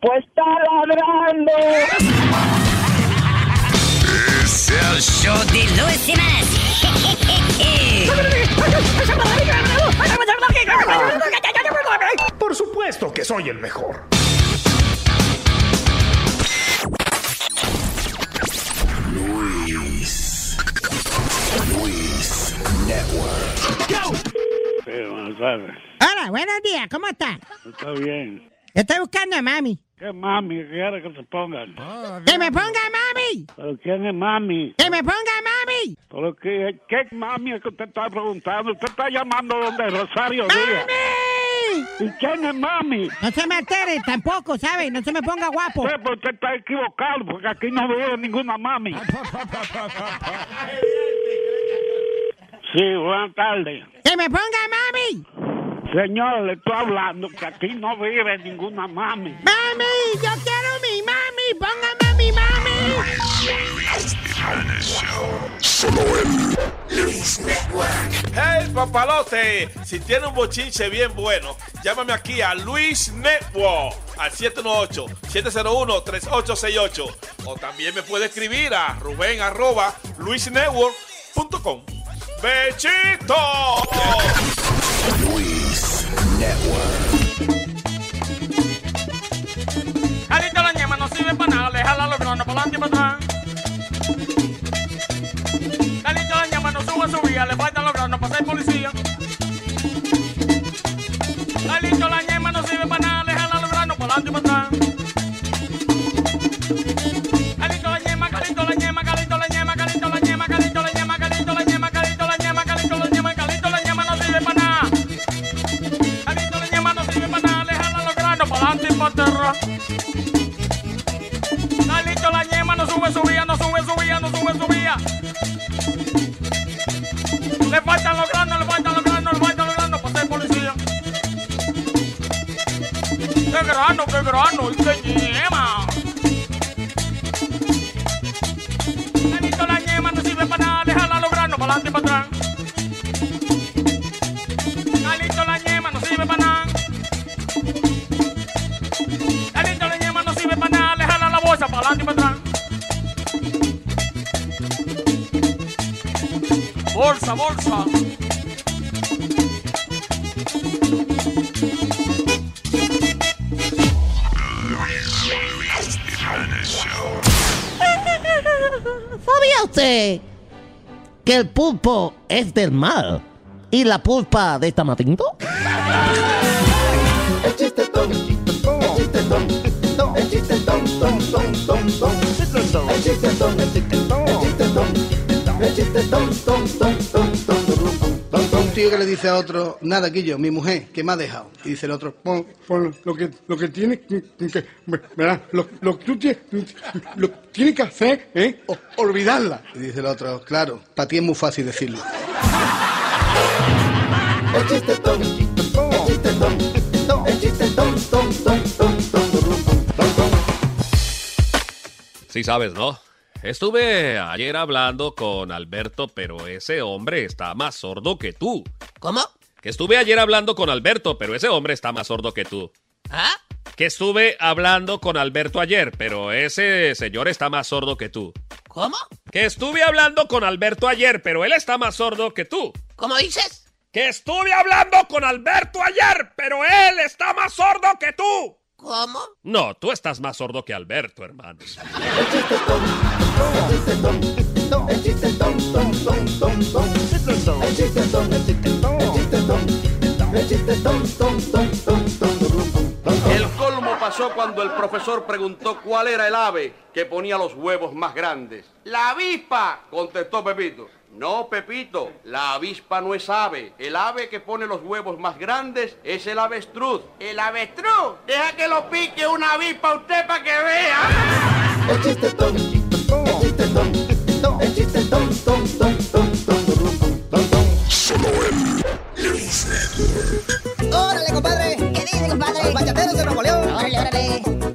Pues está ladrando. Es el show de Luis Semanas. Por supuesto que soy el mejor. Luis. Luis Network. Sí, buenas tardes. Hola, buenos días, ¿cómo está? Está bien. Estoy buscando a mami. ¿Qué mami quiere que se pongan? ¡Que me ponga mami! ¿Pero quién es mami? ¡Que me ponga mami! ¿Pero qué, qué mami es que usted está preguntando? Usted está llamando donde Rosario Díaz. ¡Mami! ¿Y quién es mami? No se me altere tampoco, ¿sabe? No se me ponga guapo. Sí, pues usted está equivocado porque aquí no vive ninguna mami. Sí, buenas tardes. ¡Que me ponga mami! Señor, le estoy hablando que aquí no vive ninguna mami. ¡Mami! ¡Yo quiero mi mami! ¡Póngame a mi mami! Solo Luis Network. ¡Hey, papalote! Si tiene un bochinche bien bueno, llámame aquí a Luis Network al 718-701-3868. O también me puede escribir a ruben arroba luisnetwork.com. ¡Bechito! Luis Network. Carita la ñema no sirve para nada, déjala los granos para adelante y para atrás. Carita la ñema no sube su vía, le faltan los granos para ser policía. Carita la ñema no sirve para nada, déjala los granos para adelante y para atrás. Atrás. Carlito la ñema no sube su vía, no sube su vía, no sube su vía. Le faltan los granos, le faltan los granos, le faltan los granos para ser policía. ¡Qué grano, qué grano! ¡Y qué ñema! Bolsa, bolsa. ¿Sabía usted que el pulpo es del mar y la pulpa de tamarindo? El chiste ton, el chiste ton, el chiste ton, ton, ton, ton, ton. El chiste ton, el chiste ton, el chiste ton, el chiste ton, ton, ton, ton, ton, ton. Un tío que le dice a otro, nada, Guillo, mi mujer, que me ha dejado. Y dice el otro, pon, pon lo que, lo que tienes que, que- lo, lo que tú tienes, lo que tienes que hacer o- olvidarla. Y dice el otro, claro, para ti es muy fácil decirlo. El chiste ton, el chiste ton, el chiste ton, ton, ton, ton, ton, ton, ton. Sí sabes, ¿no? Estuve ayer hablando con Alberto, pero ese hombre está más sordo que tú. ¿Cómo? Que estuve ayer hablando con Alberto, pero ese hombre está más sordo que tú. ¿Ah? Que estuve hablando con Alberto ayer, pero ese señor está más sordo que tú. ¿Cómo? Que estuve hablando con Alberto ayer, pero él está más sordo que tú. ¿Cómo dices? Que estuve hablando con Alberto ayer, pero él está más sordo que tú. ¿Cómo? No, tú estás más sordo que Alberto, hermanos. El colmo pasó cuando el profesor preguntó cuál era el ave que ponía los huevos más grandes. ¡La avispa! contestó Pepito. No, Pepito, la avispa no es ave. El ave que pone los huevos más grandes es el avestruz. ¿El avestruz? Deja que lo pique una avispa a usted para que vea. El chistetón, el chistetón, el. Solo en Luis Network. ¡Órale, compadre! ¿Qué dice, compadre? Los bachateros de Nuevo León. ¡Órale, órale!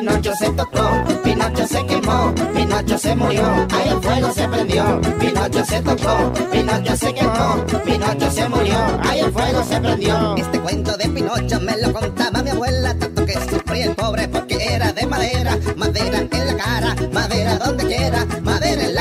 Pinocho se tocó, Pinocho se quemó, Pinocho se murió, ahí el fuego se prendió. Pinocho se tocó, Pinocho se quemó, Pinocho se murió, ahí el fuego se prendió. Este cuento de Pinocho me lo contaba mi abuela, tanto que sufría el pobre porque era de madera, madera en la cara, madera donde quiera,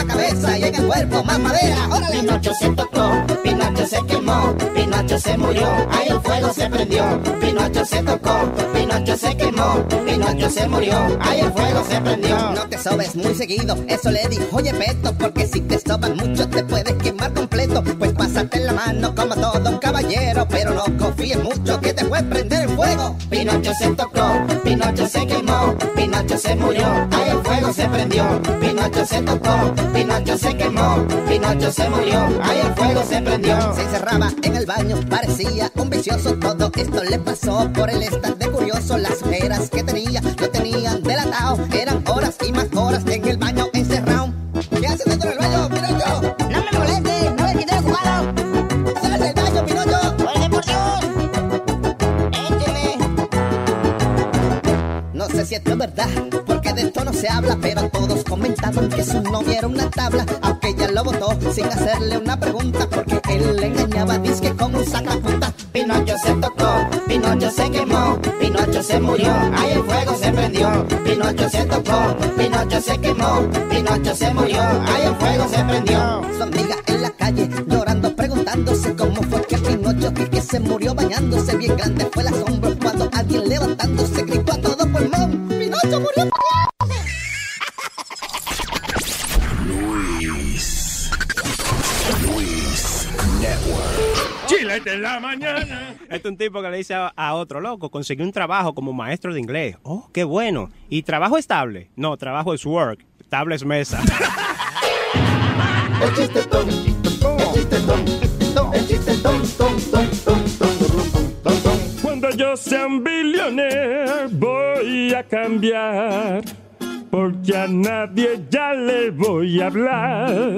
cabeza y en el cuerpo más madera. ¡Órale! Pinocho se tocó, Pinocho se quemó, Pinocho se murió, ahí el fuego se prendió. Pinocho se tocó, Pinocho se quemó, Pinocho se murió, ahí el fuego se prendió. No te sobes muy seguido, eso le dijo oye Peto, porque si te sobas mucho te puedes quemar completo. Pues pásate la mano como todo un caballero, pero no confíes mucho que te puede prender el fuego. Pinocho se tocó, Pinocho se quemó, Pinocho se murió, ahí el fuego se prendió. Pinocho se tocó, Pinocho se quemó, Pinocho se murió, ahí el fuego se prendió. Se encerraba en el baño, parecía un vicioso. Todo esto le pasó por el estar de curioso. Las veras que tenía lo tenían delatado. Eran horas y más horas en el baño encerrado. ¿Qué haces dentro del baño, Pinocho? No me molestes, no le quité ocupado. ¡Sal del baño, Pinocho! ¡Órale, por Dios! Écheme. No sé si es verdad, se habla, pero todos comentaban que su novia era una tabla, aunque ella lo votó sin hacerle una pregunta, porque él le engañaba, disque con un sacapunta. Pinocho se tocó, Pinocho se quemó, Pinocho se murió, ahí el fuego se prendió. Pinocho se tocó, Pinocho se quemó, Pinocho se murió, ahí el fuego se prendió. Su amiga en la calle llorando, preguntándose cómo fue que Pinocho que, que se murió bañándose bien grande fue el asombro cuando alguien levantándose gritó a todo pulmón. Pinocho murió. 7 en la mañana. Este es un tipo que le dice a, a, otro, loco, conseguí un trabajo como maestro de inglés. Oh, qué bueno. ¿Y trabajo estable? No, trabajo es work. Estable es mesa. Cuando yo sea un billionaire voy a cambiar, porque a nadie ya le voy a hablar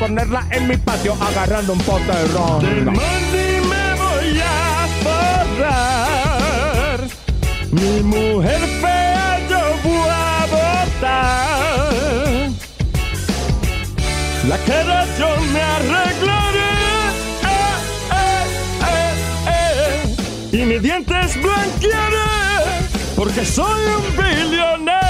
ponerla en mi patio agarrando un pote de ron. me voy a forrar. Mi mujer fea yo voy a botar. La cara yo me arreglaré. Eh, eh, eh. Y mis dientes blanquearé. Porque soy un billonero.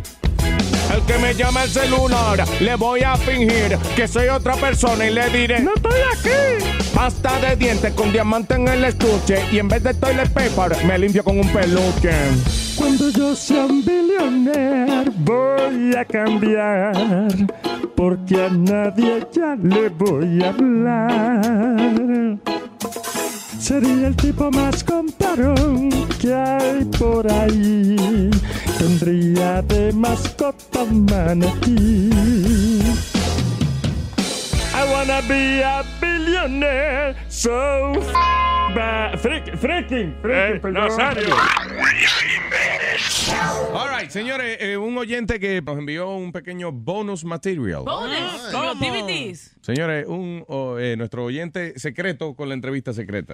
El que me llama el celular, le voy a fingir que soy otra persona y le diré: No estoy aquí. Pasta de dientes con diamante en el estuche y en vez de toilet paper me limpio con un peluche. Cuando yo sea un billonero voy a cambiar porque a nadie ya le voy a hablar. Sería el tipo más comparón que hay por ahí. Tendría de mascota un manatí. I wanna be a billionaire, so ba- freak- freaking, freaking, perdón. All right, señores, eh, un oyente que nos envió un pequeño bonus material. Bonus, como DVDs. Señores, un, oh, eh, nuestro oyente secreto con la entrevista secreta.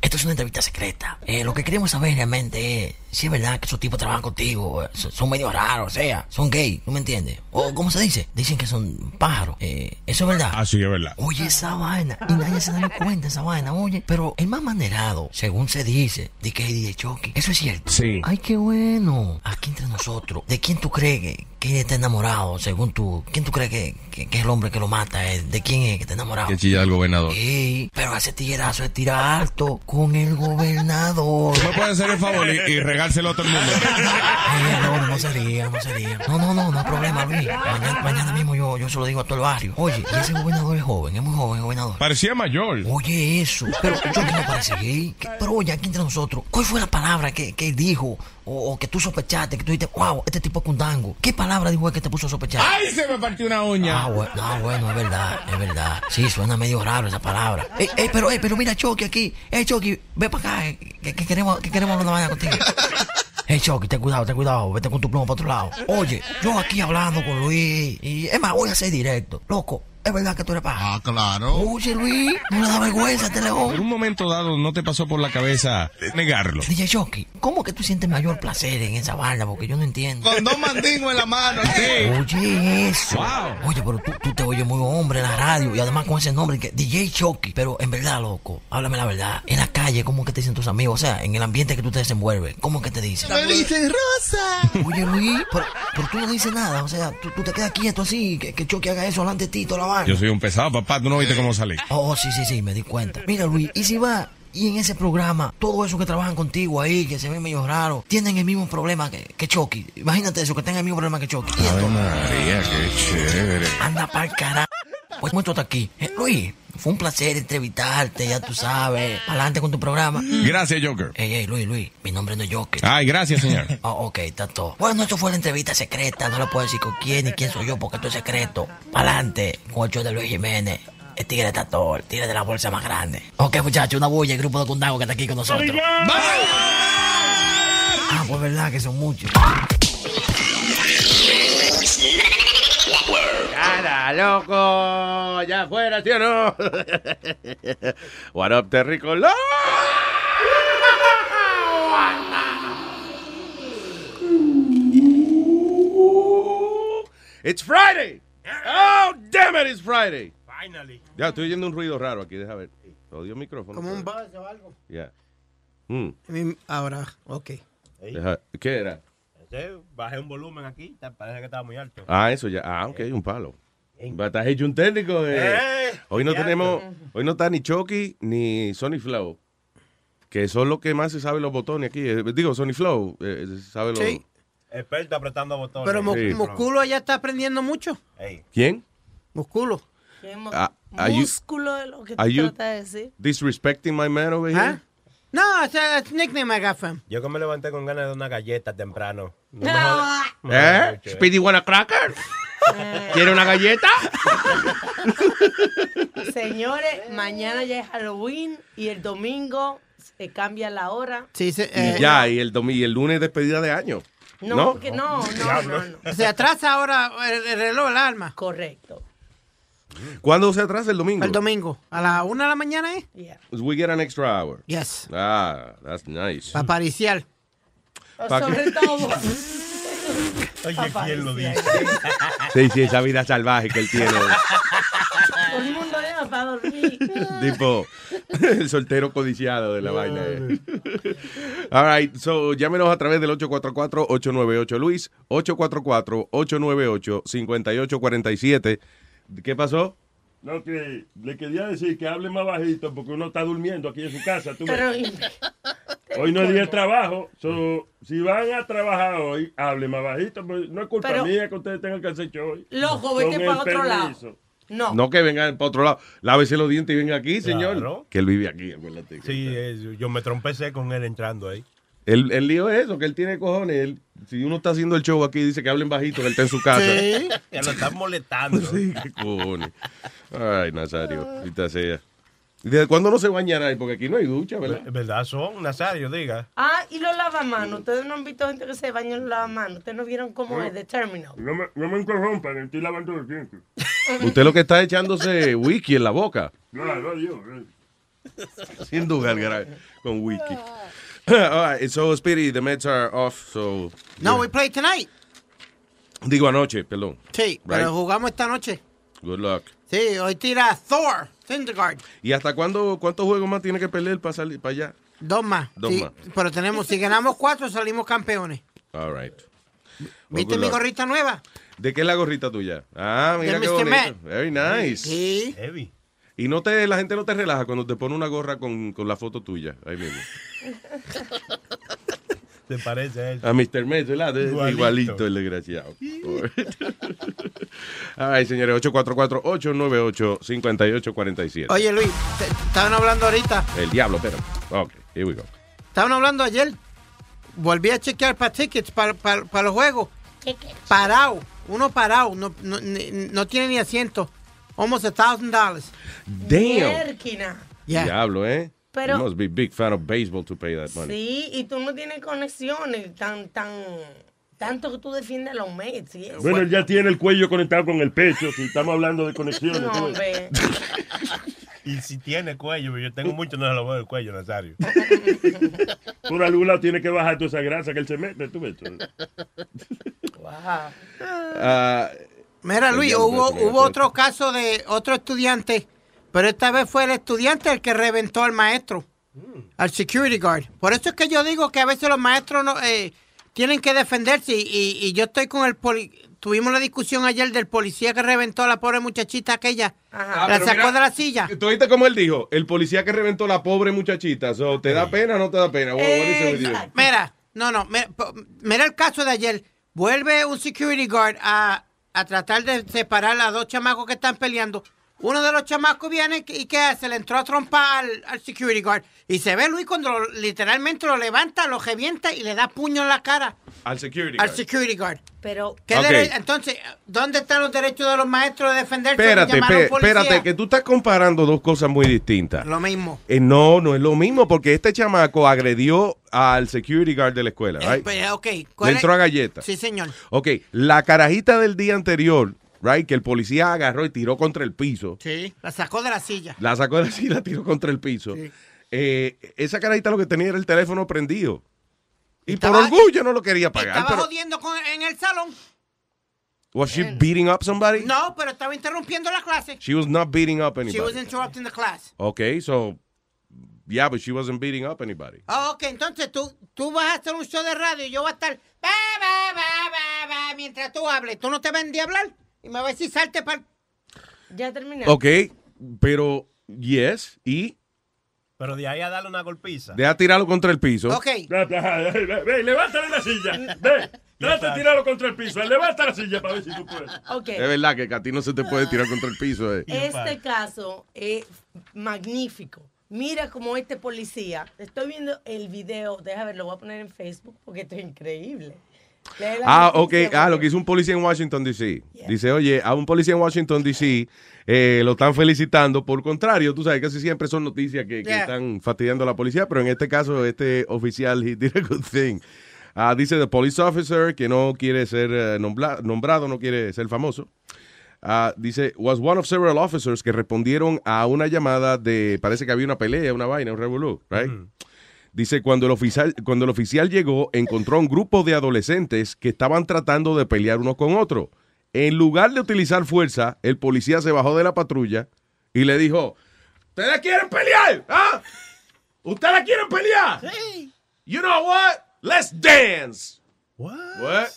Esto es una entrevista secreta. Eh, lo que queremos saber realmente es si es verdad que esos tipos trabajan contigo. eh, son, medio raros, o sea, son gay, ¿tú me entiendes? O, ¿cómo se dice? Dicen que son pájaros. Eh, ¿Eso es verdad? Ah, sí, es verdad. Oye, esa vaina. Y nadie se da cuenta de esa vaina, oye. Pero el más manerado, según se dice, de que es DJ Chucky. Eso es cierto. Sí. Ay, qué bueno. Aquí entre nosotros. ¿De quién tú crees que, que está enamorado, según tú? ¿Quién tú crees que, que- que es el hombre que lo mata? eh? ¿De quién es que está enamorado? Que chilla el gobernador. Sí, pero ese tiguerazo es tira alto con el gobernador. ¿Tú me puedes hacer el favor y, y regárselo a todo el mundo? No, no sería, no sería. No, no, no, no hay problema, Luis. Mañana, mañana mismo yo, yo se lo digo a todo el barrio. Oye, y ese gobernador es joven, es muy joven, gobernador. Parecía mayor. Oye, eso. Pero yo que no parece gay. Pero oye, aquí entre nosotros, ¿cuál fue la palabra que, que dijo? O, o que tú sospechaste, que tú dijiste, wow, este tipo es cundango. ¿Qué palabra dijo él que te puso a sospechar? ¡Ay, se me partió una uña! Ah, bueno, no, bueno, es verdad, es verdad. Sí, suena medio raro esa palabra. Ey, ey, pero, ey, pero mira, Chucky aquí. Ey, Chucky, ve para acá, eh, que, que queremos, que queremos una vaina contigo. Ey, Chucky, ten cuidado, ten cuidado, vete con tu plomo para otro lado. Oye, yo aquí hablando con Luis, y es más, voy a ser directo. Loco, ¿es verdad que tú eres paja? Ah, claro. Oye, Luis, no le da vergüenza a este En un momento dado no te pasó por la cabeza negarlo. DJ Chucky, ¿cómo que tú sientes mayor placer en esa vaina? Porque yo no entiendo. Con dos mandingos en la mano. Oye, eso. Oye, pero tú, tú te oyes muy hombre en la radio y además con ese nombre que DJ Chucky. Pero en verdad, loco, háblame la verdad. En la calle, ¿cómo que te dicen tus amigos? O sea, en el ambiente que tú te desenvuelves, ¿cómo que te dicen? Me dicen Rosa. Oye, Luis, pero, pero tú no dices nada. O sea, tú, tú te quedas quieto así, que, que Chucky haga eso delante de ti, toda la vaina. Yo soy un pesado, papá. Tú no viste cómo salí. Oh, sí, sí, sí, me di cuenta. Mira, Luis, y si va y en ese programa, todos esos que trabajan contigo ahí, que se ven medio raros, tienen el mismo problema que, que Chucky. Imagínate eso, que tengan el mismo problema que Chucky. Y Ave entonces, María, qué chévere. anda para el carajo. Pues muestro aquí. Eh, Luis, fue un placer entrevistarte, ya tú sabes. Adelante con tu programa. Gracias, Joker. Ey, ey, Luis, Luis, mi nombre no es Joker. Ay, gracias, señor. Oh, ok, está todo. Bueno, esto fue la entrevista secreta. No le puedo decir con quién ni quién soy yo porque esto es secreto. Adelante, con el show de Luis Jiménez. El tigre está todo, el tigre de la bolsa más grande. Ok, muchachos, una bulla, el grupo de Cundago que está aquí con nosotros. Ah, pues verdad que son muchos. Cara, loco, ya fuera, ¿sí o no? What up, Terricolor? It's Friday. Oh, damn it, it's Friday. Finally. Ya estoy oyendo un ruido raro aquí, deja ver. Odio el micrófono. Como un buzz o algo. Ya. Mm, Mi- Ahora, ok. deja- ¿Qué era? Bajé un volumen aquí, parece que estaba muy alto. Ah, eso ya. Ah, ok, un palo. Estás hecho un técnico. eh. Eh, hoy no tenemos, hoy no está ni Chucky ni Sony Flow, que son los que más se saben los botones aquí. Eh, Digo, Sony Flow, eh, sabe los. Sí. Experto apretando botones. Pero Sí. Musculo ya está aprendiendo mucho. ¿Quién? Musculo. Ah, are you- Músculo es lo que tratas de decir. Disrespecting my man over here. ¿Ah? No, it's a it's a nickname I got from. Yo que me levanté con ganas de una galleta temprano. No me. ¿Eh? Speedy want a cracker? ¿Quiere una galleta? Señores, mañana ya es Halloween y el domingo se cambia la hora. Sí, se- Y eh, ya, y el, domi- y el lunes despedida de año. No, ¿No? que no, no, no, no. Se atrasa ahora el, el reloj, el arma. Correcto. ¿Cuándo se atrasa el domingo? El domingo. A la una de la mañana, ¿eh? We get an extra hour. Yes. Ah, that's nice. Para pariciar. Pa' Sobre todo. Oye, ¿quién lo dice? Sí, sí, esa vida salvaje que él tiene. Todo el mundo llama para dormir. tipo, el soltero codiciado de la vaina. eh. All right, so llámenos a través del 844-898 Luis, 844-898-5847. ¿Qué pasó? No, que le quería decir que hable más bajito porque uno está durmiendo aquí en su casa. Tú. Pero Hoy no es día de trabajo. so, si van a trabajar hoy, hable más bajito. pues no es culpa Pero- mía que ustedes tengan que hacer hoy. Loco, vete para otro lado. No. No que vengan para otro lado. Lávese los dientes y venga aquí, señor. Claro. Que él vive aquí, acuérdate. Sí, es- yo me trompecé con él entrando ahí. El, el lío es eso, que él tiene cojones. Él- si uno está haciendo el show aquí y dice que hablen bajito, que él está en su casa. Ya lo están molestando. Sí, qué cojones. Ay, Nazario, ahorita sea. ¿Y desde cuándo no se bañará ahí? Porque aquí no hay ducha, ¿verdad? Es verdad, son, Nazario, diga. Ah, y los lavamanos. Ustedes no han visto gente que se baña en los lavamanos. Ustedes no vieron cómo No. es de Terminal. No me, no me interrumpan, estoy lavando los dientes. Usted lo que está echándose whisky en la boca. Claro, adiós. eh. Sin duda, alguna- con whisky. All right, so Speedy, the Mets are off, so... No, we play tonight. Digo anoche, perdón. Sí, Right. pero jugamos esta noche. Good luck. Sí, hoy tira Thor, Syndergaard. ¿Y hasta cuándo, cuántos juegos más tiene que perder para salir para allá? Dos más. Dos Sí, más. Pero tenemos, si ganamos cuatro, salimos campeones. All right. Well, ¿Viste mi luck. gorrita nueva? ¿De qué es la gorrita tuya? Ah, mira De qué Mr. Very nice. Sí. Heavy. Y no te, la gente no te relaja cuando te pone una gorra con, con la foto tuya, ahí mismo. ¿Te parece a él? A Mr. Met, ¿verdad? Igualito. Igualito. el desgraciado. Ay, señores, 844-898-5847. Oye, Luis, te- estaban hablando ahorita. El diablo, espera. Ok, here we go. Estaban hablando ayer. Volví a chequear para tickets, para, para, para los juegos. Parado. Uno parado. No, no, no tiene ni asiento. Almost a thousand dollars. Damn. Yeah. Diablo, ¿eh? Pero- you must be big fan of baseball to pay that money. Sí, y tú no tienes conexiones tan, tan, tanto que tú defiendes a los Mets. eso. Bueno, él ya tiene el cuello conectado con el pecho, si estamos hablando de conexiones. No, hombre. Y si tiene cuello, yo tengo mucho, no se lo veo el cuello, Nazario. Por algún lado tiene que bajar toda esa grasa que él se mete, tú ves. Ah, Mira, Luis, hubo, otro caso de otro estudiante, pero esta vez fue el estudiante el que reventó al maestro, al security guard. Por eso es que yo digo que a veces los maestros no, eh, tienen que defenderse y, y- y yo estoy con el poli Tuvimos la discusión ayer del policía que reventó a la pobre muchachita aquella. Ah, la pero sacó mira, de la silla. ¿Tú oíste cómo él dijo? El policía que reventó a la pobre muchachita. So, ¿Te da pena o no te da pena? Mira, no, no, mira, mira el caso de ayer. Vuelve un security guard a, a tratar de separar a dos chamacos que están peleando. Uno de los chamacos viene y ¿qué hace? Le entró a trompar al, al security guard. Y se ve Luis cuando lo- literalmente lo levanta, lo revienta y le da puño en la cara Al security al guard. security guard. Pero, ¿Qué Entonces, ¿dónde están los derechos de los maestros de defenderse? de Espérate, llamar a un espé- policía? espérate, que tú estás comparando dos cosas muy distintas. Lo mismo. Eh, no, no es lo mismo porque este chamaco agredió al security guard de la escuela, Eh, right? pues, entró a galleta. Sí, señor. Ok, la carajita del día anterior, right, que el policía agarró y tiró contra el piso, Sí. La sacó de la silla. la sacó de así y la tiró contra el piso. Eh, esa carajita lo que tenía era el teléfono prendido. Y por Estaba- orgullo no lo quería pagar. Estaba Pero, jodiendo con- en el salón. ¿Was she beating up somebody? No, pero estaba interrumpiendo la clase. She was not beating up She was anybody. interrupting the class. Okay, so, yeah, but she wasn't beating up anybody. Ah, ok, entonces tú, tú vas a hacer un show de radio y yo voy a estar ba, ba, ba, ba, ba, mientras tú hables. Tú no te vendí a hablar y me vas a decir salte para... Ya terminé. Ok, pero, yes, y Pero de ahí a darle una golpiza. deja tirarlo contra el piso. Ve, ve, ve, levántale la silla. Ve, trata de tirarlo contra el piso. Levanta la silla para ver si tú puedes. Ok. Es verdad que a ti no se te puede tirar contra el piso. eh. Este caso es magnífico. Mira cómo este policía, estoy viendo el video, déjame ver, lo voy a poner en Facebook porque esto es increíble. Ah, ok. Ah, lo que hizo un policía en Washington, D.C. Dice, oye, a un policía en Washington, D.C. eh, lo están felicitando. Por contrario, tú sabes, casi siempre son noticias que, que Yeah. están fastidiando a la policía, pero en este caso, este oficial, he did a good thing. Ah, dice, the police officer, que no quiere ser eh, nombrado, no quiere ser famoso. Ah, dice, was one of several officers que respondieron a una llamada de, parece que había una pelea, una vaina, un revolú, right? Dice, cuando el, oficial, cuando el oficial llegó, encontró a un grupo de adolescentes que estaban tratando de pelear unos con otros. En lugar de utilizar fuerza, el policía se bajó de la patrulla y le dijo, ¿ustedes quieren pelear? ¿Ah? ¿Ustedes quieren pelear? Sí. You know what? Let's dance. What? What?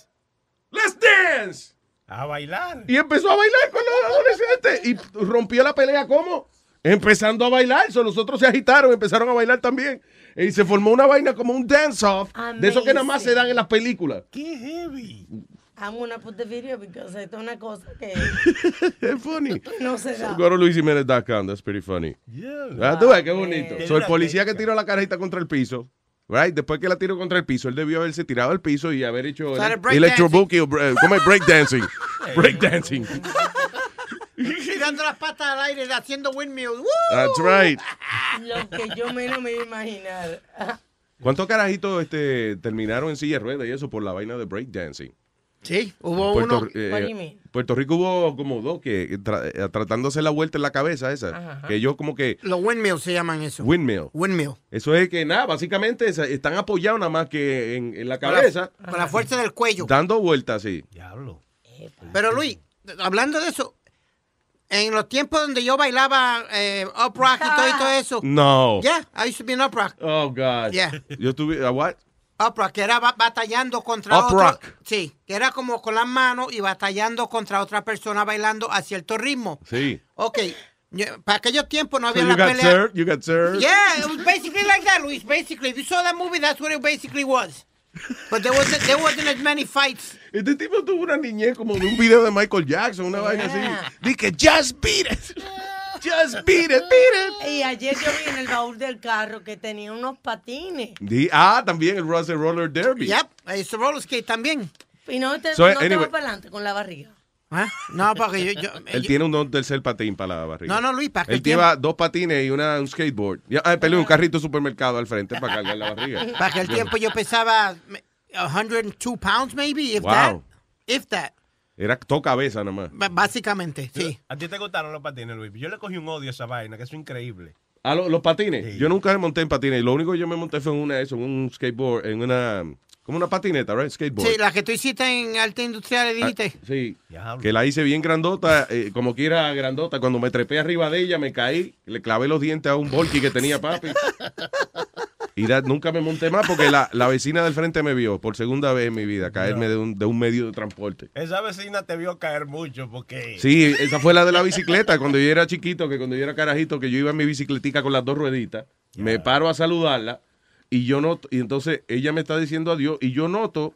Let's dance. A bailar. Y empezó a bailar con los adolescentes y rompió la pelea, ¿cómo? empezando a bailar. So, los otros se agitaron, empezaron a bailar también. Y se formó una vaina como un dance-off. De eso que nada más se dan en las películas. Qué heavy. I'm gonna put the video because esto es una cosa que Es funny. no se da. Go to luisimenez.com, that's pretty funny. Ah, tú ves qué bonito. So, el policía que tiró la carajita contra el piso, right? Después que la tiró contra el piso, él debió haberse tirado al piso y haber hecho Started break electrobuki o bra- ¿cómo es? breakdancing. breakdancing. Y dando las patas al aire, haciendo windmills. ¡Woo! That's right. Lo que yo menos me iba a imaginar. ¿Cuántos carajitos este, terminaron en silla de ruedas y eso por la vaina de breakdancing? Sí, hubo Puerto, uno. eh? Puerto Rico hubo como dos que tra- eh, tratándose la vuelta en la cabeza esa. Ajá. Que yo como que... Los windmills se llaman eso. Windmill. Windmill. Eso es que nada, básicamente es- están apoyados nada más que en, en la cabeza, Con la fuerza del cuello. dando vueltas así. Pero Luis, hablando de eso, en los tiempos donde yo bailaba eh, up rock y todo, y todo eso. No. Yeah, I used to be in up rock. Oh, God. Yeah. Yo tuve... ¿a what? Up rock, que era ba- batallando contra Up otro. rock. Sí, que era como con las manos y batallando contra otra persona bailando a cierto ritmo. Sí. Ok, para aquellos tiempos no So había you la got pelea. served, you got served. Yeah, it was basically like that, Luis. Basically, if you saw that movie, that's what it basically was. But there wasn't, there wasn't as many fights. Este tipo tuvo una niñez como de un video de Michael Jackson, una vaina así. Dice, just beat it. Just beat it, beat it. Y ayer yo vi en el baúl del carro que tenía unos patines. Di- ah, también el Russell Roller Derby. Yep, to roller skate también. Y no te, So, no te anyway. vas para adelante con la barriga. ¿Ah? No, porque yo... yo- Él yo- tiene un tercer patín para la barriga. No, no, Luis, para que Él lleva dos patines y una, un skateboard. Ya, ah, perdón, un carrito de supermercado al frente para cargar la barriga. Para que el tiempo yo pesaba 102 pounds, maybe, if Wow. that. If that. Era todo cabeza nada más. B- Básicamente, sí. ¿A ti te gustaron los patines, Luis? Yo le cogí un odio a esa vaina, que es increíble. Ah, lo- los patines. Yo nunca me monté en patines. Lo único que yo me monté fue en una eso, en un skateboard, en una como una patineta, right? Skateboard. Sí, la que tú hiciste en arte industrial, le dijiste. Ah, sí. Que la hice bien grandota, eh, como quiera grandota. Cuando me trepé arriba de ella, me caí, le clavé los dientes a un volky que tenía papi. Y da- nunca me monté más porque la, la vecina del frente me vio por segunda vez en mi vida caerme de un, de un medio de transporte. Esa vecina te vio caer mucho porque... Sí, esa fue la de la bicicleta. Cuando yo era chiquito, que cuando yo era carajito, que yo iba en mi bicicletica con las dos rueditas, me paro a saludarla y yo noto, y entonces ella me está diciendo adiós y yo noto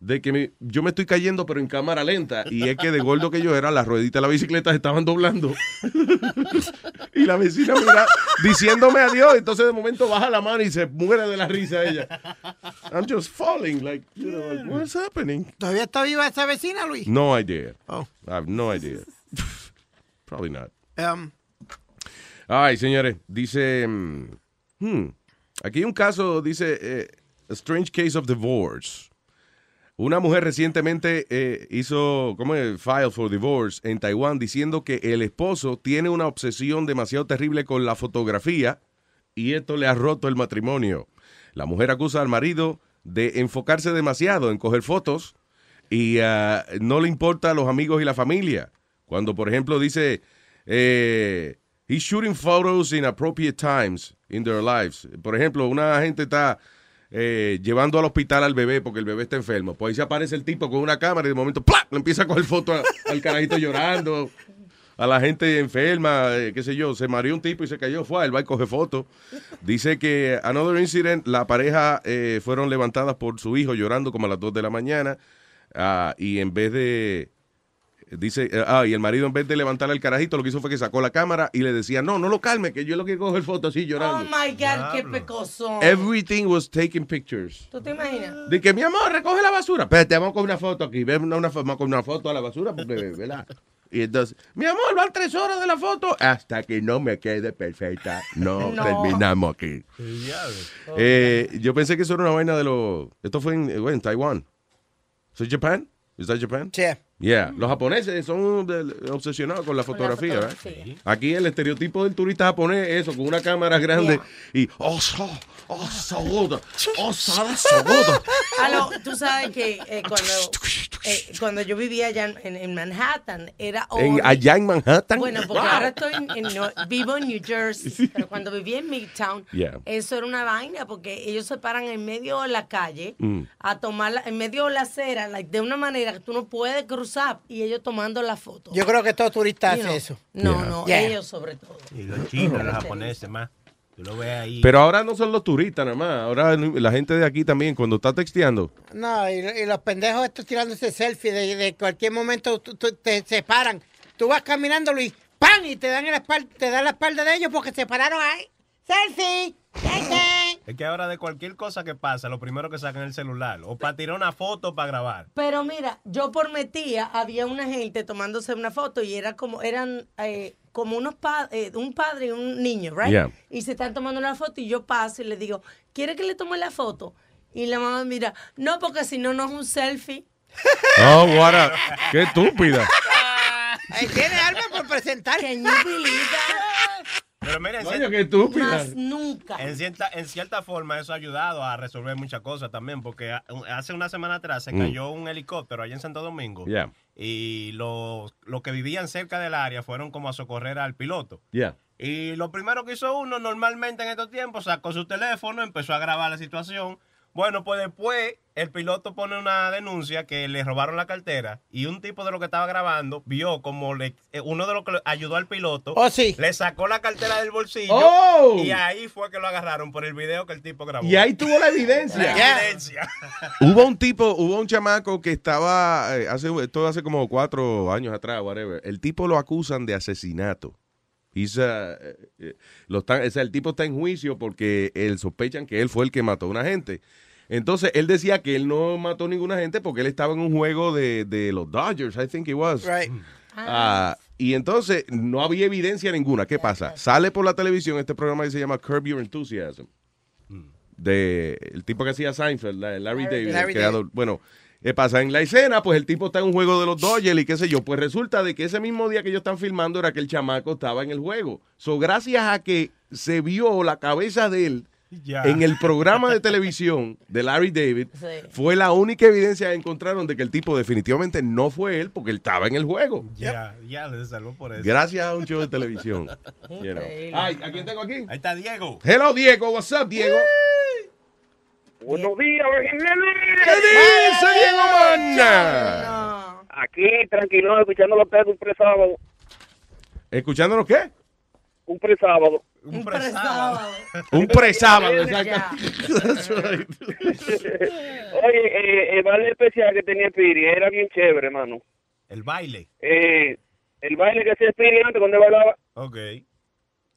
de que me- yo me estoy cayendo pero en cámara lenta y es que de gordo que yo era, las rueditas de la bicicleta se estaban doblando y la vecina mira diciéndome adiós, entonces de momento baja la mano y se muere de la risa ella. I'm just falling, like, you know, like, what's happening? ¿Todavía está viva esa vecina, Luis? No idea. Oh. I have no idea. Probably not. Um, Ay, señores, dice. mm, hmm, aquí hay un caso, dice. eh, strange case of divorce. Una mujer recientemente eh, hizo, ¿cómo es? File for divorce en Taiwán diciendo que el esposo tiene una obsesión demasiado terrible con la fotografía y esto le ha roto el matrimonio. La mujer acusa al marido de enfocarse demasiado en coger fotos y ah, no le importa a los amigos y la familia. Cuando, por ejemplo, dice, eh, he's shooting photos in appropriate times in their lives. Por ejemplo, una gente está eh, llevando al hospital al bebé porque el bebé está enfermo. Pues ahí se aparece el tipo con una cámara y de momento ¡plá! le empieza a coger fotos a- al carajito llorando. A la gente enferma, eh, qué sé yo, se mareó un tipo y se cayó, fue, él va y coge fotos. Dice que another incident, la pareja eh, fueron levantadas por su hijo llorando como a las 2 de la mañana ah, y en vez de, dice, eh, ah, y el marido en vez de levantarle al carajito lo que hizo fue que sacó la cámara y le decía, no, no lo calme, que yo lo que cojo el foto así Oh llorando. my God, qué pecoso. Everything was taking pictures. ¿Tú te imaginas? De que mi amor, recoge la basura. Espérate, vamos con una foto aquí. Ven una, una, vamos con una foto a la basura porque, ¿verdad? Y entonces, mi amor, van tres horas de la foto. Hasta que no me quede perfecta. No, No. terminamos aquí. Eh, yo pensé que eso era una vaina de los. Esto fue en, eh, bueno, en Taiwán. ¿Eso es Japan? ¿Es that Japan? Sí. Yeah. Los japoneses son obsesionados con la fotografía, ¿verdad? fotografía. Aquí el estereotipo del turista japonés es eso, con una cámara grande y oh, so, oh, sogoda, oh, sogoda. Aló, tú sabes que eh, cuando eh, cuando yo vivía allá en, Manhattan, era En, allá en Manhattan. Bueno, porque Wow. ahora estoy en, vivo en New Jersey, pero cuando vivía en Midtown, Yeah. eso era una vaina porque ellos se paran en medio de la calle Mm. a tomar en medio de la acera, like, de una manera que tú no puedes cruzar y ellos tomando la foto. Yo creo que todo turista You hace know. eso. No, Yeah. no, Yeah. ellos sobre todo. Y los chinos, los japoneses más. Tú lo ves ahí. Pero ahora no son los turistas nada más. Ahora la gente de aquí también, cuando está texteando. No, y, y los pendejos estos tirándose selfie de, de cualquier momento tú- tú- te separan. Tú vas caminando y ¡pam! y te dan la espalda, te dan la espalda de ellos porque se pararon ahí. ¡Selfie! ¡Selfie! Es que ahora de cualquier cosa que pasa, lo primero que sacan es el celular. O para tirar una foto o para grabar. Pero mira, yo por mi tía había una gente tomándose una foto y era como, eran eh, como unos pa- eh, un padre y un niño, ¿right? Yeah. Y se están tomando la foto y yo paso y le digo, ¿quiere que le tome la foto? Y la mamá mira, no, porque si no, no es un selfie. Oh, what a- Qué estúpida. Tiene algo por presentar. Pero miren, Coño, qué estúpida. Más nunca. En cierta, en cierta forma eso ha ayudado a resolver muchas cosas también, porque ha- hace una semana atrás se Mm. cayó un helicóptero allá en Santo Domingo Yeah. y los los que vivían cerca del área fueron como a socorrer al piloto. Yeah. Y lo primero que hizo uno normalmente en estos tiempos, sacó su teléfono, empezó a grabar la situación. Bueno, pues después el piloto pone una denuncia que le robaron la cartera y un tipo de lo que estaba grabando vio como le, eh, uno de los que le ayudó al piloto Oh, sí. le sacó la cartera del bolsillo Oh. y ahí fue que lo agarraron por el video que el tipo grabó. Y ahí tuvo la evidencia. La evidencia. Hubo un tipo, hubo un chamaco que estaba, eh, hace, esto hace como cuatro años atrás, whatever. El tipo lo acusan de asesinato. He's, uh, eh, lo están- o sea, el tipo está en juicio porque él sospechan que él fue el que mató a una gente. Entonces, él decía que él no mató ninguna gente porque él estaba en un juego de, de los Dodgers, I think it was. Right. Ah, y entonces no había evidencia ninguna. ¿Qué pasa? Sale por la televisión este programa que se llama Curb Your Enthusiasm. De el tipo que hacía Seinfeld, la- Larry, David, el Larry creador. Bueno, ¿qué pasa? En la escena, pues el tipo está en un juego de los Dodgers y qué sé yo. Pues resulta de que ese mismo día que ellos están filmando era que el chamaco estaba en el juego. So, gracias a que se vio la cabeza de él Ya. en el programa de televisión de Larry David, Sí. fue la única evidencia que encontraron de que el tipo definitivamente no fue él porque él estaba en el juego. Ya, ya le salvó por eso. Gracias a un show de televisión. You know. Increíble. Ay, ¿a quién tengo aquí? Ahí está Diego. Hello, Diego. What's up, Diego? Buenos días, ¿Qué dice Diego Mana? Aquí, tranquilo, escuchando los ustedes un presábado. ¿Escuchándonos qué? Un presábado. Un presábado. Un presábado. Oye, eh, el baile especial que tenía Piri era bien chévere, hermano. El baile. Eh, el baile que hacía Piri antes cuando él bailaba Ok.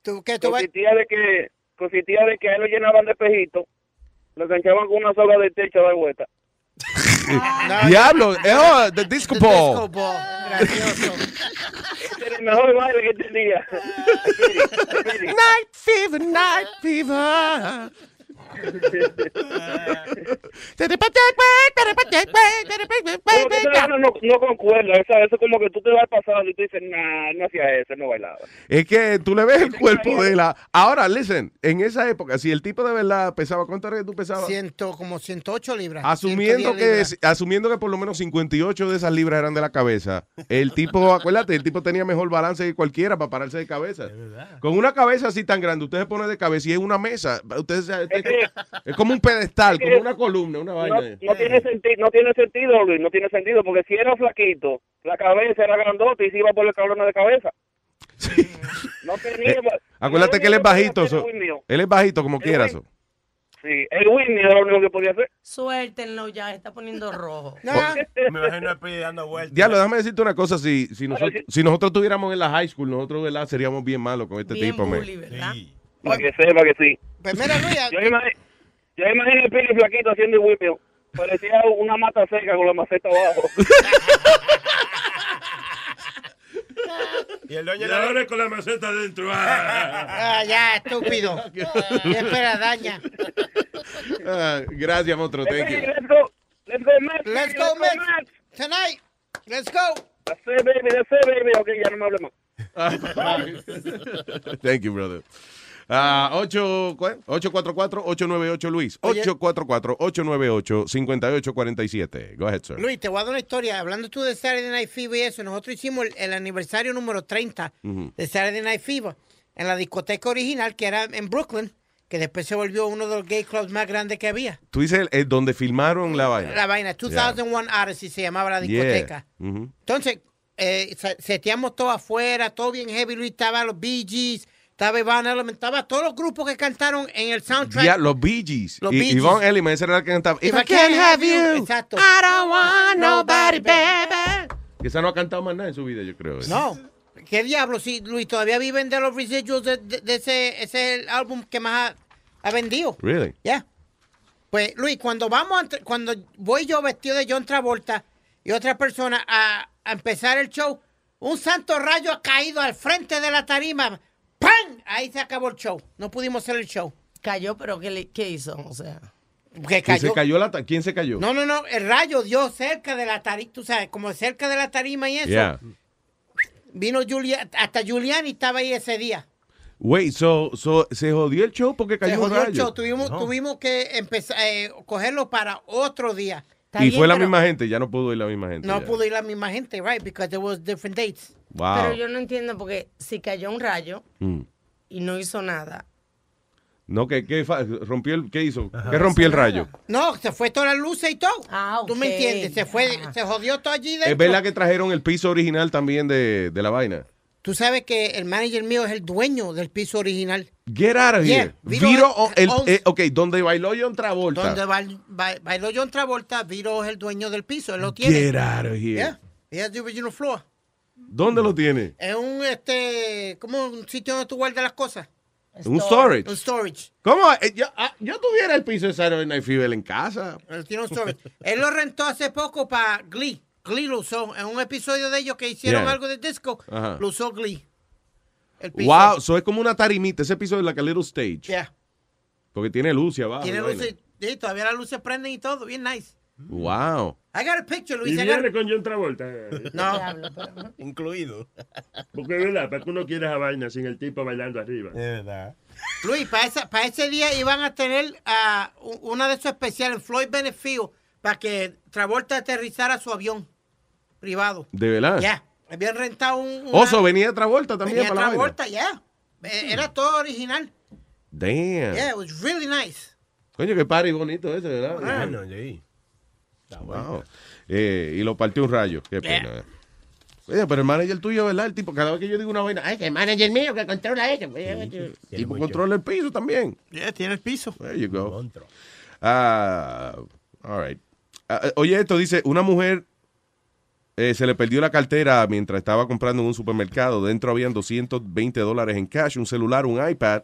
¿Tú, qué, tú consistía de que consistía de que a él lo llenaban de espejitos, lo enganchaban con una soga de techo de vuelta. Diablo. eh, oh, the disco ball. Gracioso. Este era el mejor baile que tenía. Night fever, night fever. Vaina no, no concuerda, esa- eso como que tú te vas pasando y tú dices, nah, no hacía eso, no bailaba. Es que tú le ves el cuerpo de la. Ahora, listen, en esa época, si el tipo de verdad pesaba, ¿cuánto era que tú pesabas? Ciento, como 108 libras. Asumiendo 110 que, libras. asumiendo que por lo menos 58 de esas libras eran de la cabeza, el tipo, acuérdate, el tipo tenía mejor balance que cualquiera para pararse de cabeza. Con una cabeza así tan grande, usted se pone de cabeza y es una mesa. Usted usted- es como un pedestal, como una columna, una No, vaina. no tiene sentido, no tiene sentido, Luis, no tiene sentido, porque si era flaquito, la cabeza era grandota y se iba por el cabrón de cabeza. No tenía. Eh, Acuérdate que él es bajito. So- él es bajito como El quiera. Whitney. so. Sí, el Whitney era lo único que podía hacer. Suéltenlo ya, está poniendo rojo. Me imagino a Piri dando vueltas. Diablo, déjame decirte una cosa. Si, si, nosotros, si nosotros estuviéramos en la high school, nosotros ¿verdad? seríamos bien malos con este Bien tipo. bully, ¿verdad? Para que sepa que sí. Pues mira, Luis, Yo imagino, yo imagino el Pili flaquito haciendo el whipping. Parecía una mata seca con la maceta abajo. Y el dueño Y ahora con la maceta adentro. Ah, ya, estúpido. ¿Qué espera, daña? Ah, gracias, monstruo. Thank you. Let's go. Let's go, Mets. Let's go, Mets. Tonight. Let's go. That's it, baby. That's it, baby. Ok, ya no me hable más. Thank you, brother. Ah, ocho- ¿cuál? 844-898 Luis. Oye. 844-898-5847. Go ahead, sir. Luis, te voy a dar una historia. Hablando tú de Saturday Night Fever y eso, nosotros hicimos el, el aniversario número 30 Ujú. de Saturday Night Fever en la discoteca original que era en Brooklyn, que después se volvió uno de los gay clubs más grandes que había. Tú dices el, donde filmaron la vaina. La vaina, 2001 Odyssey se llamaba la discoteca. Yeah. Entonces, eh, se- seteamos todo afuera, todo bien heavy. Luis estaba los Bee Gees, estaba Iván Element, estaba todos los grupos que cantaron en el soundtrack. Ya, los Bee Gees. Los Bee Gees. Elliman, ese era el que cantaba. If I can't have you. Exacto. Ah, I don't want nobody, baby. Esa no ha cantado más nada en su vida, yo creo. No. ¿Qué diablo? Si Luis todavía viven de los residuals de, de- de ese, ese es el álbum que más ha, ha vendido. Really? Ya. Pues Luis, cuando vamos, a cuando voy yo vestido de John Travolta y otra persona a, a empezar el show, un santo rayo ha caído al frente de la tarima. ¡Pam! Ahí se acabó el show. No pudimos hacer el show. Cayó, pero ¿qué, le- qué hizo? O sea. Que ¿Quién se cayó. la ¿Quién se cayó? No, no, no. El rayo dio cerca de la tarima. Tú sabes, como cerca de la tarima y eso. Yeah. Vino Julia, hasta Giuliani estaba ahí ese día. Wait, so, so, se jodió el show porque Se cayó un jodió el rayo. show. Tuvimos, tuvimos que empezar, eh, cogerlo para otro día. Y fue la misma gente, ya no pudo ir la misma gente. No ya. pudo ir la misma gente, right? Because there was different dates. Wow. Pero yo no entiendo porque si cayó un rayo Mm. y no hizo nada. No, que, que rompió el, ¿qué hizo? ¿Qué rompió el rayo? No, se fue todas las luces y todo. Ah, ¿Tú me entiendes? Se fue, se jodió todo allí dentro. Es verdad que trajeron el piso original también de, de la vaina. Tú sabes que el manager mío es el dueño del piso original. Get out of Yeah, here. Viro- Viro, el, eh, ok, donde bailó John Travolta. Donde bail- ba- bailó John Travolta, Viro es el dueño del piso. Él lo tiene. Get out of here. Yeah. He has the original floor. ¿Dónde lo tiene? Es un, este, como un sitio donde tú guardas las cosas. Un storage. Un storage. ¿Cómo? Eh, Yo, ah, yo tuviera el piso de Saturday Night Fever en casa. Él tiene un storage. Él lo rentó hace poco para Glee. Glee lo usó. En un episodio de ellos que hicieron Yeah. algo de disco, lo usó Glee. El piso. Wow, eso es como una tarimita. Ese piso es like a little stage. Yeah. Porque tiene luz y abajo. Tiene luces. Sí, todavía las luces prenden y todo. Bien nice. Wow. I got a picture, Luis. Y got viene a- con John Travolta. No. Incluido. Porque es verdad, para que uno quiera esa vaina sin el tipo bailando arriba. Es verdad. Luis, para, esa- para ese día iban a tener una de esos especiales Floyd Bennett Field para que Travolta aterrizara su avión privado. ¿De verdad? Ya. Habían rentado un. una- Oso, venía Travolta también venía para la vaina. Travolta, ya. Eh, Era todo original. Damn. Yeah, it was really nice. Coño, qué party bonito ese, ¿verdad? Bueno, sí. Wow. Eh, y lo partió un rayo. Qué pena. Oye, pero el manager tuyo, ¿verdad? El tipo, cada vez que yo digo una vaina, ay, que el manager mío que controla eso. El tipo controla el piso también. Yeah, tiene el piso. There you go. Ah, all right. Ah, oye, esto dice, una mujer eh, se le perdió la cartera mientras estaba comprando en un supermercado. Dentro habían 220 dólares en cash, un celular, un iPad,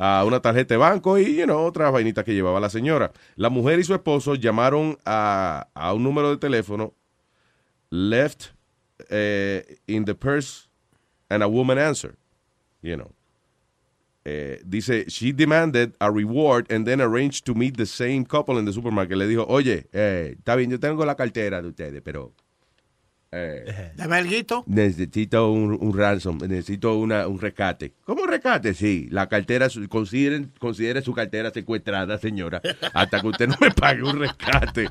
ah, una tarjeta de banco y you know, otras vainitas que llevaba la señora. La mujer y su esposo llamaron a, a un número de teléfono left eh, in the purse and a woman answered. You know. Eh, dice, she demanded a reward and then arranged to meet the same couple in the supermarket. Le dijo, oye, eh, está bien, yo tengo la cartera de ustedes, pero eh, Dame alguito. necesito un, un ransom, necesito una, un rescate. ¿Cómo rescate? Sí, la cartera, consideren, considere su cartera secuestrada, señora, hasta que usted no me pague un rescate.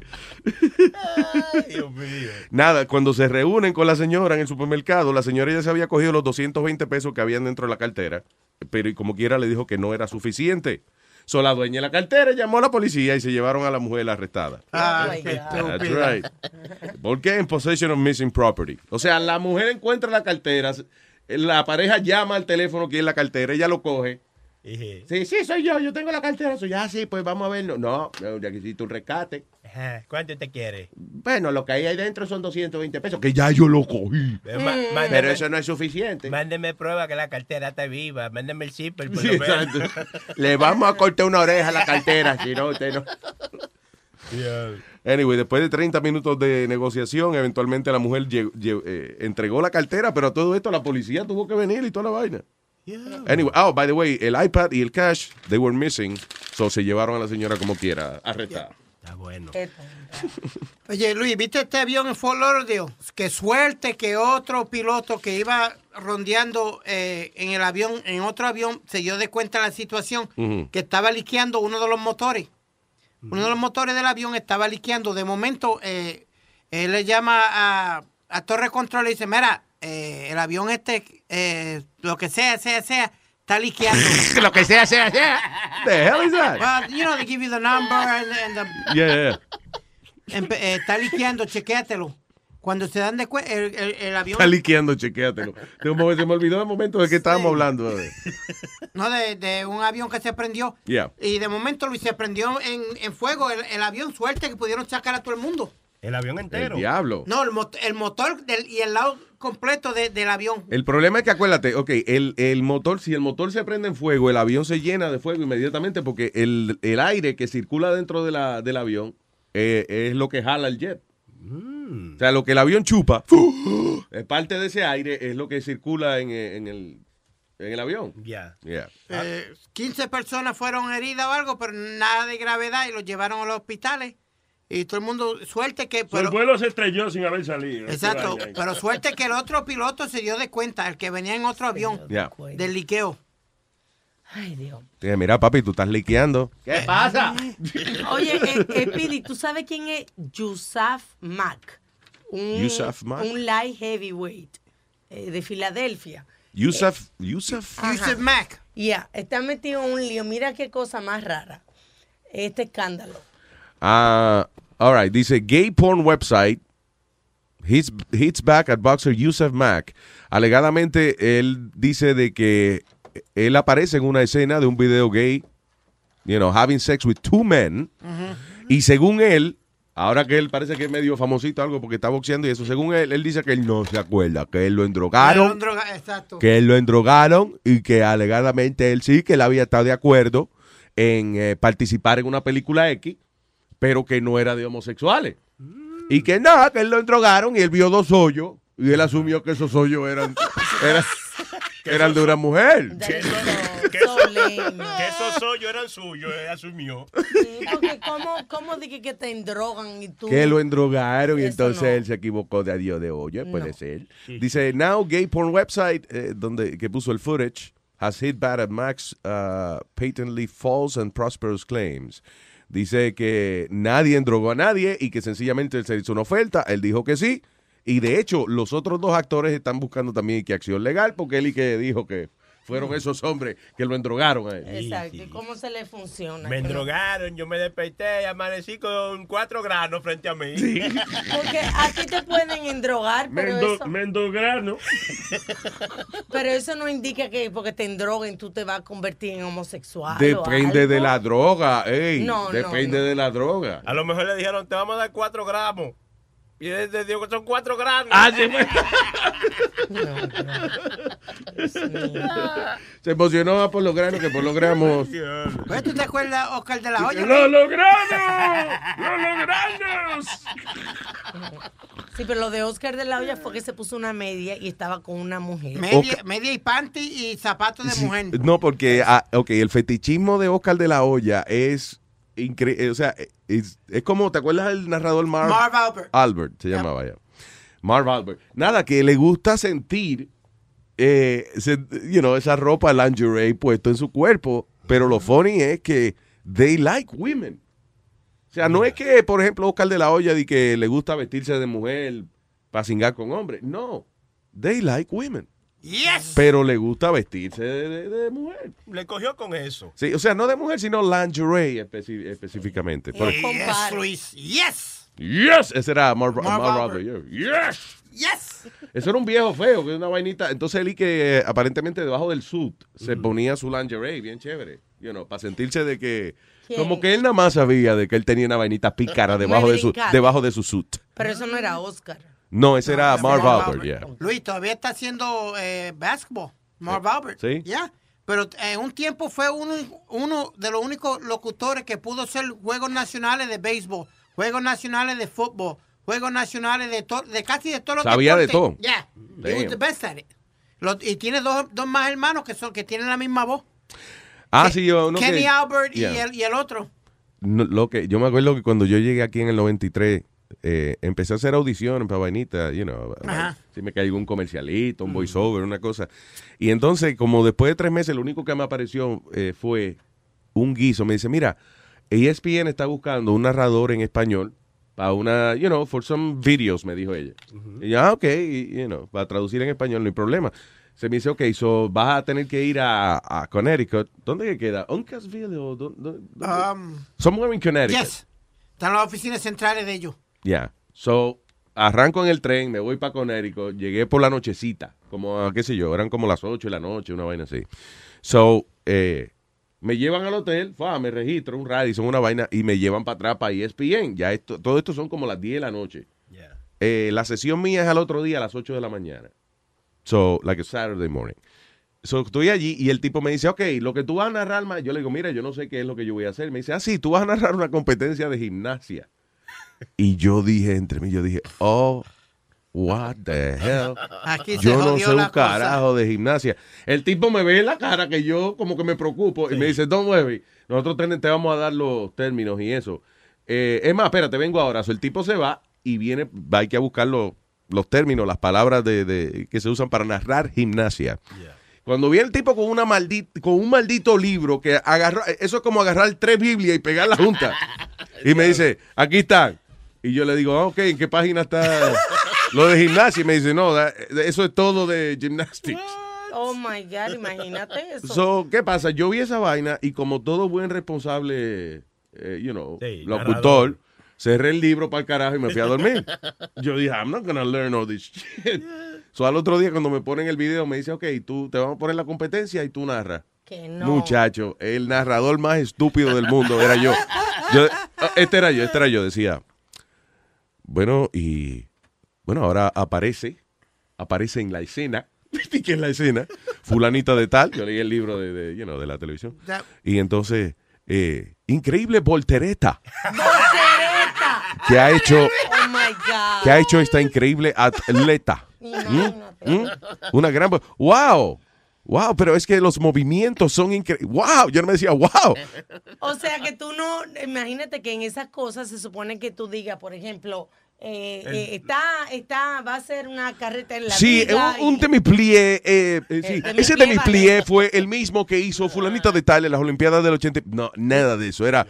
Dios mío. Nada, cuando se reúnen con la señora en el supermercado, la señora ya se había cogido los 220 pesos que habían dentro de la cartera, pero y como quiera le dijo que no era suficiente. So, la dueña de la cartera llamó a la policía y se llevaron a la mujer arrestada. Ah, qué That's right. ¿Por qué? En possession of missing property. O sea, la mujer encuentra la cartera, la pareja llama al teléfono que es la cartera, ella lo coge. Sí, sí, soy yo, yo tengo la cartera. Soy, ah, sí, pues vamos a verlo. No, no, necesito un rescate. Ajá, ¿Cuánto te quiere? Bueno, lo que hay ahí dentro son 220 pesos, que ya yo lo cogí. Mándeme- Pero eso no es suficiente. Mándeme prueba que la cartera está viva. Mándeme el zipper. por Sí, lo menos. exacto. Le vamos a cortar una oreja a la cartera, si no, usted no. Anyway, después de 30 minutos de negociación, eventualmente la mujer eh, entregó la cartera, pero a todo esto la policía tuvo que venir y toda la vaina. Anyway, oh, by the way, el iPad y el cash, they were missing, so se llevaron a la señora como quiera, arrestada. Ah, bueno. Oye, Luis, ¿viste este avión en Fort Lauderdale? Qué suerte que otro piloto que iba rondeando eh, en el avión, en otro avión, se dio de cuenta de la situación, que estaba liqueando uno de los motores. Uno de los motores del avión estaba liqueando. De momento, eh, él le llama a, a Torre Control y dice, mira, eh, el avión este, eh, lo que sea, sea, sea, está liqueando. Lo que sea, sea, sea. The hell is that? Well, you know, they give you the number and, and the- Yeah, yeah. Empe- eh, está liqueando, chequéatelo. Cuando se dan de cuenta, el, el- el avión. Está liqueando, chequéatelo. Se me olvidó el momento de que estábamos hablando. de- No, de, de un avión que se prendió. Yeah. Y de momento, Luis, se prendió en, en fuego el, el avión. Suerte que pudieron sacar a todo el mundo. El avión El diablo. No, el, mot- el motor del- y el lado completo de- del avión. El problema es que acuérdate, ok, el, el motor, si el motor se prende en fuego, el avión se llena de fuego inmediatamente porque el, el aire que circula dentro de la, del avión eh, es lo que jala el jet. Mm. O sea, lo que el avión chupa, es parte de ese aire, es lo que circula en, eh, en el, en el avión. Ya. Yeah. Eh, 15 personas fueron heridas o algo, pero nada de gravedad y los llevaron a los hospitales. Y todo el mundo, suerte que... Pero el vuelo se estrelló sin haber salido. exacto, pero suerte que el otro piloto se dio de cuenta, el que venía en otro avión, Yeah. del liqueo. Ay, Dios. Mira, papi, tú estás liqueando. ¿Qué pasa? Oye, eh, eh, Pidi, ¿tú sabes quién es Yusuf Mack? Un, Yusuf Mack. Un light heavyweight eh, de Filadelfia. Yusuf, Yusuf. Ajá. Mack. Ya, está metido en un lío. Mira qué cosa más rara. Este escándalo. Ah, all right. Dice gay porn website hits, hits back at boxer Yusuf Mack. Alegadamente él dice de que él aparece en una escena de un video gay, you know, having sex with two men. Y según él, ahora que él parece que es medio famosito algo porque está boxeando y eso, según él, él dice que él no se acuerda, que él lo endrogaron droga- exacto. que él lo endrogaron y que alegadamente él sí, que él había estado de acuerdo en eh, participar en una película X, pero que no era de homosexuales. Y que nada, que él lo endrogaron y él vio dos hoyos y él asumió que esos hoyos eran, eran, eran de una mujer. Que, eso- que eso- que esos hoyos eran suyos, él asumió. Sí, porque ¿cómo, cómo dije que te endrogan y tú... Que lo endrogaron y entonces no. él se equivocó de adiós de hoyo, puede ser. Dice, now gay porn website, eh, donde que puso el footage, has hit bad at Max uh, patently false and prosperous claims. Dice que nadie endrogó a nadie y que sencillamente se hizo una oferta, él dijo que sí. Y de hecho, los otros dos actores están buscando también que acción legal porque él y que dijo que fueron esos hombres que lo endrogaron a él. Exacto. ¿Y cómo se le funciona? Me endrogaron, yo me desperté y amanecí con cuatro granos frente a mí. Porque a ti te pueden endrogar, pero Mendo- eso, Mendograno. pero eso no indica que porque te endroguen tú te vas a convertir en homosexual. o Depende algo. de la droga, ey. No, no, Depende no. de la droga. A lo mejor le dijeron, te vamos a dar cuatro gramos. Y él te dijo que son cuatro granos. Ah, sí, pues. Se emocionó por los granos que por los gramos. Pues, ¿Tú te acuerdas, Oscar de la Hoya? ¡Lo logramos! ¡Lo logramos! Sí, pero lo de Oscar de la Hoya fue que se puso una media y estaba con una mujer. Media, media y panty y zapatos de Sí, mujer. No, porque, ah, ok, el fetichismo de Oscar de la Hoya es increíble. O sea, es, es como, ¿te acuerdas del narrador Marv? Marv Albert. Albert se llamaba ya. Marv Albert. Nada, que le gusta sentir, eh, se- you know, esa ropa lingerie puesto en su cuerpo. Pero lo funny es que they like women. O sea, no es que, por ejemplo, Oscar de la Hoya di que le gusta vestirse de mujer para cingar con hombres. No. They like women. Yes. Pero le gusta vestirse de, de- de mujer. Le cogió con eso. Sí, o sea, no de mujer, sino lingerie especi- específicamente. Yes, Luis. Yes. Yes, ese era Albert. Albert, yeah. Yes. Yes. Eso era un viejo feo, que era una vainita. Entonces él y que eh, aparentemente debajo del suit se ponía su lingerie, bien chévere. You know, para sentirse de que... ¿Quién? Como que él nada más sabía de que él tenía una vainita pícara debajo, de su, debajo de su suit. Pero eso no era Oscar. No, ese era Marv Albert, yeah. Luis todavía está haciendo eh, basketball. Marv Albert. Sí. Ya. Pero eh, en un tiempo fue uno, uno de los únicos locutores que pudo hacer juegos nacionales de béisbol, juegos nacionales de fútbol, juegos nacionales de, to- de casi de todos los Sabía de todo. Ya. He was the best at it. Lo- y tiene dos, dos más hermanos que son que tienen la misma voz. Ah, sí, yo... uno Kenny que- Albert Yeah. y, el, y el otro. no, lo que, yo me acuerdo que cuando yo llegué aquí en el 93, eh, empecé a hacer audiciones para vainita, you know, Ajá. si me caigo un comercialito, un voiceover, una cosa. Y entonces, como después de tres meses, lo único que me apareció eh, fue un guiso. Me dice, mira, ESPN está buscando un narrador en español para una, you know, for some videos, me dijo ella. Y yo, ah, ok, y, you know, para traducir en español, no hay problema. Se me dice, ok, so vas a tener que ir a, a Connecticut. ¿Dónde que queda? ¿Uncasville o dónde? dónde? Um, Somewhere in Connecticut. yes. Están las oficinas centrales de ellos. Ya. So, arranco en el tren, me voy para Connecticut, llegué por la nochecita, como, a, qué sé yo, eran como las 8 de la noche, una vaina así. So, eh, me llevan al hotel, fa, me registro, un Radisson, una vaina, y me llevan para atrás para ESPN. Ya esto, todo esto son como las 10 de la noche. Eh, la sesión mía es al otro día a las 8 de la mañana. So, like a Saturday morning. So, estoy allí y el tipo me dice, ok, lo que tú vas a narrar, ma-". yo le digo, mira, yo no sé qué es lo que yo voy a hacer. Me dice, ah, sí, tú vas a narrar una competencia de gimnasia. Y yo dije entre mí, yo dije, oh, what the hell. Aquí se Yo no sé un cosa. carajo de gimnasia. El tipo me ve en la cara que yo como que me preocupo y me dice, don't worry, nosotros te, te vamos a dar los términos y eso. Eh, es más, espérate, vengo ahora. So, el tipo se va y viene, va hay que buscar los, los términos, las palabras de, de- que se usan para narrar gimnasia. Cuando viene el tipo con una maldita, con un maldito libro que agarró, eso es como agarrar tres Biblias y pegarlas juntas. y me dice, aquí están. Y yo le digo, ah, ok, ¿en qué página está lo de gimnasia? Y me dice, no, eso es todo de gymnastics. Oh my God, imagínate eso. So, ¿qué pasa? Yo vi esa vaina y como todo buen responsable, eh, you know, Sí, locutor, cerré el libro para el carajo y me fui a dormir. Yo dije, I'm not gonna learn all this shit. So, al otro día cuando me ponen el video me dice, ok, tú te vamos a poner la competencia y tú narras. Que no. Muchacho, el narrador más estúpido del mundo era yo. Yo- Este era yo, este era yo, decía. Bueno, y bueno, ahora aparece, aparece en la escena, ¿y qué es la escena? Fulanita de tal, yo leí el libro de, de, you know, de la televisión. Y entonces, eh, increíble voltereta ¡Voltereta! que ha hecho, Oh my God. que ha hecho esta increíble atleta. ¿Mm? ¿Mm? Una gran... ¡Wow! ¡Wow! Pero es que los movimientos son increíbles. ¡Wow! Yo no me decía, ¡wow! O sea que tú no, imagínate que en esas cosas se supone que tú digas, por ejemplo, eh, eh, está, está, va a ser una carreta en la Sí, un, un demi-plié, eh, eh, sí, demi-plié ese demi-plié fue el mismo que hizo fulanita de tal en las Olimpiadas del 80. No, nada de eso. Era,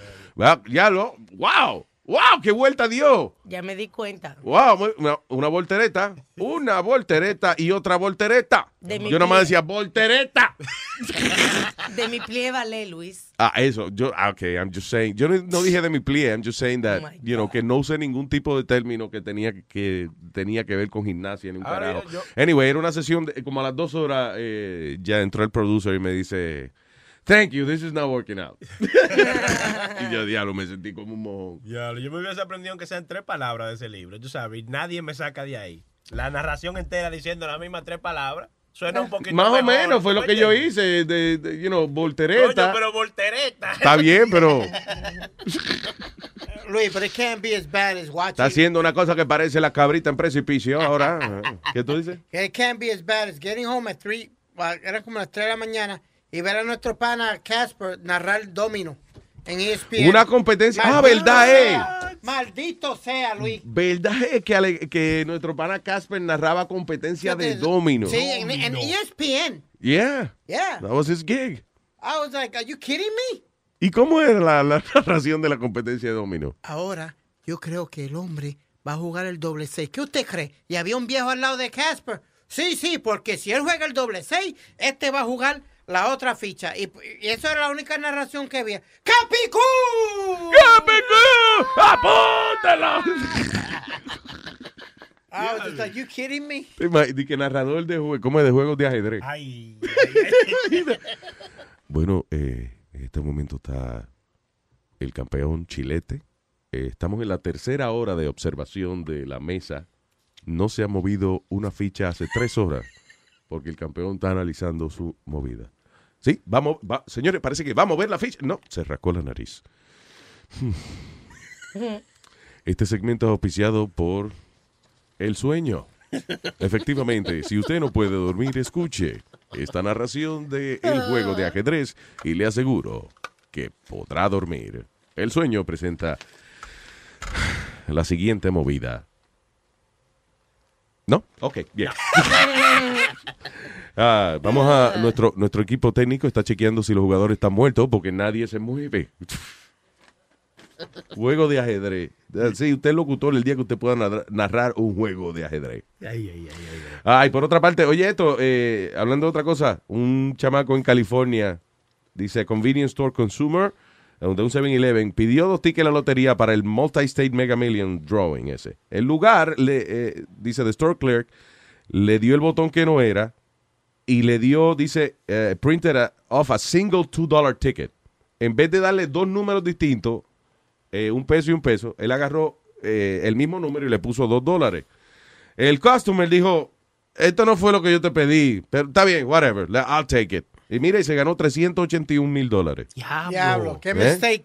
ya lo, wow, wow, qué vuelta dio. Ya me di cuenta. Wow, una, una voltereta, una voltereta y otra voltereta. Demi-plié. Yo nomás decía voltereta. De mi plie vale, Luis. Ah, eso, yo, ah, ok, I'm just saying. Yo no, no dije de mi plié, I'm just saying that, Oh you know, que no usé ningún tipo de término que tenía que tenía que ver con gimnasia ni un Ahora, carajo. yo- Anyway, era una sesión, de- como a las dos horas, eh, ya entró el producer y me dice, thank you, this is not working out. y yo, diablo, me sentí como un mojón. Ya, yo me hubiese aprendido aunque sean tres palabras de ese libro, tú sabes, y nadie me saca de ahí. La narración entera diciendo las mismas tres palabras suena un poquito Más o mejor, menos fue ¿tú lo que yo hice, de, de, you know, voltereta. Coño, pero voltereta. Está bien, pero Luis, but it can't be as bad as watching. está haciendo una cosa que parece la cabrita en precipicio ahora. ¿Qué tú dices? It can't be as bad as getting home at 3, era como las 3 de la mañana, y ver a nuestro pana Casper narrar domino en ESPN. Una competencia. Ah, verdad, eh. Maldito sea, Luis. ¿Verdad es que, ale- que nuestro pana Casper narraba competencia de domino? Sí, en, en E ESPN. Yeah. Yeah. That was his gig. I was like, are you kidding me? ¿Y cómo era la, la narración de la competencia de domino? Ahora, yo creo que el hombre va a jugar el doble 6. ¿Qué usted cree? Y había un viejo al lado de Casper. Sí, sí, porque si él juega el doble 6, este va a jugar la otra ficha. Y, y eso era la única narración que había. ¡Capicú! ¡Capicú! ¡Apúntalo! Just like, you kidding me? Di que narrador de juegos, ¿cómo es de juegos de ajedrez? Bueno, eh, en este momento está el campeón Chilete. Eh, estamos en la tercera hora de observación de la mesa. No se ha movido una ficha hace tres horas porque el campeón está analizando su movida. Sí, vamos, va, señores, parece que va a mover la ficha. No, se rascó la nariz. Este segmento es auspiciado por El Sueño. Efectivamente, si usted no puede dormir, escuche esta narración de el juego de ajedrez y le aseguro que podrá dormir. El sueño presenta la siguiente movida. ¿No? Ok, bien. Ah, vamos a. Nuestro, nuestro equipo técnico está chequeando si los jugadores están muertos porque nadie se mueve. Juego de ajedrez. Sí, usted es locutor el día que usted pueda narra- narrar un juego de ajedrez. Ay, ay, ay, ay. Ah, y por otra parte, oye esto, eh, hablando de otra cosa, un chamaco en California, dice Convenience Store Consumer, donde un 7-Eleven, pidió dos tickets a la lotería para el Multi-State Mega Million Drawing ese. El lugar, le, eh, dice The Store Clerk, le dio el botón que no era y le dio, dice, eh, printed a- off a single $2 ticket. En vez de darle dos números distintos, eh, un peso y un peso, él agarró eh, el mismo número y le puso dos dólares. El customer dijo, esto no fue lo que yo te pedí, pero está bien, whatever, I'll take it. Y mira, y se ganó 381 mil dólares. Diablo, qué ¿Eh? mistake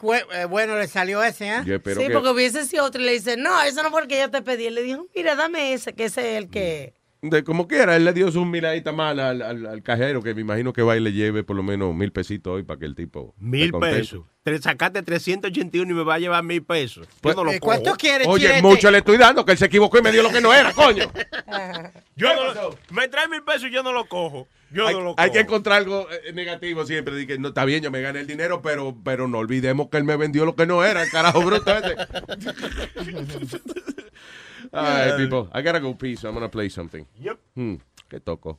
bueno le salió ese, ¿eh? Sí, que- porque hubiese sido otro y le dice, no, eso no fue el que yo te pedí. Él le dijo, mira, dame ese, que ese es el que... De como quiera, él le dio sus miradita mal al, al- al cajero, que me imagino que va y le lleve por lo menos mil pesitos hoy para que el tipo. Mil pesos. Te sacaste 381 y me va a llevar mil pesos. Yo Pues, no lo eh, cojo. ¿cuánto quieres, Oye, chilete? mucho le estoy dando, que él se equivocó y me dio lo que no era, coño. Yo no lo- me trae mil pesos y yo no lo cojo. Yo hay, no lo cojo. hay que encontrar algo eh, negativo siempre. que no, está bien, yo me gané el dinero, pero, pero no olvidemos que él me vendió lo que no era, el carajo bruto ese. All right, people. I gotta go pee, so I'm gonna play something. Yep. Hmm, ¿Qué toco?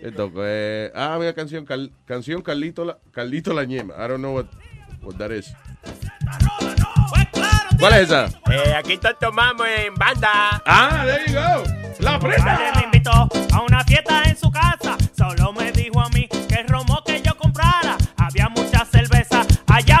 ¿Qué toco? Eh, ah, mira, canción, Cal- canción Carlito la, Carlito la ñema. I don't know what, what that is. ¿Cuál es esa? Eh, aquí te tomamos en banda. Ah, there you go. La Padre me invitó a una fiesta en su casa. Solo me dijo a mí que el romo que yo comprara. Había mucha cerveza, allá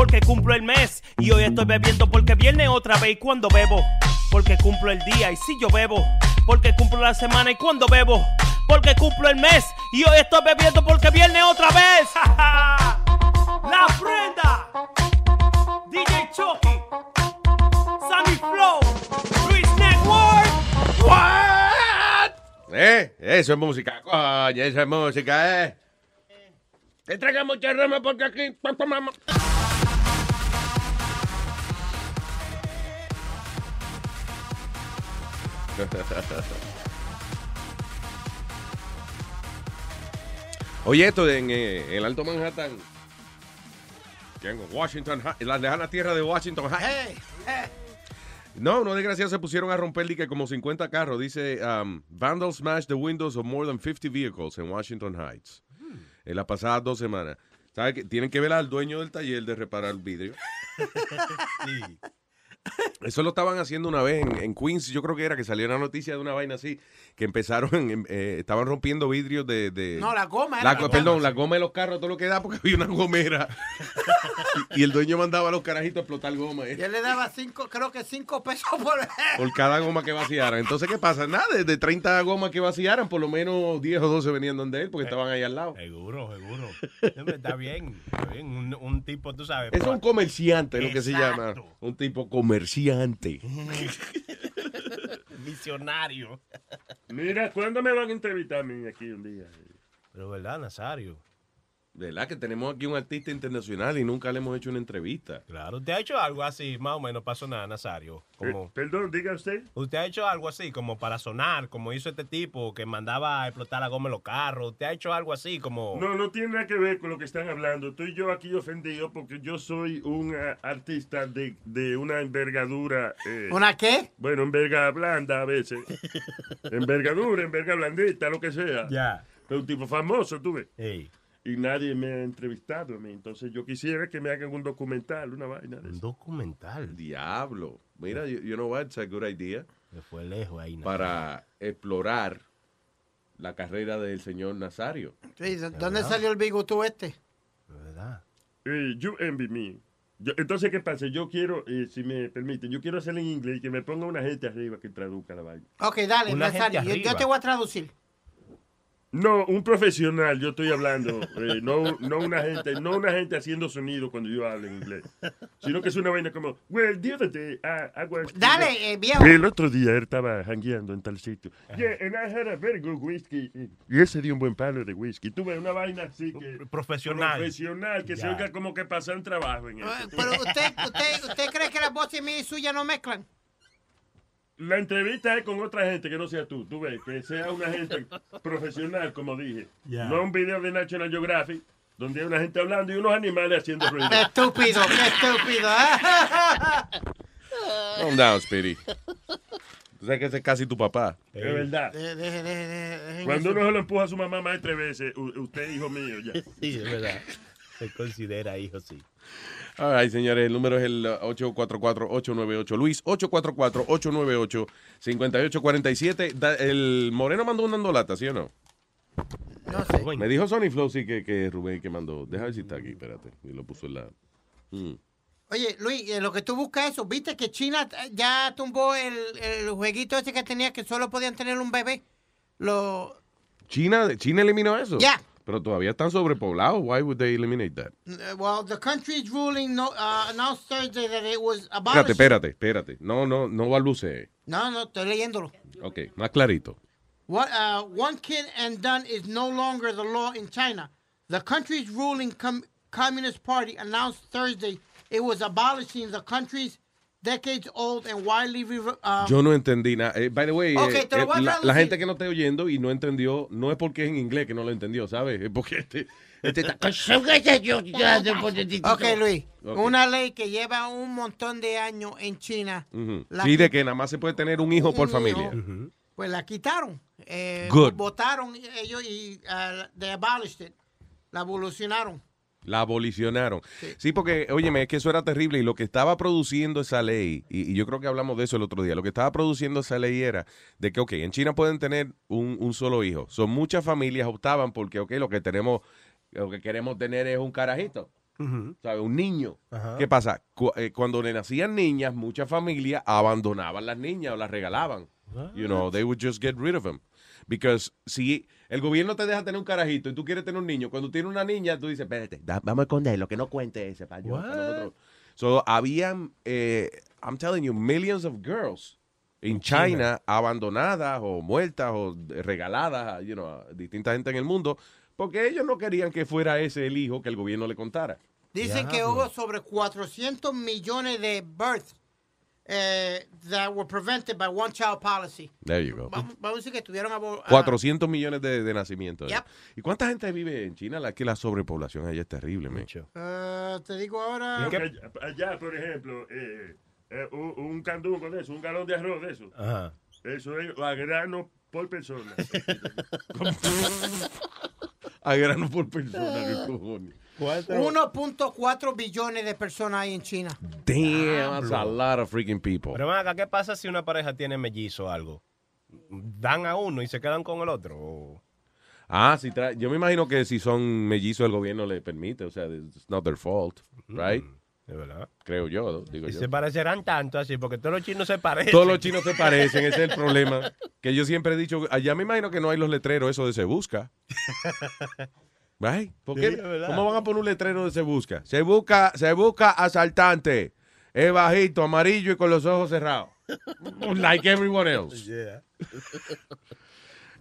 Porque cumplo el mes y hoy estoy bebiendo porque viene otra vez. ¿Y cuando bebo? Porque cumplo el día y si yo bebo. Porque cumplo la semana y cuando bebo. Porque cumplo el mes y hoy estoy bebiendo porque viene otra vez. la prenda. DJ Chucky. Sammy Flow. Luis Network. What? Eh, eso es música, coño, eso es música, eh. Te traiga mucha rama porque aquí Oye, esto en eh, el Alto Manhattan, en Washington, la lejana tierra de Washington High. No, unos desgraciados se pusieron a romper dique como 50 carros. Dice, um, vandals smashed the windows of more than 50 vehicles in Washington Heights. En las pasadas dos semanas. ¿Sabe que Tienen que ver al dueño del taller de reparar vidrio. Eso lo estaban haciendo una vez en, en Queens, yo creo que era que salió una noticia de una vaina así, que empezaron, en- eh, estaban rompiendo vidrios de... de- No, la goma. la, perdón, la goma de los carros, todo lo que da, porque había una gomera. y, y el dueño mandaba a los carajitos a explotar goma. eh, Y él le daba cinco, creo que cinco pesos por... por cada goma que vaciaran. Entonces, ¿qué pasa? Nada, de, de 30 gomas que vaciaran, por lo menos 10 o 12 venían donde él, porque estaban ahí al lado. Seguro, seguro. Está bien, está bien. Un, un tipo, tú sabes. Es un comerciante, lo que se llama. Un tipo comerciante. Visionario. Mira, ¿cuándo me van a entrevistar a mí aquí un día? Pero, ¿verdad, Nazario? ¿Verdad? Que tenemos aquí un artista internacional y nunca le hemos hecho una entrevista. Claro, usted ha hecho algo así, más o menos, para sonar, Nazario. Como, Eh, perdón, diga usted. Usted ha hecho algo así, como para sonar, como hizo este tipo que mandaba a explotar la goma en los carros. Usted ha hecho algo así, como. No, no tiene nada que ver con lo que están hablando. Estoy yo aquí ofendido porque yo soy un ah, artista de, de una envergadura. eh, ¿Una qué? Bueno, enverga blanda a veces. envergadura, enverga blandita, lo que sea. Ya. Pero un tipo famoso, tú ves. Y nadie me ha entrevistado a mí. Entonces yo quisiera que me hagan un documental, una vaina de Un eso. documental. Diablo. Mira, you, you know what? It's a good idea. Me fue lejos ahí. Nazario. Para explorar la carrera del señor Nazario. Sí, ¿de ¿Dónde salió el bigotú este? Eh, you envy me. Yo- entonces, ¿qué pasa? Yo quiero, eh, si me permiten, yo quiero hacerlo en inglés y que me ponga una gente arriba que traduzca la vaina. Ok, dale, Una Nazario, gente yo, yo te voy a traducir. No, un profesional, yo estoy hablando, eh, no, no una gente, no una gente haciendo sonido cuando yo hablo en inglés, sino que es una vaina como, well, the other day, I, I was- Dale, eh, viejo. El otro día él estaba jangueando en tal sitio. Yeah, and I had a very good whiskey. Y ese dio un buen palo de whisky. Tuve una vaina así que... Profesional. Profesional, que se Ya. oiga como que pasan trabajo en eso. Pero usted, usted, ¿usted cree que las voces mías y suyas no mezclan? La entrevista es con otra gente que no sea tú. Tú ves, que sea una gente profesional, como dije. Ya. No un video de National Geographic donde hay una gente hablando y unos animales haciendo ruido. Qué estúpido, qué estúpido. ¿eh? Calm down, Speedy. Tú sabes que ese es casi tu papá. Es verdad. Cuando eso. uno se lo empuja a su mamá más de tres veces, usted es hijo mío ya. Sí, es verdad. Se considera hijo, sí. All right, señores, el número es el uh, 844-898. Luis, 844-898-5847. Da- El Moreno mandó un dando lata, ¿sí o no? No sé. Me dijo Sony Flow, sí, que, que Rubén que mandó. Deja ver si está aquí, espérate. Y lo puso en la... Mm. Oye, Luis, eh, lo que tú buscas eso, ¿viste que China eh, ya tumbó el, el jueguito ese que tenía que solo podían tener un bebé? Lo, China, China eliminó eso. Ya. Pero todavía están sobrepoblados. Why would they eliminate that? uh, well, the country's ruling no, uh, announced Thursday that it was Espérate, espérate, espérate. No, no, no va a luce. No, no, estoy leyéndolo. Ok, más clarito. What, uh, one kid and done is no longer the law in China. The country's ruling com- Communist Party announced Thursday it was abolishing the country's decades-old and widely um, Yo no entendí nada. Eh, by the way, eh, eh, la, gente que no esté oyendo y no entendió, no es porque es en inglés que no lo entendió, ¿sabes? Es porque este, Este está- Ok, Luis. Una ley que lleva un montón de años en China. La Sí, que- de que nada más se puede tener un hijo por familia. pues la quitaron. Eh, Good. Votaron ellos y uh, they abolished it. La evolucionaron. La abolicionaron. Sí. porque, óyeme, es que eso era terrible y lo que estaba produciendo esa ley, y, y yo creo que hablamos de eso el otro día, lo que estaba produciendo esa ley era de que, ok, en China pueden tener un, un solo hijo. Son muchas familias optaban porque, ok, lo que tenemos, lo que queremos tener es un carajito. Un niño. ¿Qué pasa? Cu- eh, cuando le nacían niñas, muchas familias abandonaban las niñas o las regalaban. You know, they would just get rid of them. Because si el gobierno te deja tener un carajito y tú quieres tener un niño, cuando tienes una niña, tú dices, espérate, da- vamos a esconderlo, que no cuente ese para yo, para nosotros". So, habían, eh, I'm telling you, millions of girls in China, China. abandonadas o muertas o regaladas a, you know, a distinta gente en el mundo, porque ellos no querían que fuera ese el hijo que el gobierno le contara. Dicen que hubo sobre 400 millones de births eh, that were prevented by one child policy. There you go. Vamos, vamos a decir que tuvieron abo- ah, 400 millones de, de nacimientos. Yep. ¿Y cuánta gente vive en China? La que la sobrepoblación allá es terrible, eh, te digo ahora. Porque allá, allá, por ejemplo, eh, eh, un, un candungo de eso, un galón de arroz de eso. Ajá. Eso es a grano por persona. A grano por persona, qué cojones. 1.4 billones de personas hay en China. Damn, that's a lot of freaking people. Pero ven acá, ¿qué pasa si una pareja tiene mellizo o algo? ¿Dan a uno y se quedan con el otro? o- Ah, si tra- yo me imagino que si son mellizos el gobierno le permite, o sea, it's not their fault, right? De verdad. Creo yo, ¿no? digo Y yo. se parecerán tanto así, porque todos los chinos se parecen. Todos los chinos se parecen, ese es el problema. Que yo siempre he dicho, allá me imagino que no hay los letreros, eso de se busca. Right? ¿Por qué? ¿Cómo van a poner un letrero de se busca? Se busca, se busca asaltante. Es bajito, amarillo y con los ojos cerrados. like everyone else.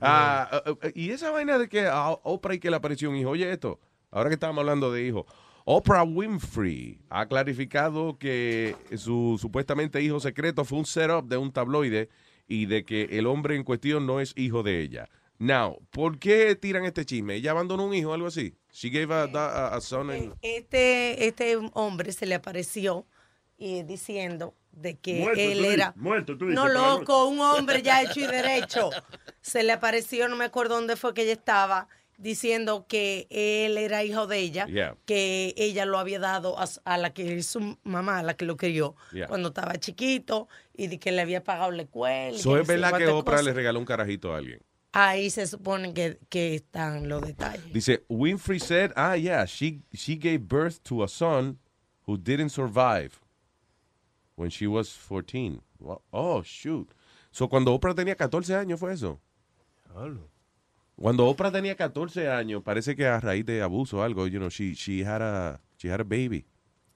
Ah, uh, uh, y esa vaina de que a Oprah y que le apareció un hijo. Oye, esto, ahora que estábamos hablando de hijos. Oprah Winfrey ha clarificado que su supuestamente hijo secreto fue un setup de un tabloide y de que el hombre en cuestión no es hijo de ella. Now, ¿por qué tiran este chisme? ¿Ella abandonó un hijo o algo así? She gave a, a- a son and- Este, este hombre se le apareció y diciendo de que Muerto, él tú dices, era muerto, tú dices, no loco, un hombre ya hecho y derecho. Se le apareció, no me acuerdo dónde fue que ella estaba, diciendo que él era hijo de ella, Yeah. que ella lo había dado a, s- a la que es su mamá, a la que lo crió Yeah. cuando estaba chiquito y de que le había pagado la escuela. y So, que es no verdad que Oprah le regaló un carajito a alguien. Ahí se supone que, que están los detalles. Dice, Winfrey said, ah, yeah, she, she gave birth to a son who didn't survive when she was 14. Wow. Oh, shoot. So, cuando Oprah tenía 14 años fue eso. Cuando Oprah tenía 14 años, parece que a raíz de abuso o algo, you know, she, she, had a, she had a baby.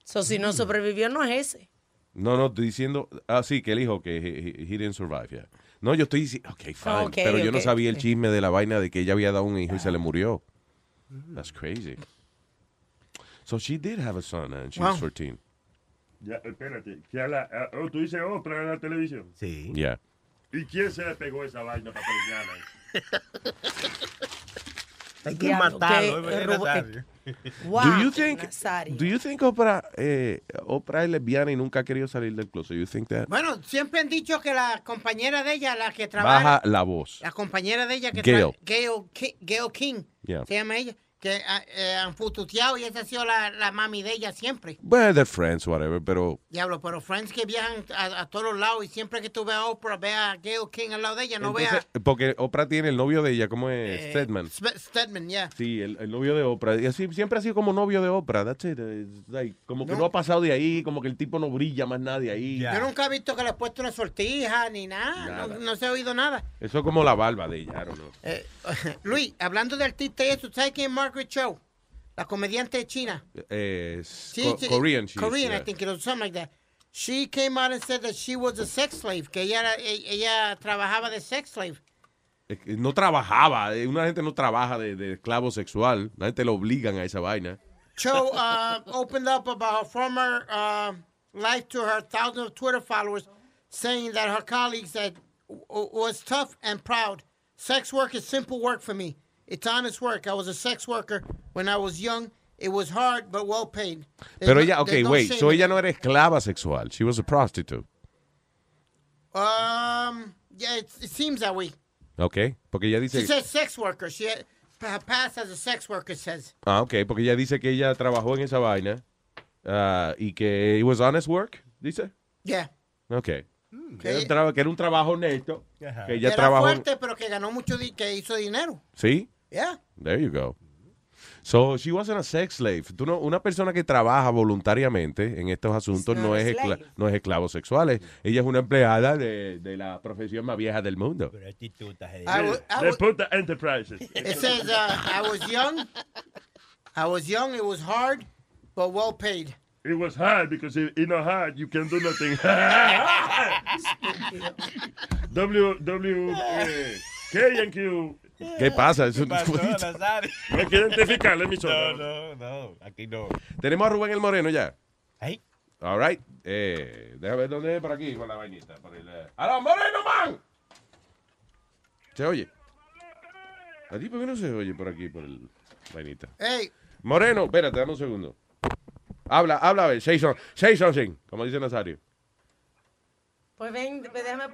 So, si no sobrevivió, no es ese. No, no, estoy diciendo, ah, sí, que el hijo, que he, he- he didn't survive, yeah. No, yo estoy diciendo, ok, fine, Ok, pero yo no sabía el chisme de la vaina de que ella había dado un hijo y se le murió. That's crazy. So she did have a son and she was Wow. 14. Ya, espérate. Que a la, a- oh, tú dices Oprah en la televisión. Sí. Yeah. ¿Y quién se le pegó esa vaina para? Hay que matarlo, qué es robo- Nazario. Wow, do you think, do you think Oprah, eh, Oprah es lesbiana y nunca ha querido salir del closet? You think that? Bueno, siempre han dicho que la compañera de ella, la que trabaja. Baja la voz. La compañera de ella que Gail. tra- Gail, Ki- Gail King, Yeah. se llama ella, que ah, eh, han fututeado y esa ha sido la, la mami de ella siempre. Well, they're friends, whatever, pero Diablo, pero friends que viajan a, a todos lados y siempre que tú veas a Oprah, ve a Gail King al lado de ella, no entonces, porque Oprah tiene el novio de ella, ¿cómo es? vea Stedman. Stedman, ya. Sí, el, el novio de Oprah. Y así siempre ha sido como novio de Oprah. That's it. It's like, como que no. ha pasado de ahí, como que el tipo no brilla más nadie ahí. Yo nunca he visto que le he puesto una sortija ni nada, Nada. No, no se ha oído nada. Eso es como la barba de ella, I don't know. Eh, Luis, hablando de artista y eso, ¿sabes quién es Margaret Cho? La comediante de China. Eh, Sí, co- Korean, she's, Korean, yeah. I think it was something like that. She came out and said that she was a sex slave, que ella, era- ella trabajaba de sex slave. No trabajaba. eh, Una gente no trabaja de, de esclavo sexual. La gente lo obligan a esa vaina. Cho uh, opened up about her former uh, life to her thousands of Twitter followers, saying that her colleagues w- was tough and proud. Sex work is simple work for me. It's honest work. I was a sex worker when I was young. It was hard, but well paid. There's Pero ella, ok, there's no wait, so ella no era esclava sexual. She was a prostitute. Um, yeah, it, it seems that way. Ok, porque ella She dice... says sex worker. She had, her past as a sex worker says. Ah, ok, porque ella dice que ella trabajó en esa vaina ah, y que it was honest work, dice. Yeah. Ok. que- Que, era un traba- que era un trabajo honesto. Que ella Era trabajó... fuerte, pero que ganó mucho, que hizo dinero. ¿Sí? Yeah. There you go. So, she wasn't a sex slave. Tú no, una persona que trabaja voluntariamente en estos asuntos no a es, escla- no es esclavo sexual. es- Ella es una empleada de, de la profesión más vieja del mundo. I De puta enterprises. It says uh, I was young. I was young. It was hard, but well paid. It was hard because if it's not hard, you can do nothing. w, W, eh, K and Q. ¿Qué pasa? Pasó, Nazario? No hay que identificar la emisora. No, no, no, aquí no. Tenemos a Rubén el Moreno ya. Ahí. All right. Eh, déjame ver dónde es por aquí con la vainita. Por el, eh. ¡Aló, Moreno, man! ¿Se oye? ¿A ti por qué no se oye por aquí, por el vainita? Hey, Moreno, espérate, dame un segundo. Habla, habla, a ver. Say, some- say something, como dice Nazario. Pues ven, déjame.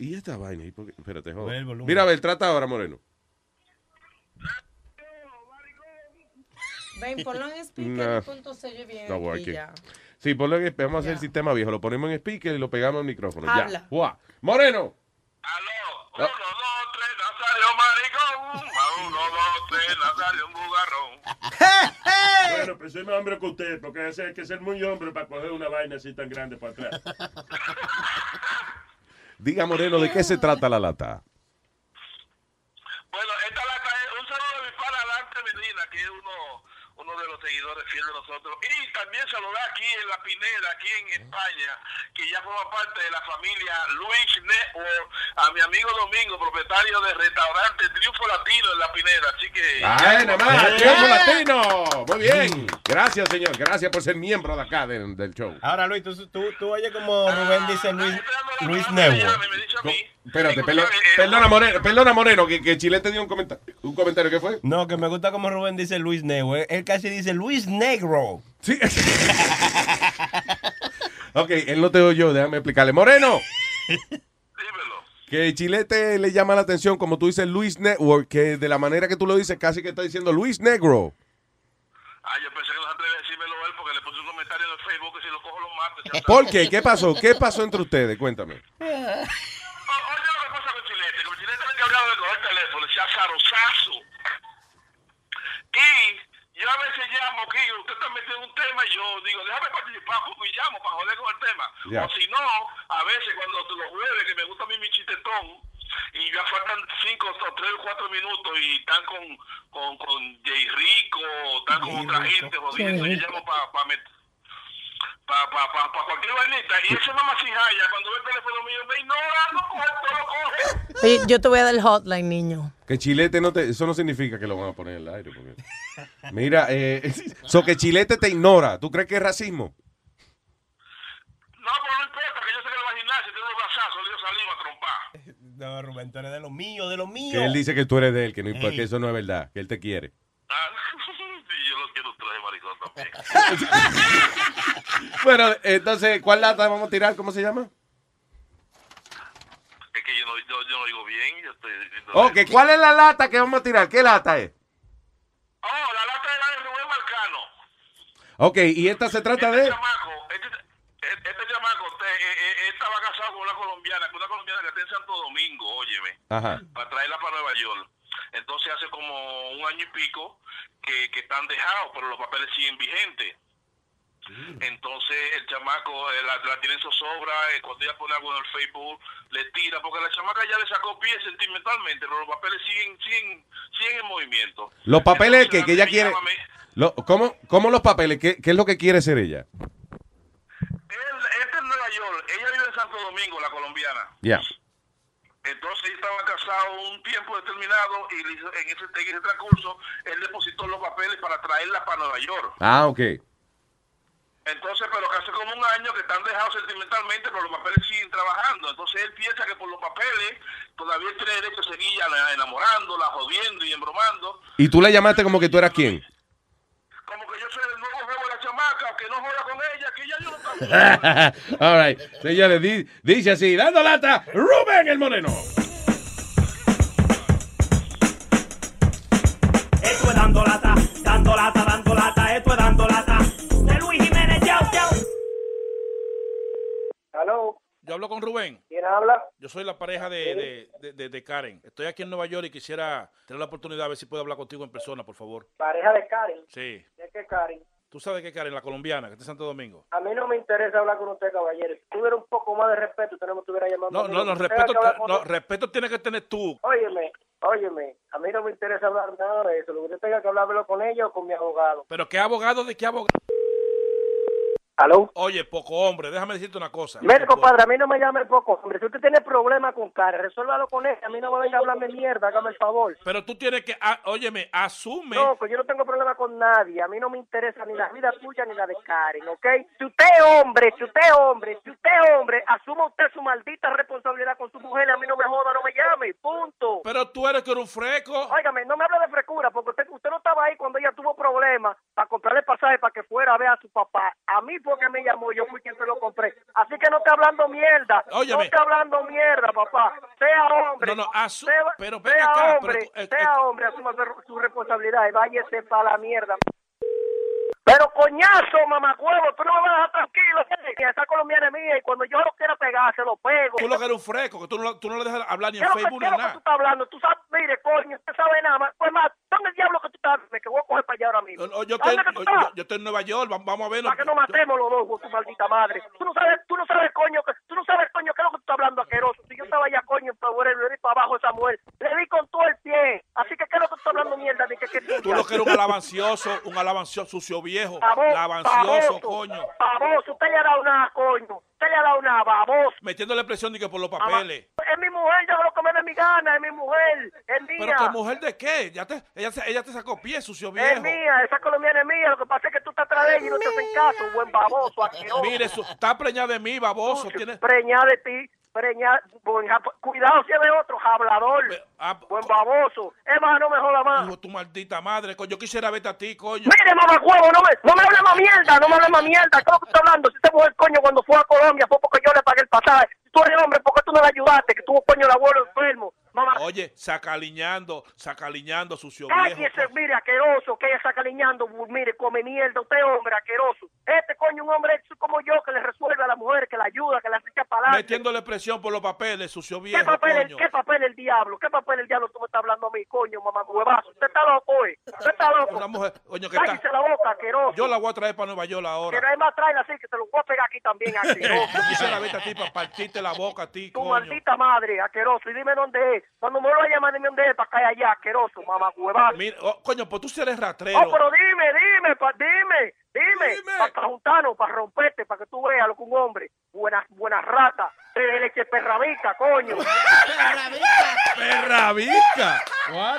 ¿Y esta vaina? ¿Y por qué? Espérate, joder. Mira, a ver, trata ahora, Moreno. Ven, ponlo en speaker punto se oye bien. No aquí ya. Sí, ponlo en, vamos a hacer el sistema viejo. Lo ponemos en speaker y lo pegamos al micrófono. Habla. Ya. Moreno. Bueno, pues soy más hombre que usted, porque hay que ser muy hombre para coger una vaina así tan grande para atrás. Diga, Moreno, ¿de qué se trata la lata? Bueno, esta lata es un saludo de mi pana Alante Medina, que es uno, seguidores fieles de nosotros. Y también saludar aquí en La Pineda, aquí en España, que ya forma parte de la familia Luis Network, a mi amigo Domingo, propietario del restaurante Triunfo Latino en La Pineda. Así que... ¡Ay, nada más! ¡Triunfo latino! Muy bien. Gracias, señor. Gracias por ser miembro de acá del, del show. Ahora, Luis, tú, tú, tú oyes como Rubén dice Luis, Luis Network. Espérate, perdo- perdona, Moreno, perdona, Moreno, que, que Chile te dio un comentario. ¿Un comentario qué fue? No, que me gusta como Rubén dice Luis Network. Él casi dice Luis Negro. Sí. Ok, él no te oyó, déjame explicarle. Moreno. Que Chilete le llama la atención, como tú dices, Luis Network, que de la manera que tú lo dices, casi que está diciendo Luis Negro. Ah, yo pensé que no se atreve a decírmelo él porque le puse un comentario en el Facebook que si lo cojo lo mato. ¿Por qué? ¿Qué pasó? ¿Qué pasó entre ustedes? Cuéntame. Oye, lo que pasa con Chilete, con Chilete le encargado de coger el teléfono, se azarosazo. Y yo a veces llamo, que usted está metido en un tema y yo digo, déjame participar poco y llamo para joder con el tema. Ya. O si no, a veces cuando los jueves, que me gusta a mí mi chistetón, y ya faltan cinco o tres o cuatro minutos y están con, con, con Jay Rico, están con otra gente jodiendo, y yo llamo para pa meter para pa, pa, pa cualquier vainita. Y ese mamá sin jaya, cuando ve el teléfono mío, me ignora, no coge, no lo coge. Oye, yo te voy a dar el hotline, niño. Que Chilete no te. Eso no significa que lo van a poner en el aire. Porque... Mira, eh. So que Chilete te ignora. ¿Tú crees que es racismo? No, pero no importa, que yo sé que él va a gimnasio, tiene unos brazazos, le dio saliva a trompar. No, Rubén, tú eres de lo mío, de lo mío. Que él dice que tú eres de él, que, no, que eso no es verdad, que él te quiere. y yo lo quiero traer maricón también. Bueno, entonces, ¿cuál lata vamos a tirar? ¿Cómo se llama? es que yo no, yo, yo no digo bien, yo estoy diciendo... Ok, ¿cuál es la lata que vamos a tirar? ¿Qué lata es? Oh, la lata de la de Rubén Marcano. Ok, y esta se trata de. chamaco, este, este, este chamaco, este, eh, eh, él estaba casado con una colombiana, con una colombiana que está en Santo Domingo, óyeme, Ajá. para traerla para Nueva York. Entonces hace como un año y pico que, que están dejados, pero los papeles siguen vigentes. Entonces el chamaco eh, la, la tiene en zozobra, eh, cuando ella pone algo en el Facebook le tira, porque la chamaca ya le sacó pie sentimentalmente, pero los papeles siguen siguen siguen en movimiento. Los papeles que, Entonces, que ella me quiere. Lo- ¿cómo, ¿Cómo los papeles? ¿Qué, ¿Qué es lo que quiere ser ella? Él, este es Nueva York, ella vive en Santo Domingo, la colombiana. Ya. Entonces él estaba casado un tiempo determinado y en ese, en ese transcurso él depositó los papeles para traerla para Nueva York. Ah, ok. Entonces, pero hace como un año que están dejados sentimentalmente, pero los papeles siguen trabajando. Entonces él piensa que por los papeles todavía tiene derecho a seguir enamorándola, jodiendo y embromando. Y tú le llamaste como que tú eras quién. Como que yo soy el nuevo chamaca, que no joda con ella, que ya yo no All right. Señores, di- dice así, dando lata, Rubén el Moreno. Esto es dando lata, dando lata, dando lata, esto es dando lata. De Luis Jiménez, chao, chao. Aló, Yo hablo con Rubén. ¿quién habla? Yo soy la pareja de, de, de- de- de Karen. Estoy aquí en Nueva York y quisiera tener la oportunidad de ver si puedo hablar contigo en persona, por favor. Pareja de Karen. Sí. ¿De qué Karen? Tú sabes que Karen, la colombiana, que está en Santo Domingo. A mí no me interesa hablar con usted, caballero. Si tuviera un poco más de respeto, usted no me estuviera llamando. No, a mí. no, no, respeto, no, respeto tiene que tener tú. Óyeme, óyeme, a mí no me interesa hablar nada de eso. Lo que usted tenga que hablarlo con ella o con mi abogado. Pero ¿qué abogado de qué abogado? ¿Aló? Oye, poco hombre, déjame decirte una cosa. Mire, compadre, a mí no me llame poco, hombre. Si usted tiene problemas con Karen, resuélvalo con ella. A mí no me venga a hablarme mierda, hágame el favor. Pero tú tienes que, ah, óyeme, asume. No, pues yo no tengo problema con nadie. A mí no me interesa ni la vida tuya ni la de Karen, ¿ok? Si usted es hombre, si usted es hombre, si usted es hombre, asuma usted su maldita responsabilidad con su mujer. A mí no me joda, no me llame. Punto. Pero tú eres que eres un freco. Óigame, no me hable de frecura, porque usted, usted no estaba ahí cuando ella tuvo problemas para comprarle pasaje para que fuera a ver a su papá. A mí porque me llamó, yo fui quien se lo compré. Así que no esté hablando mierda. Óyeme. No esté hablando mierda, papá. Sea hombre. No, no, asu- sea, pero sea acá, hombre, pero eh, sea hombre, asuma su- su responsabilidad y váyase para la mierda. Pero coñazo, mamacuevo, tú no me vas a dejar tranquilo. Que esa colombiana es mía y cuando yo lo quiera pegar, se lo pego. Tú lo que eres un freco, que tú no, tú no le dejas hablar ni ¿Qué en Facebook qué ni lo que nada. tú estás hablando? Tú sabes, mire, coño, usted sabe nada más. Pues más, ¿dónde el diablo que tú estás? Me que voy a coger para allá ahora mismo. No, yo, estoy, ¿Dónde que tú yo, yo- estoy en Nueva York, vamos, a verlo. Para que no matemos los dos, con tu maldita madre. Tú no sabes, tú no sabes, coño, que, tú no sabes, coño, qué es lo que tú estás hablando, asqueroso. Si yo estaba allá, coño, para le di para abajo esa mujer. Le di con todo el pie. Así que, ¿qué es lo que tú estás hablando mierda? De que, que Tú lo que eres un alabancioso, un alabancioso sucio viejo. Lavancioso, baboso, coño. Baboso, usted le ha dado una, coño. Usted le ha dado una, baboso. Metiéndole presión de que por los papeles. Es mi mujer, yo lo que me dé mi gana, es mi mujer, es mía. Pero que mujer de qué? Ya te, ella, se- ella te sacó pie, sucio Es viejo. mía, esa colombiana es mía. Lo que pasa es que tú estás atrás de ella y no te hacen caso, buen baboso, asqueroso. Mire, su- está preñada de mí, baboso. Tiene, Preñada de ti, jap- Cuidado si es de otro, hablador. buen baboso. Es más, no me joda más. Hijo, tu maldita madre, coño. Yo quisiera verte a ti, coño. Mire, mamacuevo, no me, no me hable más mierda, no me hable más mierda. ¿Qué es lo que estás hablando? Si esta mujer, coño, cuando fue a Colombia fue porque yo le pagué el pasaje. Si tú eres hombre, ¿por qué tú no le ayudaste? Que tuvo, coño, el abuelo enfermo. Mamá, Oye, sacaliñando, sacaliñando, sucio viejo. cállese, mire, asqueroso, que ella saca liñando, mire, come mierda, usted hombre asqueroso. Este coño, un hombre como yo que le resuelve a la mujer, que la ayuda, que la echa para. Metiéndole presión por los papeles, sucio ¿Qué viejo, papel, el, coño. ¿Qué papel el diablo? ¿Qué papel el diablo tú me estás hablando a mí, coño, mamá huevazo? Usted está loco, eh. Usted está loco. Una mujer, coño, que Cállese está. la boca, asqueroso. Yo la voy a traer para Nueva York Que ahora. no hay más traerla así, que te lo voy a pegar aquí también, asqueroso. Yo quisiera verte a ti para partirte la boca a ti, Tu coño. maldita madre, asqueroso. Y dime dónde es. Cuando me lo a llamar, dime dónde es para allá, asqueroso, mamá huevazo. Mira, oh, coño, pues tú sí eres ratrero. Oh, pero dime, dime, pa, dime, dime, para juntarnos, para romperte, para que tú veas lo que un hombre, buena, buena rata, de leche perrabica, coño. Perrabica.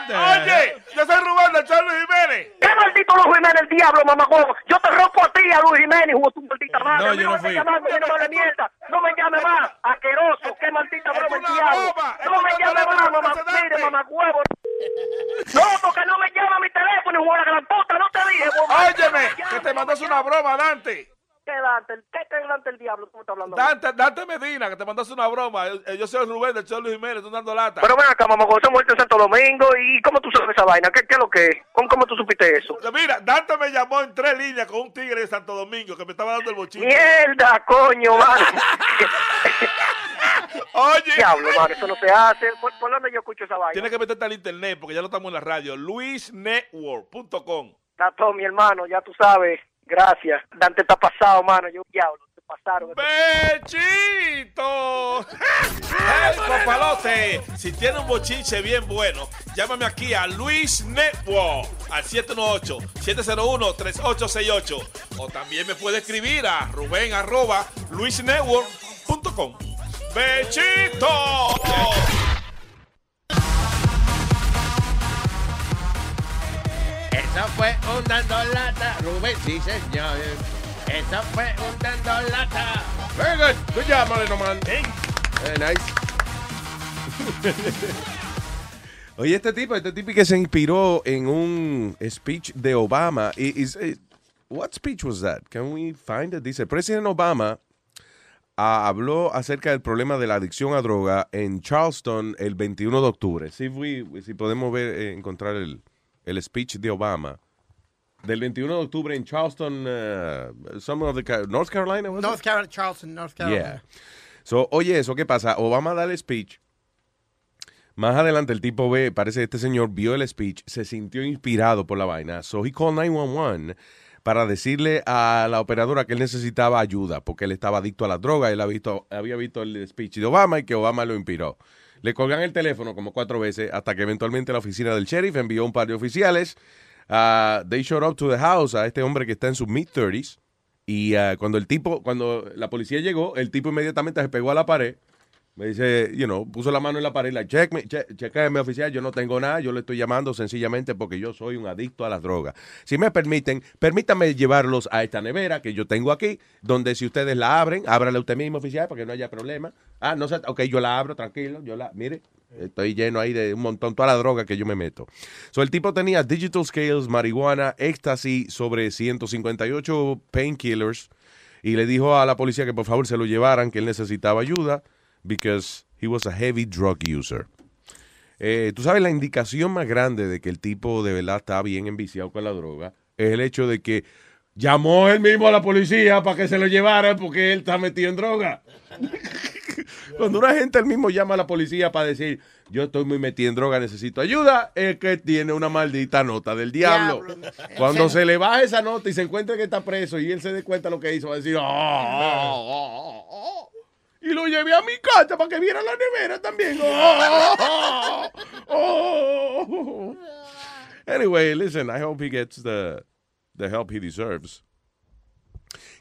The Oye, yo soy Rubén de Charles Jiménez. ¿Qué maldito Luis Jiménez, el diablo, mamá huevo? Yo te rompo a ti, a Luis Jiménez, jugo tu maldita madre. No, yo no me fui. llame más, no me mierda. No me llame más, asqueroso, qué maldita broma el diablo. No me llame más, mamá, mire, mamá Óyeme, que te mandas una broma, Dante. ¿Qué Dante? ¿Qué te delante el diablo? ¿Cómo estás hablando? Dante, Dante Medina, que te mandaste una broma. Eh, Yo soy Rubén de Charles Jiménez, tú dando lata. Pero ven acá, mamá, cuando se muerto en Santo Domingo, ¿y cómo tú sabes esa vaina? ¿Qué, qué es lo que es? ¿Cómo, ¿Cómo tú supiste eso? Mira, Dante me llamó en tres líneas con un tigre de Santo Domingo que me estaba dando el bochito. ¡Mierda, coño, mano! Oye. Diablo, mano, eso no se hace. ¿Por, por dónde yo escucho esa vaina? Tienes que meterte al internet porque ya lo estamos en la radio. luisnetwork.com. Está todo, mi hermano, ya tú sabes. Gracias. Dante está pasado, mano. Yo, diablo, te pasaron. ¡Bechito! ¡Hey, papalote! Si tiene un bochinche bien bueno, llámame aquí a Luis Network al 718-701-3868. O también me puede escribir a Rubén arroba luisnetwork.com. ¡Bechito! Eso fue un dando lata, Rubén, sí señor. Eso fue un dando lata. Very good. Good job, Moreno Man. Very nice. Oye, este tipo, este tipo que se inspiró en un speech de Obama. What speech was that? Can we find it? Dice, President Obama ah, habló acerca del problema de la adicción a droga en Charleston el 21 de octubre. Si, si podemos ver, eh, encontrar el, el speech de Obama del 21 de octubre en Charleston, uh, some of the Ca- North Carolina. was? North Carolina, Charleston, North Carolina. Yeah. So, oye, eso, ¿qué pasa? Obama da el speech. Más adelante el tipo ve, parece que este señor vio el speech, se sintió inspirado por la vaina. So he called 911 para decirle a la operadora que él necesitaba ayuda porque él estaba adicto a la droga. Él había visto, había visto el speech de Obama y que Obama lo inspiró. Le colgan el teléfono como cuatro veces hasta que eventualmente la oficina del sheriff envió un par de oficiales. Ah, they showed up to the house a este hombre que está en sus mid-30s. Y ah, cuando el tipo, cuando la policía llegó, el tipo inmediatamente se pegó a la pared. Me dice, you know, puso la mano en la pared, like, check me, che, chequéame, oficial, yo no tengo nada, yo le estoy llamando sencillamente porque yo soy un adicto a las drogas. Si me permiten, permítanme llevarlos a esta nevera que yo tengo aquí, donde si ustedes la abren, ábrala usted mismo, oficial, para que no haya problema. Ah, no sé, ok, yo la abro, tranquilo, yo la, mire, estoy lleno ahí de un montón, toda la droga que yo me meto. So, el tipo tenía digital scales, marihuana, éxtasis, sobre 158 painkillers, y le dijo a la policía que por favor se lo llevaran, que él necesitaba ayuda, because he was a heavy drug user. Eh, Tú sabes, la indicación más grande de que el tipo de verdad está bien enviciado con la droga es el hecho de que llamó él mismo a la policía para que se lo llevaran porque él está metido en droga. Cuando una gente él mismo llama a la policía para decir, yo estoy muy metido en droga, necesito ayuda, es que tiene una maldita nota del diablo. Cuando se le baja esa nota y se encuentra que está preso y él se dé cuenta lo que hizo, va a decir, "Oh, oh, oh, oh". Y lo llevé a mi casa para que viera la nevera también. Oh, oh, oh. Anyway, listen, I hope he gets the, the help he deserves.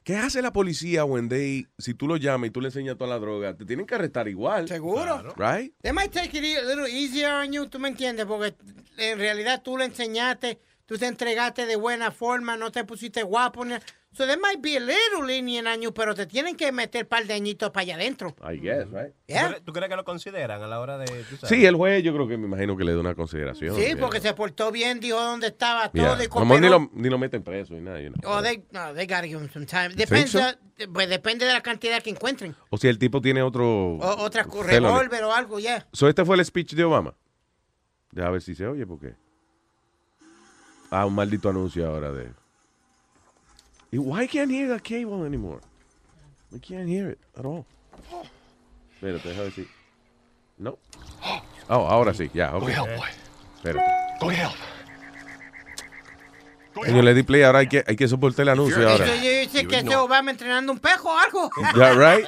¿Qué hace la policía when they, si tú lo llamas y tú le enseñas toda la droga, te tienen que arrestar igual? Seguro. Right? They might take it a little easier on you, tú me entiendes, porque en realidad tú le enseñaste, tú te entregaste de buena forma, no te pusiste guapo. Ni- So they might be a little lenient on you, pero te tienen que meter par de añitos para allá adentro. I guess, right? ¿Tú crees- ¿Tú crees que lo consideran a la hora de.? tú sabes? Sí, el juez yo creo que me imagino que le da una consideración. Sí, yeah. porque se portó bien, dijo dónde estaba todo Yeah. y ni lo, ni lo meten preso y nada. you know. Oh, they, no, they gotta give him some time. think Depende, so? pues depende de la cantidad que encuentren. O si el tipo tiene otro... O, otra revólver o algo, ya. So, este fue el speech de Obama. Deja ver si se oye, porque. Ah, un maldito anuncio ahora de. Y Why can't hear the cable anymore? We can't hear it at all. Espérate, deja ver si. No. Oh, ahora sí, ya, ok. Go help, boy. Espérate. Go help. Señor, le di play, ahora hay que, hay que soportar el anuncio ahora. Yo dice que este Obama entrenando un pejo o algo. Ya, right?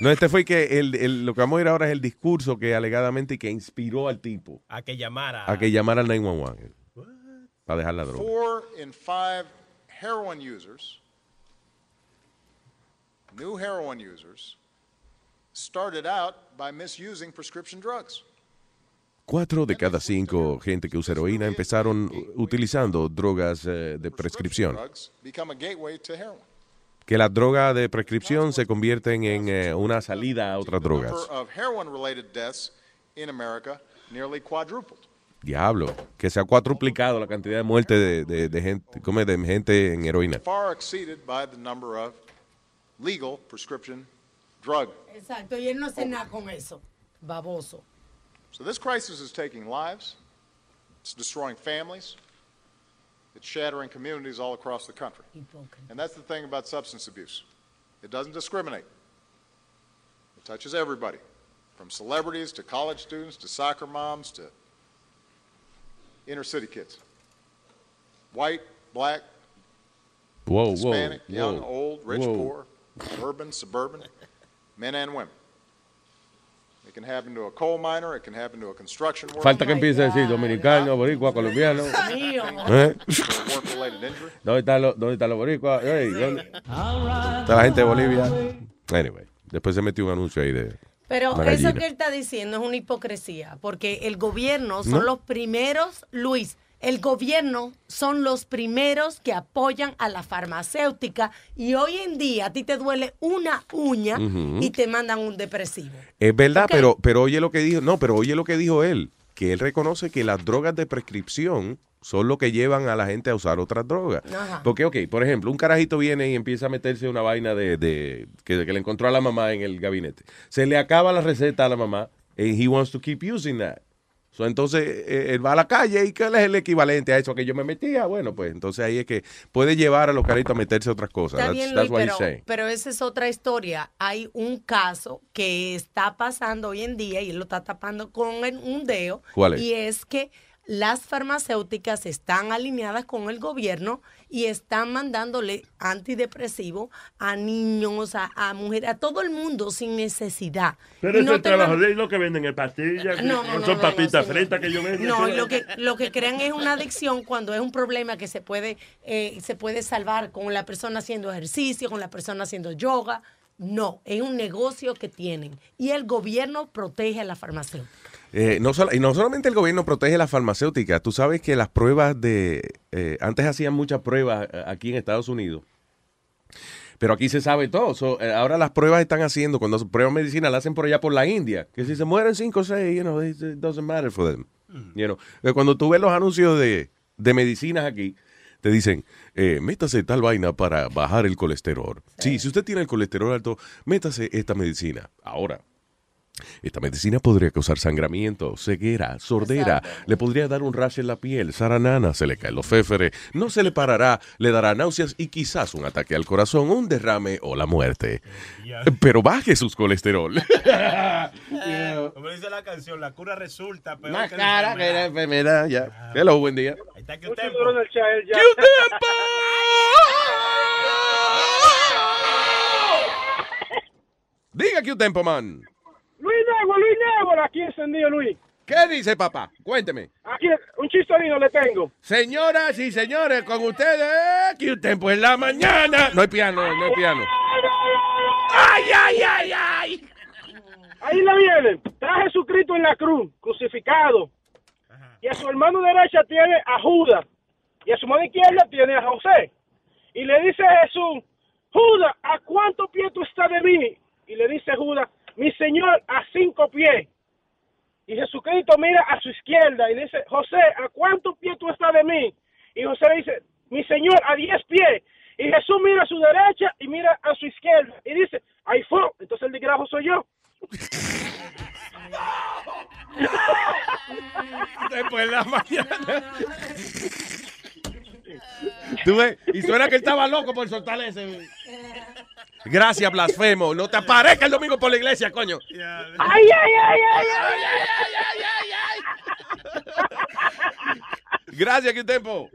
No, este fue que el, el- lo que vamos a ir ahora es el discurso que alegadamente que inspiró al tipo A que llamara. a que llamara al 911 para dejar la droga. Four in five heroin users, new heroin users, started out by misusing prescription drugs. Cuatro de cada cinco gente que usa heroína empezaron utilizando drogas eh, de prescripción. Que las drogas de prescripción se convierten en eh, una salida a otras drogas. Number of heroin-related deaths in America nearly quadrupled. Diablo, que se ha cuatruplicado la cantidad de muertes de, de- de gente, ¿cómo es? de gente en heroína. far exceeded by the number of legal prescription drug. Exacto, y él no hace oh. nada con eso. Baboso. So this crisis is taking lives, it's destroying families, it's shattering communities all across the country. And that's the thing about substance abuse. It doesn't discriminate. It touches everybody, from celebrities to college students to soccer moms to inner city kids. White, black, Whoa, whoa, Hispanic, young, whoa, old, rich, whoa. poor, urban, suburban, men and women. It can happen to a coal miner, it can happen to a construction worker. Falta que empiece a decir dominicano, boricua, colombiano. Mío. ¿Eh? Work-related injury. ¿Dónde están los, dónde están los boricuas? Ey, ¿dónde está la gente de Bolivia? Anyway, después se metió un anuncio ahí de Pero eso que él está diciendo es una hipocresía, porque el gobierno son No. los primeros, Luis, El gobierno son los primeros que apoyan a la farmacéutica y hoy en día a ti te duele una uña y te mandan un depresivo. Es verdad, pero, pero oye lo que dijo, no, pero oye lo que dijo él, que él reconoce que las drogas de prescripción son lo que llevan a la gente a usar otras drogas. Ajá. Porque, ok, por ejemplo, un carajito viene y empieza a meterse una vaina de, de- que, que le encontró a la mamá en el gabinete. Se le acaba la receta a la mamá and he wants to keep using that. So, entonces, eh, él va a la calle y ¿qué es el equivalente a eso que yo me metía? Bueno, pues entonces ahí es que puede llevar a los caritos a meterse a otras cosas. Está That's- bien, that's Luis, what he's pero, pero esa es otra historia. Hay un caso que está pasando hoy en día y él lo está tapando con un dedo. ¿Cuál es? Y es que las farmacéuticas están alineadas con el gobierno y están mandándole antidepresivos a niños, a, a mujeres, a todo el mundo sin necesidad. Pero ese no es te trabajo man- de lo que venden en pastillas, No, no, no, son papitas fritas que yo vendo. No, y lo que, lo que crean es una adicción cuando es un problema que se puede, eh, se puede salvar con la persona haciendo ejercicio, con la persona haciendo yoga. No, es un negocio que tienen. Y el gobierno protege a la farmacéutica. Eh, no solo- y no solamente el gobierno protege las farmacéuticas, tú sabes que las pruebas de... eh, antes hacían muchas pruebas eh, aquí en Estados Unidos, pero aquí se sabe todo. So, eh, ahora las pruebas están haciendo, cuando prueban medicina, las hacen por allá por la India, que si se mueren 5 o 6, you know, it doesn't matter for them. You know. Eh, Cuando tú ves los anuncios de, de medicinas aquí, te dicen, eh, métase tal vaina para bajar el colesterol. Sí, si usted tiene el colesterol alto, métase esta medicina. Ahora, esta medicina podría causar sangramiento, ceguera, sordera, le podría dar un rash en la piel, saranana, se le caen los féferes, no se le parará, le dará náuseas y quizás un ataque al corazón, un derrame o la muerte. Pero baje sus colesterol. Como dice la canción, la cura resulta peor Más que cara que la enfermedad, ya. Hello, buen día. Ahí está que usted. Diga que un tempo, man. Luis Nebo, Luis Nebo, aquí encendido, Luis. ¿Qué dice papá? Cuénteme. Aquí un chistorino le tengo. Señoras y señores, con ustedes, que un tempo en la mañana. No hay piano, no hay piano. ¡Ay, ay, ay, ay! Ahí le viene. Está Jesucristo en la cruz, crucificado. Y a su hermano derecha tiene a Judas. Y a su mano izquierda tiene a José. Y le dice Jesús, Judas, ¿a cuántos pies tú estás de mí? Y le dice Judas, mi señor, a cinco pies. Y Jesucristo mira a su izquierda y dice, José, ¿a cuántos pies tú estás de mí? Y José le dice, mi señor, a diez pies. Y Jesús mira a su derecha y mira a su izquierda y dice, ahí fue. Entonces el desgrajo soy yo. Después de la mañana. ¿Tú ves? Y suena que él estaba loco por soltar ese. Gracias, blasfemo. No te aparezca el domingo por la iglesia, coño. ¡Ay, ay, ay, ay, ay, ay, Gracias, que tiempo.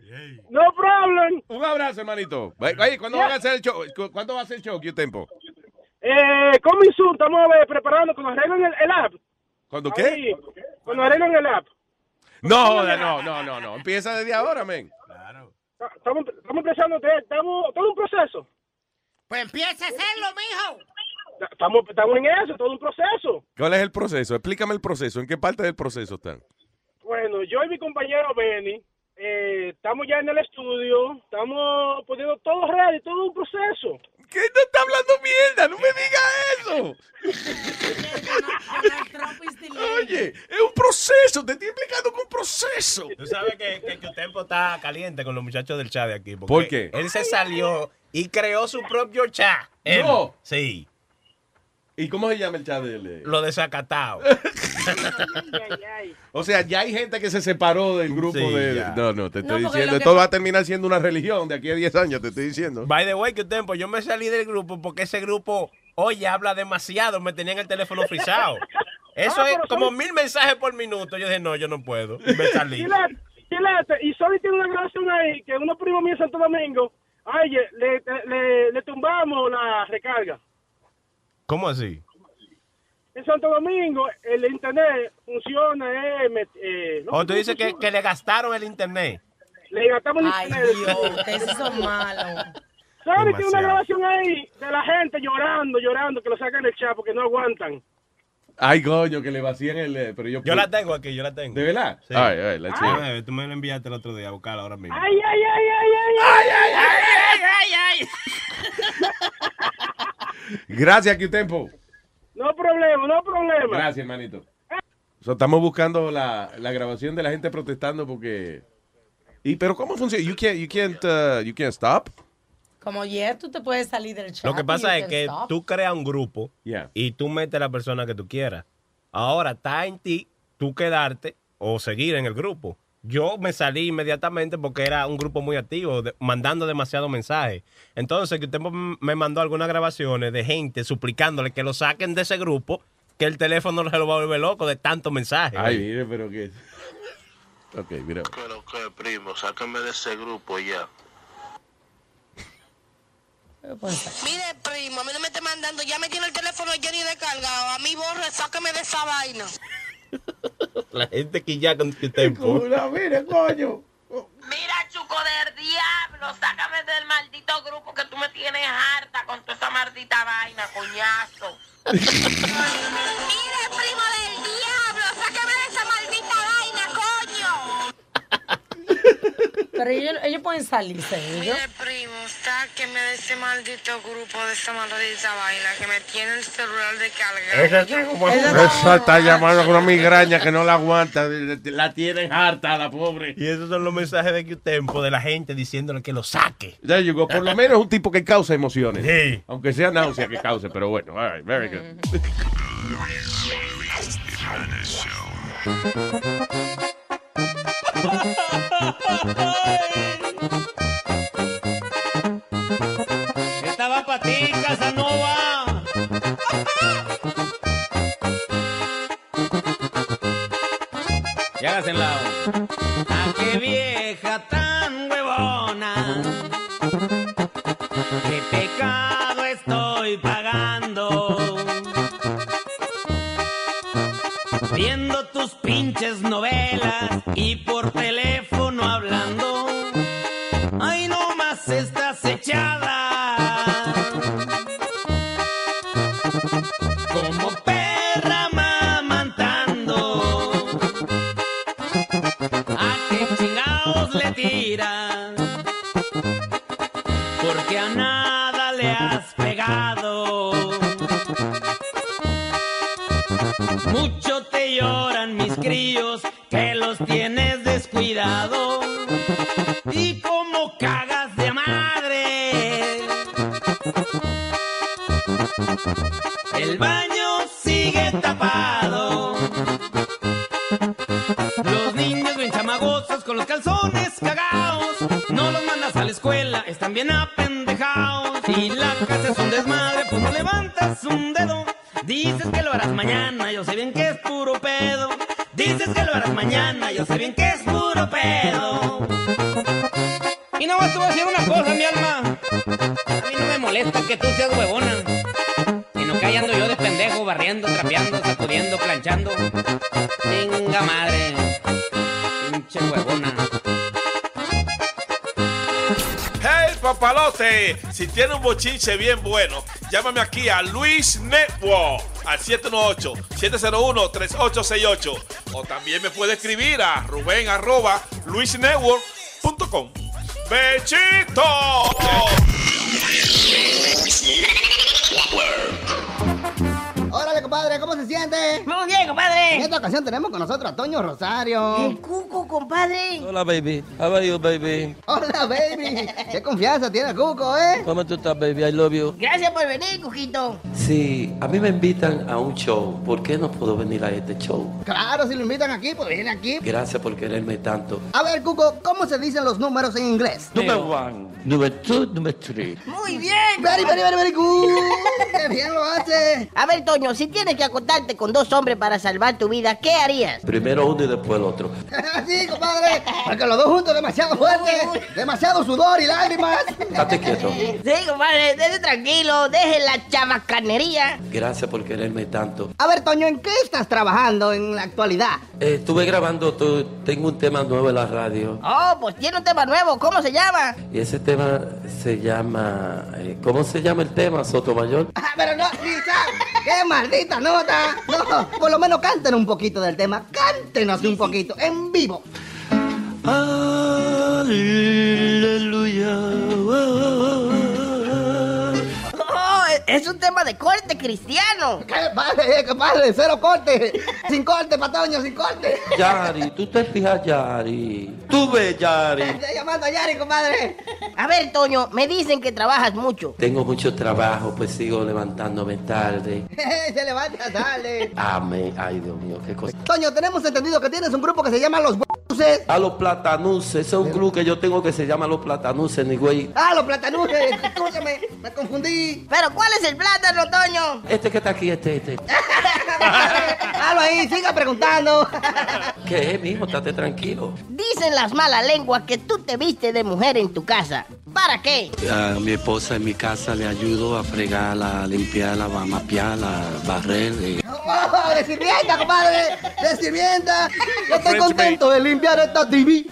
No problem. Un abrazo, hermanito. ¿cuándo van a hacer el show? ¿Cu- ¿Cuándo va a ser el show, que tiempo? Eh, coming soon, estamos eh, preparando cuando arreglen el, el app. ¿Cuándo qué? Cuando arreglen el app. No, no, no, no, no. Empieza desde ahora, men. Estamos, estamos empezando, estamos, todo un proceso. Pues empieza a hacerlo, mijo. Estamos, estamos en eso, todo un proceso. ¿Cuál es el proceso? Explícame el proceso. ¿En qué parte del proceso están? Bueno, yo y mi compañero Benny eh, estamos ya en el estudio, estamos poniendo todo ready, todo un proceso. ¿Qué no está hablando mierda? No me diga eso. Oye, es un proceso. Te estoy explicando que un proceso. Tú sabes que, que, que el tiempo está caliente con los muchachos del chat de aquí. porque ¿Por qué? Él se salió y creó su propio chat. Él. No. Sí. ¿Y cómo se llama el chat de él? Lo desacatado. O sea, ya hay gente que se separó del grupo Sí, de... ya. No, no, te estoy No, diciendo. que Esto va a terminar siendo una religión de aquí a 10 años, te estoy diciendo. By the way, que un tiempo yo me salí del grupo porque ese grupo, oye, habla demasiado, me tenían el teléfono frisado. Eso Ah, es como mil mensajes por minuto. Yo dije, no, yo no puedo. Y me salí. Chilete, y Sony tiene una grabación ahí que unos primos míos en Santo Domingo, ay, le, le, le tumbamos la recarga. ¿Cómo así? En Santo Domingo el internet funciona. Eh, eh o tú dices que, que, le gastaron el internet. Le gastamos el Ay, internet. Dios, ustedes son malos. ¿Sabes que una grabación ahí de la gente llorando, llorando, que lo sacan el chat porque no aguantan? Ay, coño, que le vacían el. Eh, pero yo, yo la tengo aquí, yo la tengo. ¿De verdad? Sí. Ay, ay, la ah, chica. Tú me la enviaste el otro día a buscarla ahora mismo. Ay, ay, ay, ay, ay. Ay, ay, ay, ay, ay, ay. Gracias, Q-Tempo. No problema, no problema. Gracias, hermanito. So, estamos buscando la, la grabación de la gente protestando porque... Y, pero ¿cómo funciona? You can't, you can't, uh, you can't stop. Como ayer tú te puedes salir del chat. Lo que pasa es que stop. tú creas un grupo Yeah. y tú metes a la persona que tú quieras. Ahora está en ti tú quedarte o seguir en el grupo. Yo me salí inmediatamente porque era un grupo muy activo, de- mandando demasiados mensajes. Entonces, que usted me mandó algunas grabaciones de gente suplicándole que lo saquen de ese grupo, que el teléfono se lo va a volver loco de tantos mensajes. Ay, mire, pero que... Ok, mira. Pero que, primo, sácame de ese grupo ya. Mire, primo, a mí no me esté mandando, ya me tiene el teléfono lleno y descargado. A mí borre, sácame de esa vaina. La gente que ya con tu tiempo. mire, coño. Mira, chuco del diablo, sácame del maldito grupo que tú me tienes harta con toda esa maldita vaina, coñazo. Mire, primo del diablo, sácame de esa maldita Pero ellos, ellos pueden salirse. ellos. Mire, primo, sáqueme de ese maldito grupo, de esa maldita vaina que me tiene el celular descargado. Esa está llamando con una migraña que no la aguanta. La tienen harta, la pobre. Y esos son los mensajes de Q-Tempo de la gente diciéndole que lo saque. Ya llegó. Por lo menos es un tipo que causa emociones. Sí. Aunque sea náusea que cause, pero bueno. All right, very good. Estaba para ti, Casanova. Y hágase en lado. ¡Ah, qué vieja tan huevona! ¡Qué pecado estoy pagando! Viendo tus pinches novelas y por teléfono hablando. ¡Ay, no más estás echada! El baño sigue tapado. Los niños bien chamagosos con los calzones cagados. No los mandas a la escuela, están bien apendejados. Y la casa es un desmadre, pues no levantas un dedo. Dices que lo harás mañana, yo sé bien que es puro pedo. Dices que lo harás mañana, yo sé bien que es puro pedo. Y no más te voy a decir una cosa, mi alma. A mí no me molesta que tú seas huevona. Barriendo, trapeando, sacudiendo, planchando. Venga madre. Pinche huevona. Hey papalote, si tiene un bochinche bien bueno, llámame aquí a Luis Network al 718-701-3868 o también me puede escribir a ruben arroba luisnetwork.com. ¡Bechito! Compadre, ¿cómo se siente? Muy bien, compadre. En esta ocasión tenemos con nosotros a Toño Rosario. El cuco, compadre. Hola, baby. How are you, baby? Hola, baby. Qué confianza tiene el Cuco, ¿eh? ¿Cómo tú estás, baby? I love you. Gracias por venir, Cuquito. Sí, a mí me invitan a un show. ¿Por qué no puedo venir a este show? Claro, si lo invitan aquí, pues viene aquí. Gracias por quererme tanto. A ver, Cuco, ¿cómo se dicen los números en inglés? Number one, number two, number three. Muy bien. Very, very, very, very good. Qué bien lo hace. A ver, Toño, si tienes que acostarte con dos hombres para salvar tu vida, ¿qué harías? Primero uno y después el otro. sí, compadre. Porque los dos juntos demasiado fuerte. Demasiado sudor y lágrimas. Estate quieto. Sí, compadre, déjese tranquilo, deje la chamacanería. Gracias por quererme tanto. A ver, Toño, ¿en qué estás trabajando en la actualidad? Eh, estuve grabando, tu- tengo un tema nuevo en la radio. Oh, pues tiene un tema nuevo, ¿cómo se llama? Y ese tema se llama... eh, ¿Cómo se llama el tema, Sotomayor? Ah, pero no, Lisa, qué maldito bajita nota. No, por lo menos canten un poquito del tema. Cántenos un poquito, en vivo. Oh, es un tema de corte cristiano. ¿Qué padre, qué padre? Cero corte. Sin corte, Patoño, sin corte. Yari, tú te fijas, Yari. Tú ves, Yari. Estoy llamando a Yari, compadre. A ver, Toño, me dicen que trabajas mucho. Tengo mucho trabajo, pues sigo levantándome tarde. Se levanta, dale. Amén. Ay, Dios mío, qué cosa. Toño, tenemos entendido que tienes un grupo que se llama Los Buses. A los platanuses, ese es un club que yo tengo que se llama Los Platanuses, ni güey. Ah, los platanuses. Escúchame, me confundí. Pero ¿cuál es el plátano, Toño? Este que está aquí, este, este. Halo ahí, siga preguntando. ¿Qué es, mijo? Estate tranquilo. Dicen las malas lenguas que tú te viste de mujer en tu casa. ¿Para qué? A mi esposa en mi casa le ayudo a fregar, a limpiar, a mapear, a barrer. eh. Oh, de sirvienta, compadre. De sirvienta. Yo estoy contento de limpiar esta TV.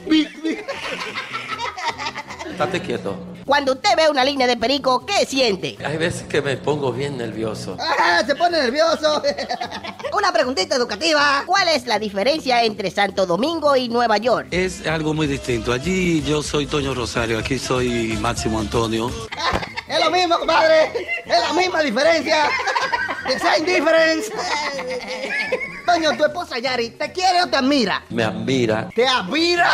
Estate quieto. Cuando usted ve una línea de perico, ¿qué siente? Hay veces que me pongo bien nervioso. Ah, se pone nervioso. Una preguntita educativa. ¿Cuál es la diferencia entre Santo Domingo y Nueva York? Es algo muy distinto. Allí yo soy Toño Rosario, aquí soy Máximo Antonio. Es lo mismo, compadre. Es la misma diferencia. The same difference. Toño, tu esposa Yari, ¿te quiere o te admira? Me admira. ¿Te admira?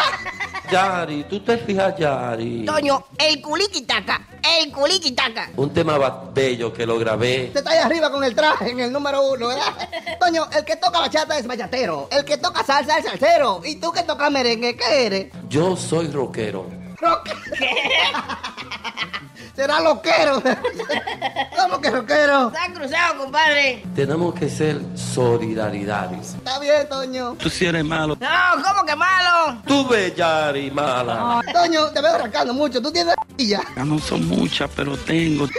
Yari, tú te fijas, Yari. Toño, el culiquitaca, el culiquitaca. Un tema bello que lo grabé. Te está ahí arriba con el traje en el número uno, ¿verdad? Toño, el que toca bachata es bachatero. El que toca salsa es salsero. ¿Y tú que tocas merengue, qué eres? Yo soy rockero. Roque- Será loquero. ¿Cómo que rockero? Está cruzado, compadre. Tenemos que ser solidaridades. Está bien, Toño. Tú sí eres malo. No, ¿cómo que malo? Tú ves, Yari, mala. Toño, te veo arrancando mucho. Tú tienes. Ya no son muchas, pero tengo.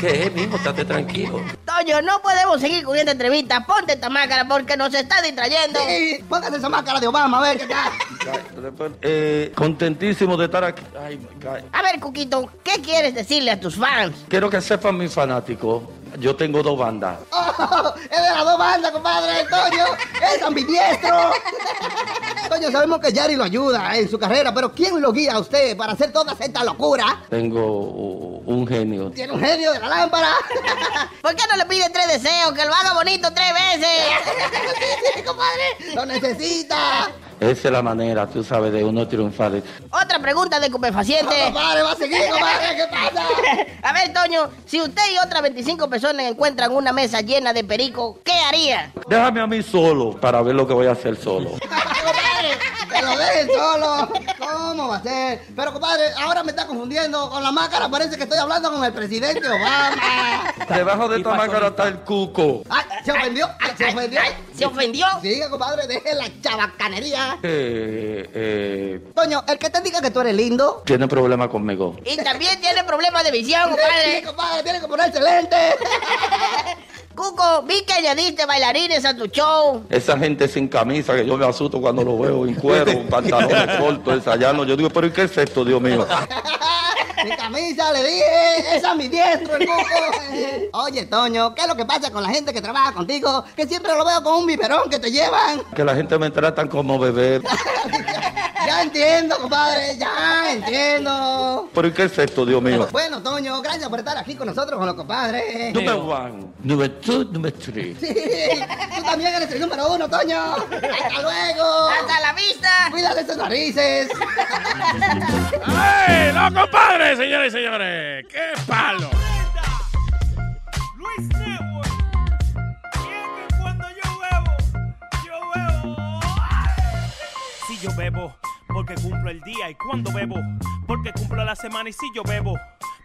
¿Qué es, mijo? Estate tranquilo. Toño, no podemos seguir con esta entrevista. Ponte esta máscara porque nos está distrayendo. Sí, póngase esa máscara de Obama, a ver qué tal. Eh, contentísimo de estar aquí. Ay. A ver, Cuquito, ¿qué quieres decirle a tus fans? Quiero que sepan mis fanáticos. Yo tengo dos bandas. Oh, es de las dos bandas, compadre. Toño es ambidiestro. Toño, sabemos que Yari lo ayuda en su carrera, pero ¿quién lo guía a usted para hacer toda esta locura? Tengo un genio. Tiene un genio de la lámpara. ¿Por qué no le pide tres deseos? Que lo haga bonito tres veces. sí, compadre. Lo necesita. Esa es la manera, tú sabes, de uno triunfar. Otra pregunta de Cupefaciente. No, compadre, va a seguir, compadre. ¿Qué pasa? A ver, Toño, si usted y otras 25 personas encuentran una mesa llena de perico, ¿qué haría? Déjame a mí solo para ver lo que voy a hacer solo. Que lo dejen solo. ¿Cómo va a ser? Pero, compadre, ahora me está confundiendo. Con la máscara parece que estoy hablando con el presidente Obama. Debajo de esta máscara está el cuco. Ay, ¿se ofendió? Ay, ¿Se ofendió? ¿Se ofendió? Siga, compadre, deje la chabacanería. Eh, eh, Toño, el que te diga que tú eres lindo. tiene problema conmigo. Y también tiene problemas de visión, Sí, compadre. compadre, tiene que ponerse lente. Cuco, vi que añadiste bailarines a tu show. Esa gente sin camisa que yo me asusto cuando lo veo en cuero, pantalones cortos, ensayando. Yo digo, pero ¿y qué es esto, Dios mío? Mi camisa, le dije, esa es mi diestro, el coco. Oye, Toño, ¿qué es lo que pasa con la gente que trabaja contigo? Que siempre lo veo con un biberón que te llevan. Que la gente me tratan como bebé. Ya entiendo, compadre, ya entiendo. ¿Pero ¿y qué es esto, Dios mío? Bueno, Toño, gracias por estar aquí con nosotros, con los compadres. Número one, número two, número three. Sí, tú también eres el número uno, Toño. Hasta luego. Hasta la vista. Cuídate esas narices. ¡Ey, no, compadre, señores y señores! ¡Qué palo! Luis Network. Y que cuando yo bebo, yo bebo. Si yo bebo, porque cumplo el día. Y cuando bebo, porque cumplo la semana. Y si yo bebo,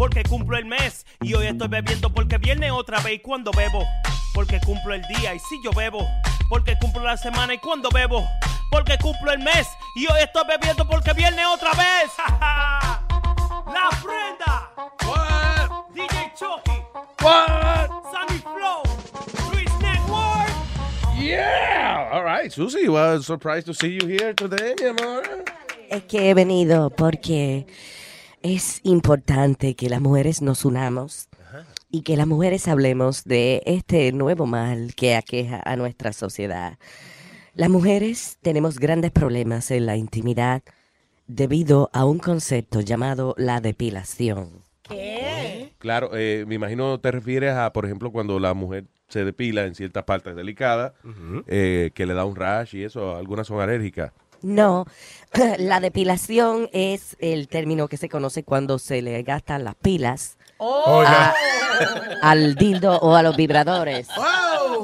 porque cumplo el mes y hoy estoy bebiendo porque viene otra vez y cuando bebo, porque cumplo el día y si yo bebo, porque cumplo la semana y cuando bebo, porque cumplo el mes y hoy estoy bebiendo porque viene otra vez. La prenda. What? DJ Chucky. What? Sammy Flow. Luis Network. Yeah. All right, Susie, well, surprised to see you here today, mi amor. Es que he venido porque es importante que las mujeres nos unamos y que las mujeres hablemos de este nuevo mal que aqueja a nuestra sociedad. Las mujeres tenemos grandes problemas en la intimidad debido a un concepto llamado la depilación. ¿Qué? Claro, eh, me imagino te refieres a, por ejemplo, cuando la mujer se depila en ciertas partes delicadas, eh, que le da un rash y eso, algunas son alérgicas. No, la depilación es el término que se conoce cuando se le gastan las pilas Oh. a- al dildo o a los vibradores.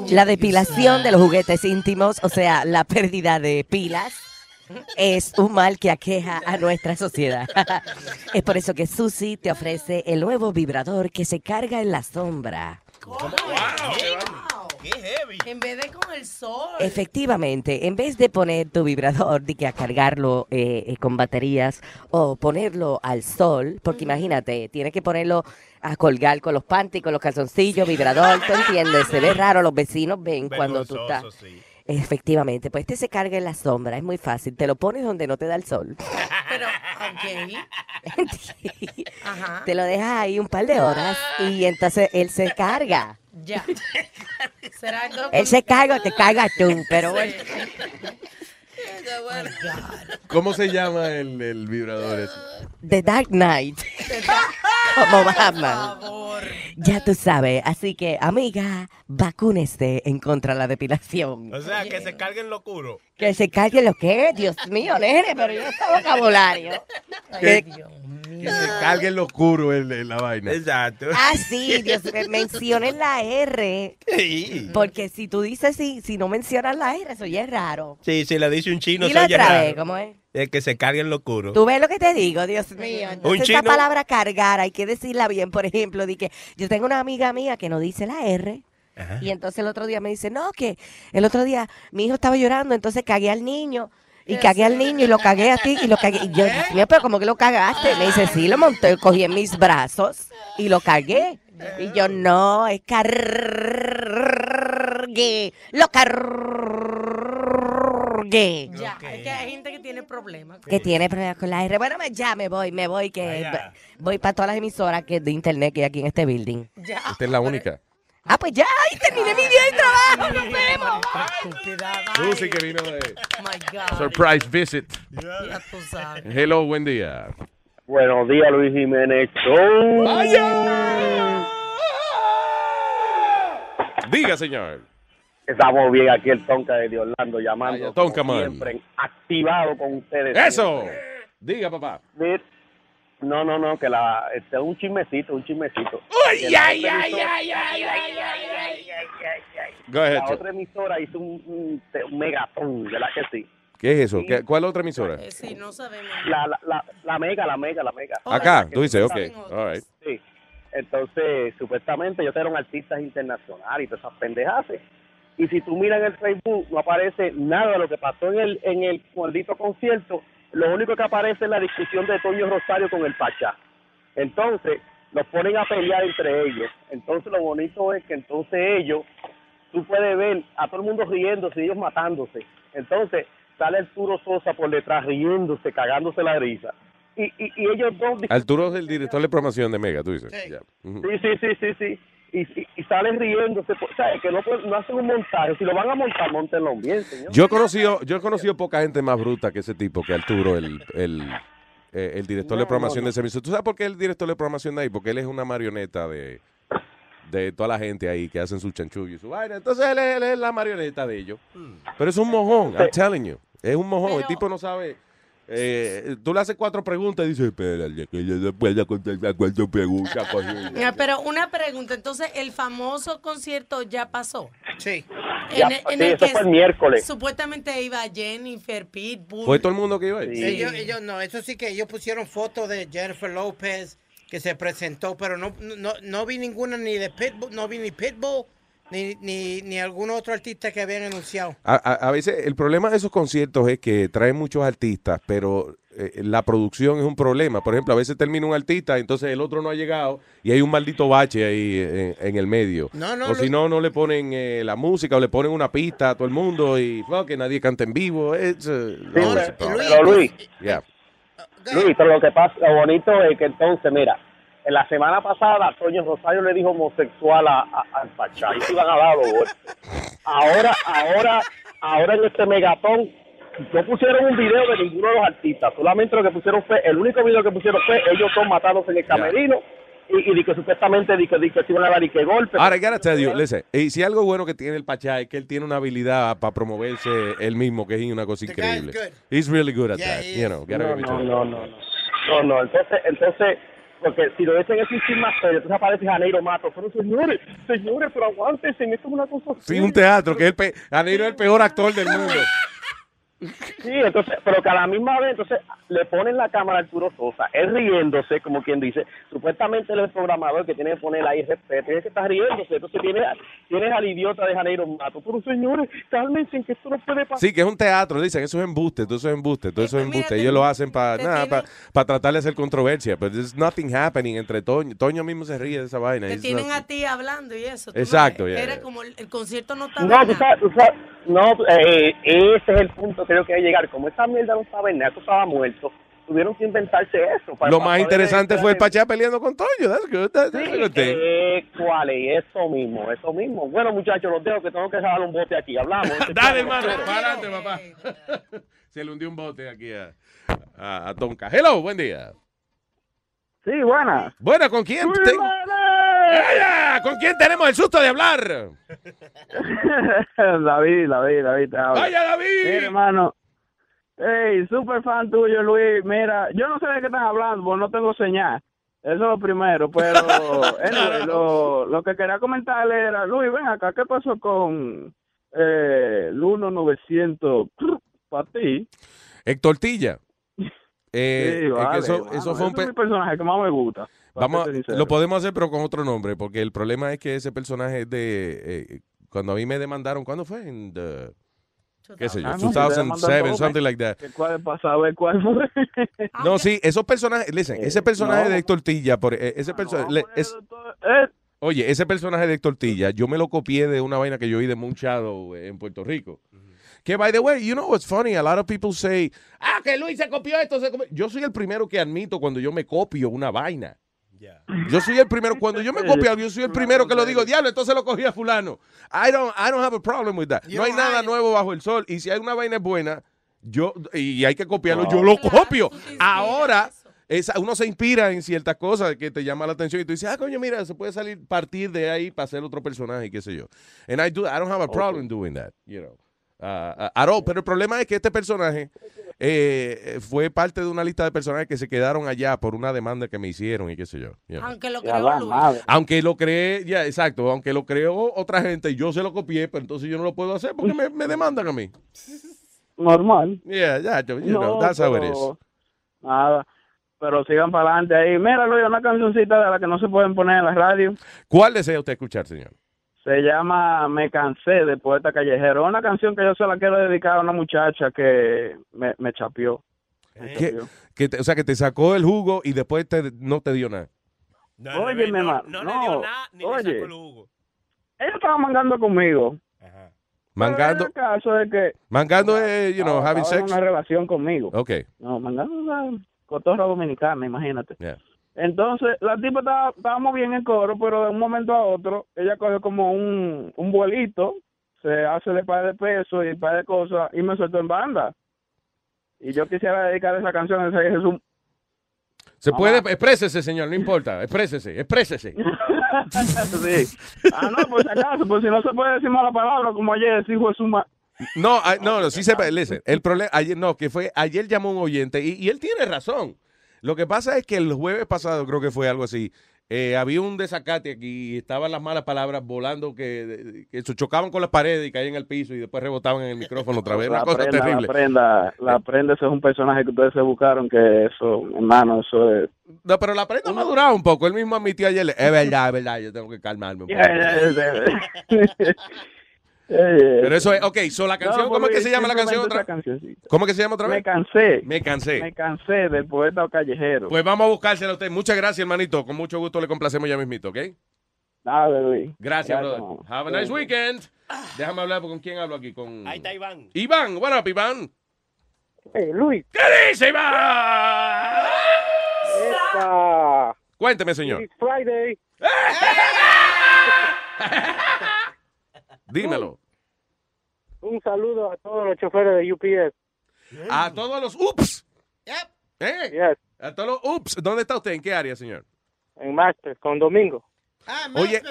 La depilación de los juguetes íntimos, o sea, la pérdida de pilas, es un mal que aqueja a nuestra sociedad. es por eso que Susi te ofrece el nuevo vibrador que se carga en la sombra. ¡Qué heavy! En vez de con el sol. Efectivamente, en vez de poner tu vibrador de que a cargarlo eh, eh, con baterías o ponerlo al sol, porque imagínate, tienes que ponerlo a colgar con los panties, con los calzoncillos, vibrador, ¿tú entiendes? Se ve raro, los vecinos ven cuando tú estás. Efectivamente, pues este se carga en la sombra, es muy fácil, te lo pones donde no te da el sol. Pero, ok. Ajá. Te lo dejas ahí un par de horas y entonces él se carga. Ya. ¿Será entonces Él se carga, te cargas tú, pero bueno. ¿Cómo se llama el, el vibrador ese? The Dark Knight. Como Batman. Ya tú sabes, así que amiga, vacúnese en contra de la depilación. O sea, que se carguen lo oscuro. Que se cargue lo que Dios mío, nene, pero yo este vocabulario. Que, que se cargue en lo oscuro en, en la vaina. Exacto. Ah, sí, Dios mío, mencionen la R. Porque si tú dices sí, si no mencionas la R, eso ya es raro. Sí, si le dice un chino, Y se la oye otra raro. vez, ¿cómo es? Es que se carguen lo oscuro. Tú ves lo que te digo, Dios mío. Entonces, esa chino- palabra cargar hay que decirla bien. Por ejemplo, di que yo tengo una amiga mía que no dice la R. Y entonces el otro día me dice, no, que el otro día mi hijo estaba llorando, entonces cagué al niño. Y cagué al niño y lo cagué a ti y lo cagué. Y yo, Dios mío, pero ¿cómo que lo cagaste? Me dice, sí, lo monté, cogí en mis brazos y lo cagué. Y yo, no, es cargué. Lo cargué. Ya, es que hay gente que tiene problemas. Que tiene problemas con la R. Bueno, ya me voy, me voy, que Vaya. voy para todas las emisoras que de internet que hay aquí en este building. Ya. Esta es la única. Ah, pues ya, ahí terminé mi día de trabajo, nos vemos. Susi que vino de God. Surprise Visit. Ya tú sabes. Hello, buen día. Buenos días, Luis Jiménez Show. Diga, señor. Estamos bien aquí el Tonka de Orlando llamando. Vaya, Tonka, man. Siempre activado con ustedes. ¡Eso! siempre. Diga, papá. No, no, no, que la, este, un chismecito, un chismecito. Uy, ay, otra ay, emisora- ay, ay, ay, ay, ay, Go ahead, La otra emisora hizo un, un, te- un megatón, ¿verdad que sí? ¿Qué es eso? ¿Qué- ¿Cuál otra emisora? Eh, Sí, no sabemos. La, la, la, la mega, la mega, la mega. Acá, tú dices, ok. All right. Sí. Entonces, supuestamente ellos eran artistas internacionales y todas esas pendejas. Y si tú miras en el Facebook, no aparece nada de lo que pasó en el, en el maldito concierto. Lo único que aparece es la discusión de Toño Rosario con el Pachá. Entonces, los ponen a pelear entre ellos. Entonces, lo bonito es que entonces ellos, tú puedes ver a todo el mundo riéndose y ellos matándose. Entonces, sale Arturo Sosa por detrás riéndose, cagándose la risa. Y, y, y ellos dos Arturo es el director de programación de Mega, tú dices. Sí, sí, sí, sí, sí. Y, y, y salen riéndose. O sea, que no, hacen un montaje. Si lo van a montar, montenlo bien, señor. Yo he conocido, yo he conocido poca gente más bruta que ese tipo, que Arturo, el, el, eh, el director No, de programación no, de emisor. ¿Tú sabes por qué el director de programación de ahí? Porque él es una marioneta de, de toda la gente ahí que hacen su chanchullo y su vaina. Entonces él es, él es la marioneta de ellos. Pero es un mojón, I'm telling you. Es un mojón. El tipo no sabe. Eh, tú le haces cuatro preguntas y dice, espérate, que yo no puedo contestar cuatro preguntas. coño". Ah, Pero una pregunta, entonces, ¿el famoso concierto ya pasó? Sí. Ya, sí, eso fue el miércoles. Supuestamente iba Jennifer, Pitbull. ¿Fue todo el mundo que iba ahí? Ellos, ellos no, eso sí que ellos pusieron fotos de Jennifer López que se presentó, pero no, no, no vi ninguna ni de Pitbull, no vi ni Pitbull ni, ni, ni algún otro artista que habían anunciado. A, a- a veces el problema de esos conciertos es que traen muchos artistas, pero eh, la producción es un problema. Por ejemplo, a veces termina un artista, entonces el otro no ha llegado y hay un maldito bache ahí en, en el medio. No, no, o si no, no le ponen eh, la música o le ponen una pista a todo el mundo y que nadie canta en vivo. It's, uh, problem. pero Luis, Yeah. Luis, pero lo que pasa, lo bonito es que entonces, mira, en la semana pasada Toño Rosario le dijo homosexual a, a- al Pachá y se iban a dar los golpes. Ahora, ahora, ahora en este megatón no pusieron un video de ninguno de los artistas, solamente lo que pusieron fue, el único video que pusieron fue ellos dos matándose en el camerino y, y di que supuestamente di que, di que se iban a dar y que golpes. Ahora, I gotta tell you, listen, y si algo bueno que tiene el Pachá es que él tiene una habilidad para promoverse él mismo, que es una cosa increíble. He's really good at that, you know. gotta No, no, no, no, no. No, no, entonces, entonces, porque si lo un chisme más serio, entonces aparece Janeiro Mato, pero señores, señores, pero aguántense, esto es una cosa Sí, un teatro, que es el Janeiro es el peor actor del mundo. Sí, entonces, pero que a la misma vez, entonces, le ponen la cámara a Arturo Sosa, él riéndose, como quien dice, supuestamente él es el programador que tiene que poner ahí respeto, tiene que estar riéndose, entonces tienes, tienes al idiota de Janeiro Mato, pero señores, cálmense, que esto no puede pasar. Sí, que es un teatro, dicen, eso es embuste, todo eso es embuste, todo eso es embuste. Ellos lo hacen para nada, para tratar de hacer controversia, pero there's nothing happening entre Toño. Toño mismo se ríe de esa vaina. Te tienen not- a ti hablando y eso. no Exacto, Era como el, el concierto no estaba. No, tú sabes, tú sabes, no, eh, ese es el punto creo que llegar. Como esa mierda no estaba en nada, eso estaba muerto, tuvieron que inventarse eso. para- Lo para más interesante fue el Pachá peleando con Toño. That's good. That's. Eh, ¿Cuál es? Eso mismo, eso mismo. Bueno, muchachos, los dejo que tengo que dejar un bote aquí. Hablamos. Dale, hermano, para adelante, papá. Se le hundió un bote aquí a, a, a Tonka. Hello, buen día. Sí, buenas. Bueno, ¿con quién? Ten- ¡Aya! ¿Con quién tenemos el susto de hablar? David, David, David. ¡Vaya, David! Mira, hermano. Hey, super fan tuyo, Luis. Mira, yo no sé de qué están hablando, porque no tengo señal. Eso es lo primero, pero anyway, lo, lo que quería comentarle era, Luis, ven acá, ¿qué pasó con eh, el 1900 para ti? Héctor Tilla. Eh, Sí, es que vale, eso, mano, eso fue un es mi personaje que más me gusta. Vamos, sincero. lo podemos hacer, pero con otro nombre, porque el problema es que ese personaje es de. eh, cuando a mí me demandaron, ¿cuándo fue? En the- ¿Qué sé yo? Ah, no, si te 2007, demandan something todo, like that. ¿Qué- ¿Cuál pasa? A ver cuál fue. No, sí, esos personajes, listen, ese personaje no. de Héctor Tilla, por, eh, ese personaje, Eh, oye, ese personaje de Héctor Tilla, yo me lo copié de una vaina que yo oí de Moon Shadow eh, en Puerto Rico. Que, by the way, you know what's funny? A lot of people say, ah, que Luis se copió esto. Se copió". Yo soy el primero que admito cuando yo me copio una vaina. Yo soy el primero, cuando yo me copio algo, yo soy el primero que lo digo, diablo, entonces lo cogí a fulano. I don't, I don't have a problem with that. No hay nada nuevo bajo el sol. Y si hay una vaina buena, yo, y hay que copiarlo, yo lo copio. Ahora, esa- uno se inspira en ciertas cosas que te llama la atención y tú dices, ah, coño, mira, se puede salir, partir de ahí para hacer otro personaje y qué sé yo. And I do, I don't have a problem doing that, you know. At all. Pero el problema es que este personaje eh, fue parte de una lista de personajes que se quedaron allá por una demanda que me hicieron y qué sé yo. you know. Aunque lo creó va, Luis. madre. Aunque lo creé, ya, exacto, aunque lo creó otra gente y yo se lo copié, pero entonces yo no lo puedo hacer porque me, me demandan a mí. Normal. Yeah, yeah, you No, know, that's how it is. pero- Nada. pero sigan para adelante ahí. Mira, Luis, una cancioncita de la que no se pueden poner en la radio. ¿Cuál desea usted escuchar, señor? Se llama Me cansé de Poeta Callejero. Una canción que yo se la quiero dedicar a una muchacha que me, me chapeó. Que, que te- o sea, que te sacó el jugo y después te- no te dio nada. Oye, mi hermano. No, oye. Ella estaba mangando conmigo. Mangando, El caso de que mangando es, you know, estaba having en sex. una relación conmigo. Ok. No, mangando una cotorra dominicana, imagínate. Yeah. Entonces, la tipa estaba, estábamos bien en coro, pero de un momento a otro, ella coge como un, un vuelito, se hace de par de pesos y par de cosas, y me suelto en banda. Y yo quisiera dedicar esa canción a ese Jesús. Se Mamá. puede, exprésese, señor, no importa. Exprésese, exprésese. sí. Ah, no, por si acaso, pues si no se puede decir mala palabra, como ayer, su ma- No, ah, no, no, sí se puede. Listen, el problema, ayer no, que fue, ayer llamó un oyente y, y él tiene razón. Lo que pasa es que el jueves pasado, creo que fue algo así, eh, había un desacate aquí y estaban las malas palabras volando que, que se chocaban con las paredes y caían al piso y después rebotaban en el micrófono otra vez. Una La cosa prenda, terrible. la prenda, la prenda, ese es un personaje que ustedes se buscaron, que eso, hermano, eso es... No, pero la prenda me ha durado un poco. Él mismo admitió ayer, es verdad, es verdad, yo tengo que calmarme un poco. Pero eso es, ok, so la canción, No, ¿cómo es que se llama la canción otra. ¿Cómo es que se llama otra vez? Me cansé. Me cansé. Me cansé del poeta callejero. Pues vamos a buscársela a usted. Muchas gracias, hermanito. Con mucho gusto le complacemos ya mismito, ¿ok? Dale, Luis. Gracias, brother. mamá. Have a nice weekend. Déjame hablar con quién hablo aquí. Con... Ahí está Iván. Iván, what up, Iván? Hey, Luis. ¿Qué dice, Iván? Esta. Cuénteme, señor. It's Friday. Dímelo. Un saludo a todos los choferes de UPS. A todos los ups. ¿Eh? A todos los ups. ¿Dónde está usted? ¿En qué área, señor? En Master, con Domingo. Oye,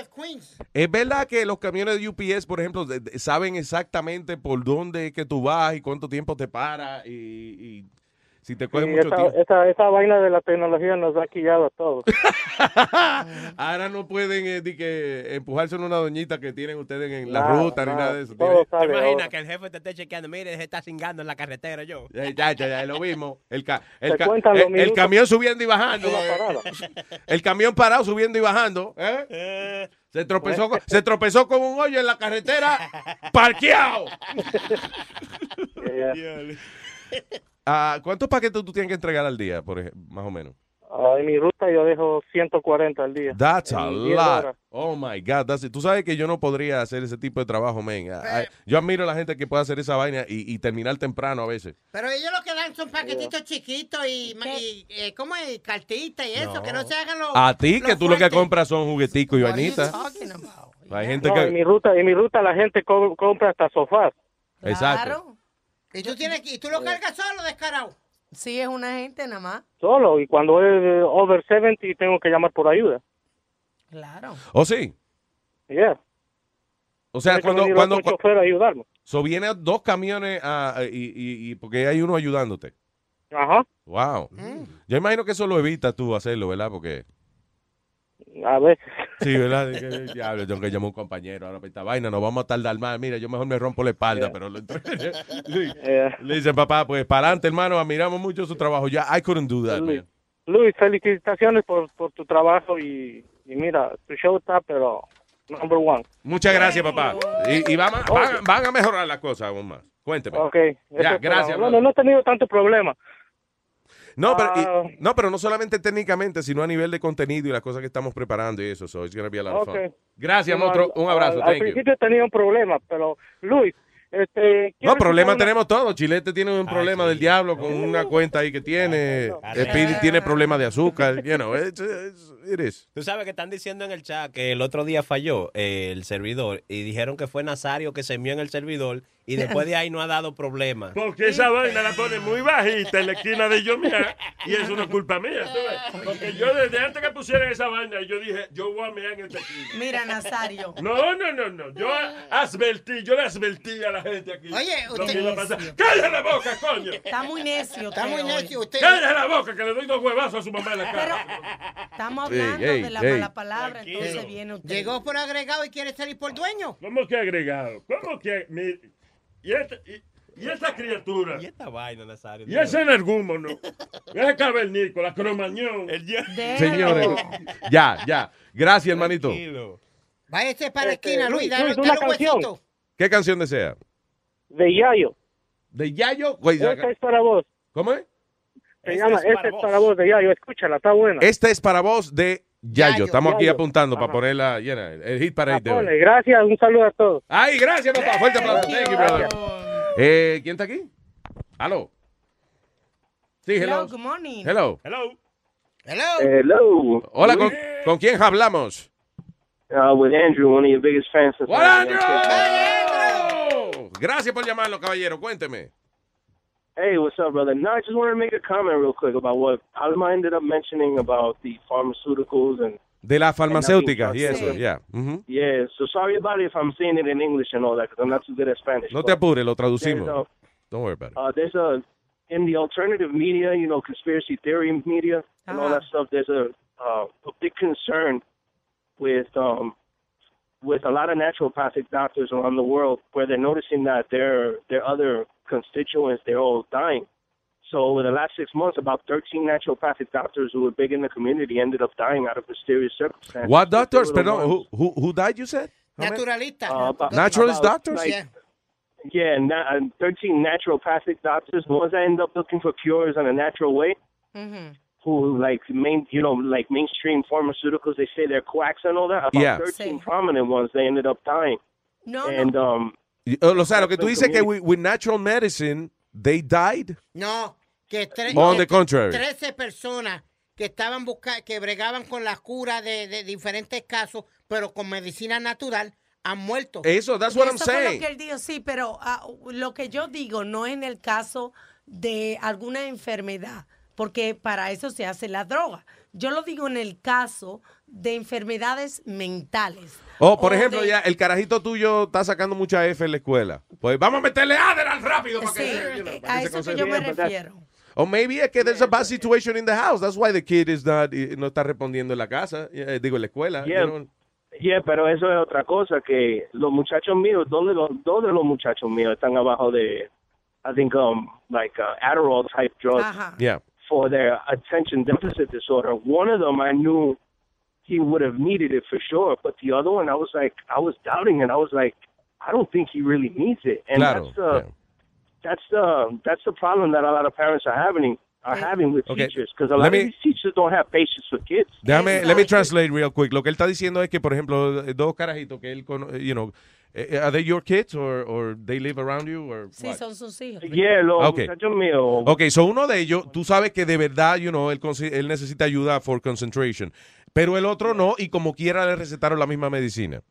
¿es verdad que los camiones de UPS, por ejemplo, de- de- saben exactamente por dónde es que tú vas y cuánto tiempo te para y, y si te coge Sí, mucho esa, tiempo? esa, esa vaina de la tecnología nos ha quillado a todos. Ahora no pueden eh, di que empujarse en una doñita que tienen ustedes en la ruta ni nada, de eso. todo ¿Te imaginas que el jefe te esté chequeando? Mire, se está cingando en la carretera yo. Ya, ya, ya, ya, lo mismo. El, ca- el, ca- camión subiendo y bajando. eh. El camión parado subiendo y bajando. ¿eh? Se tropezó, con, se tropezó con un hoyo en la carretera, parqueado. Ah, ¿Cuántos paquetes tú tienes que entregar al día, por ejemplo, más o menos? En mi ruta yo dejo 140 al día. That's a En 10 lot. horas. Oh my God. that's it. Tú sabes que yo no podría hacer ese tipo de trabajo, I- yo admiro a la gente que puede hacer esa vaina y, y terminar temprano a veces. Pero ellos lo que dan son paquetitos chiquitos y, y eh, ¿cómo es? Cartitas y eso, que no se hagan los... A ti, que tú lo que compras son jugueticos y vainitas. Hay gente No, en mi que. ruta, en mi ruta la gente co- compra hasta sofás. Exacto. Y tú, tienes que, y tú lo cargas solo, descarado. Sí, es una gente nada más. Solo, y cuando es eh, over 70 tengo que llamar por ayuda. Claro. ¿O sí? Yeah. O sea, cuando. cuando chofer a ayudarme. so vienen dos camiones y, y, y porque hay uno ayudándote. Ajá. Wow. Yo imagino que eso lo evitas tú hacerlo, ¿verdad? Porque. A veces. Sí, ¿verdad? Diablo, tengo que llamar a un compañero ahora para esta vaina, nos vamos a tardar más. Mira, yo mejor me rompo la espalda, pero lo- Sí. le dicen, papá, pues para adelante, hermano, admiramos mucho su trabajo. Ya, I couldn't do that, man. Luis, felicitaciones por, por tu trabajo y, y mira, tu show está, pero number one. Muchas gracias, papá. Y, y van, a- van, van a mejorar las cosas aún más. Cuénteme. Ok. Ya, gracias. esperamos. No, brother. no he tenido tanto problema. No, pero, y- no, pero no solamente técnicamente, sino a nivel de contenido y las cosas que estamos preparando y eso. So it's gonna be a lot of fun. Gracias, No, Un abrazo. Al, al Thank you. principio tenía un problema, pero Luis, este... No, escuchar tenemos todos. Chilete tiene un problema del diablo con una cuenta ahí que tiene. Speedy tiene problemas de azúcar. You know, it's, it's- it is. Tú sabes que están diciendo en el chat que el otro día falló eh, el servidor y dijeron que fue Nazario que se mió en el servidor y después de ahí no ha dado problema. Porque esa vaina la pone muy bajita en la esquina de yo mía y eso no es culpa mía. ¿tú ves? Porque yo desde antes que pusieran esa vaina, yo dije, yo voy a mear en esta esquina. Mira, Nazario. No, no, no, no. Yo advertí, yo le advertí a la gente aquí. Oye, lo usted- que a pasar. ¡Cállate la boca, coño! Está muy necio. Está muy necio usted. ¡Cállate la boca que le doy dos huevazos a su mamá en la cara! Estamos Ey, hablando ey, de la ey. mala palabra, entonces viene usted. Llegó por agregado y quiere salir por dueño. ¿Cómo que agregado? ¿Cómo que.? mi- y este- y- Y esta criatura. Y esta vaina, Nazario. Y ese energúmono. Ese cavernícola, cromañón. El Señores, ya, ya. Gracias, hermanito. Váyase para la Este, esquina, Luis, dale, Luis, dale una un canción. huesito. ¿Qué canción desea? De Yayo. ¿De Yayo? Güey, Esta es para vos. ¿Cómo es? Se llama Esta es para vos de Yayo. Escúchala, está buena. Este es para vos de Yayo. Yayo, Estamos aquí apuntando para ponerla llena. El hit para de hoy. Gracias, un saludo a todos. Ay, gracias, papá. Fuerte aplauso. Thank you, brother. Eh, ¿Quién está aquí? ¿Aló? Sí, hello. Hello, good morning. Hello. Hello. Hello. Hello. Hola, ¿con, ¿con quién hablamos? Uh, with Andrew, one of your biggest fans. since What, I was a Andrew? kid. Gracias por llamarlo, caballero. Cuénteme. Hey, what's up, brother? No, I just wanted to make a comment real quick about what Alma ended up mentioning about the pharmaceuticals and De la farmacéutica. nothing Y eso, trusted. ya. Ujú. yeah. So sorry about it if I'm saying it in English and all that because I'm not too good at Spanish. No te but apures, lo there's traducimos. a- Don't worry about it. uh, there's a in the alternative media, you know, conspiracy theory media and all that stuff. There's a uh, a big concern with um with a lot of naturopathic doctors around the world where they're noticing that their their other constituents they're all dying. So over the last six months, about 13 naturopathic doctors who were big in the community ended up dying out of mysterious circumstances. What doctors? They were the Perdón, who, who, who died, you said? Naturalista. uh, about- Naturalist about, doctors? like, Yeah. yeah, na- uh, 13 naturopathic doctors, the ones that end up looking for cures in a natural way, who like main, you know, like mainstream pharmaceuticals, they say they're quacks and all that. About Yeah. 13 prominent ones, they ended up dying. No, and um, Y- O sea, lo que tú dices que with, with natural medicine, they died. No, que tres, On que the contrary. 13 personas que estaban buscando, que bregaban con la cura de, de diferentes casos, pero con medicina natural, han muerto. Eso, that's what I'm Eso saying. lo que él dijo, sí, pero ah, lo que yo digo no en el caso de alguna enfermedad, porque para eso se hace la droga. Yo lo digo en el caso de enfermedades mentales. Oh, por O ejemplo, de- ya el carajito tuyo está sacando mucha F en la escuela. Pues vamos a meterle Adderall rápido para Sí, que, you know, eh, para a que eso que yo me refiero. O maybe es que there's a bad situation in the house. That's why the kid is not, eh, no está respondiendo en la casa, eh, digo en la escuela. you yeah, know. yeah, pero eso es otra cosa que los muchachos míos, dos de los, dos de los muchachos míos están abajo de, I think, um, like uh, Adderall type drugs. Yeah. for their attention deficit disorder. One of them I knew he would have needed it for sure, but the other one I was like I was doubting and I was like I don't think he really needs it. And Claro, that's the that's the that's the problem that a lot of parents are having are having with Okay, teachers because a lot me- of these teachers don't have patience for kids. Déjame, let me translate real quick. Lo que él está diciendo es que, por ejemplo, eh, dos carajitos que él, cono- you know, eh, are they your kids or, or they live around you or Sí, son sus hijos. Yeah, los Ok. muchachos míos. Ok, so uno de ellos, tú sabes que de verdad, you know, él, consi- él necesita ayuda for concentration. Pero el otro no, y como quiera le recetaron la misma medicina.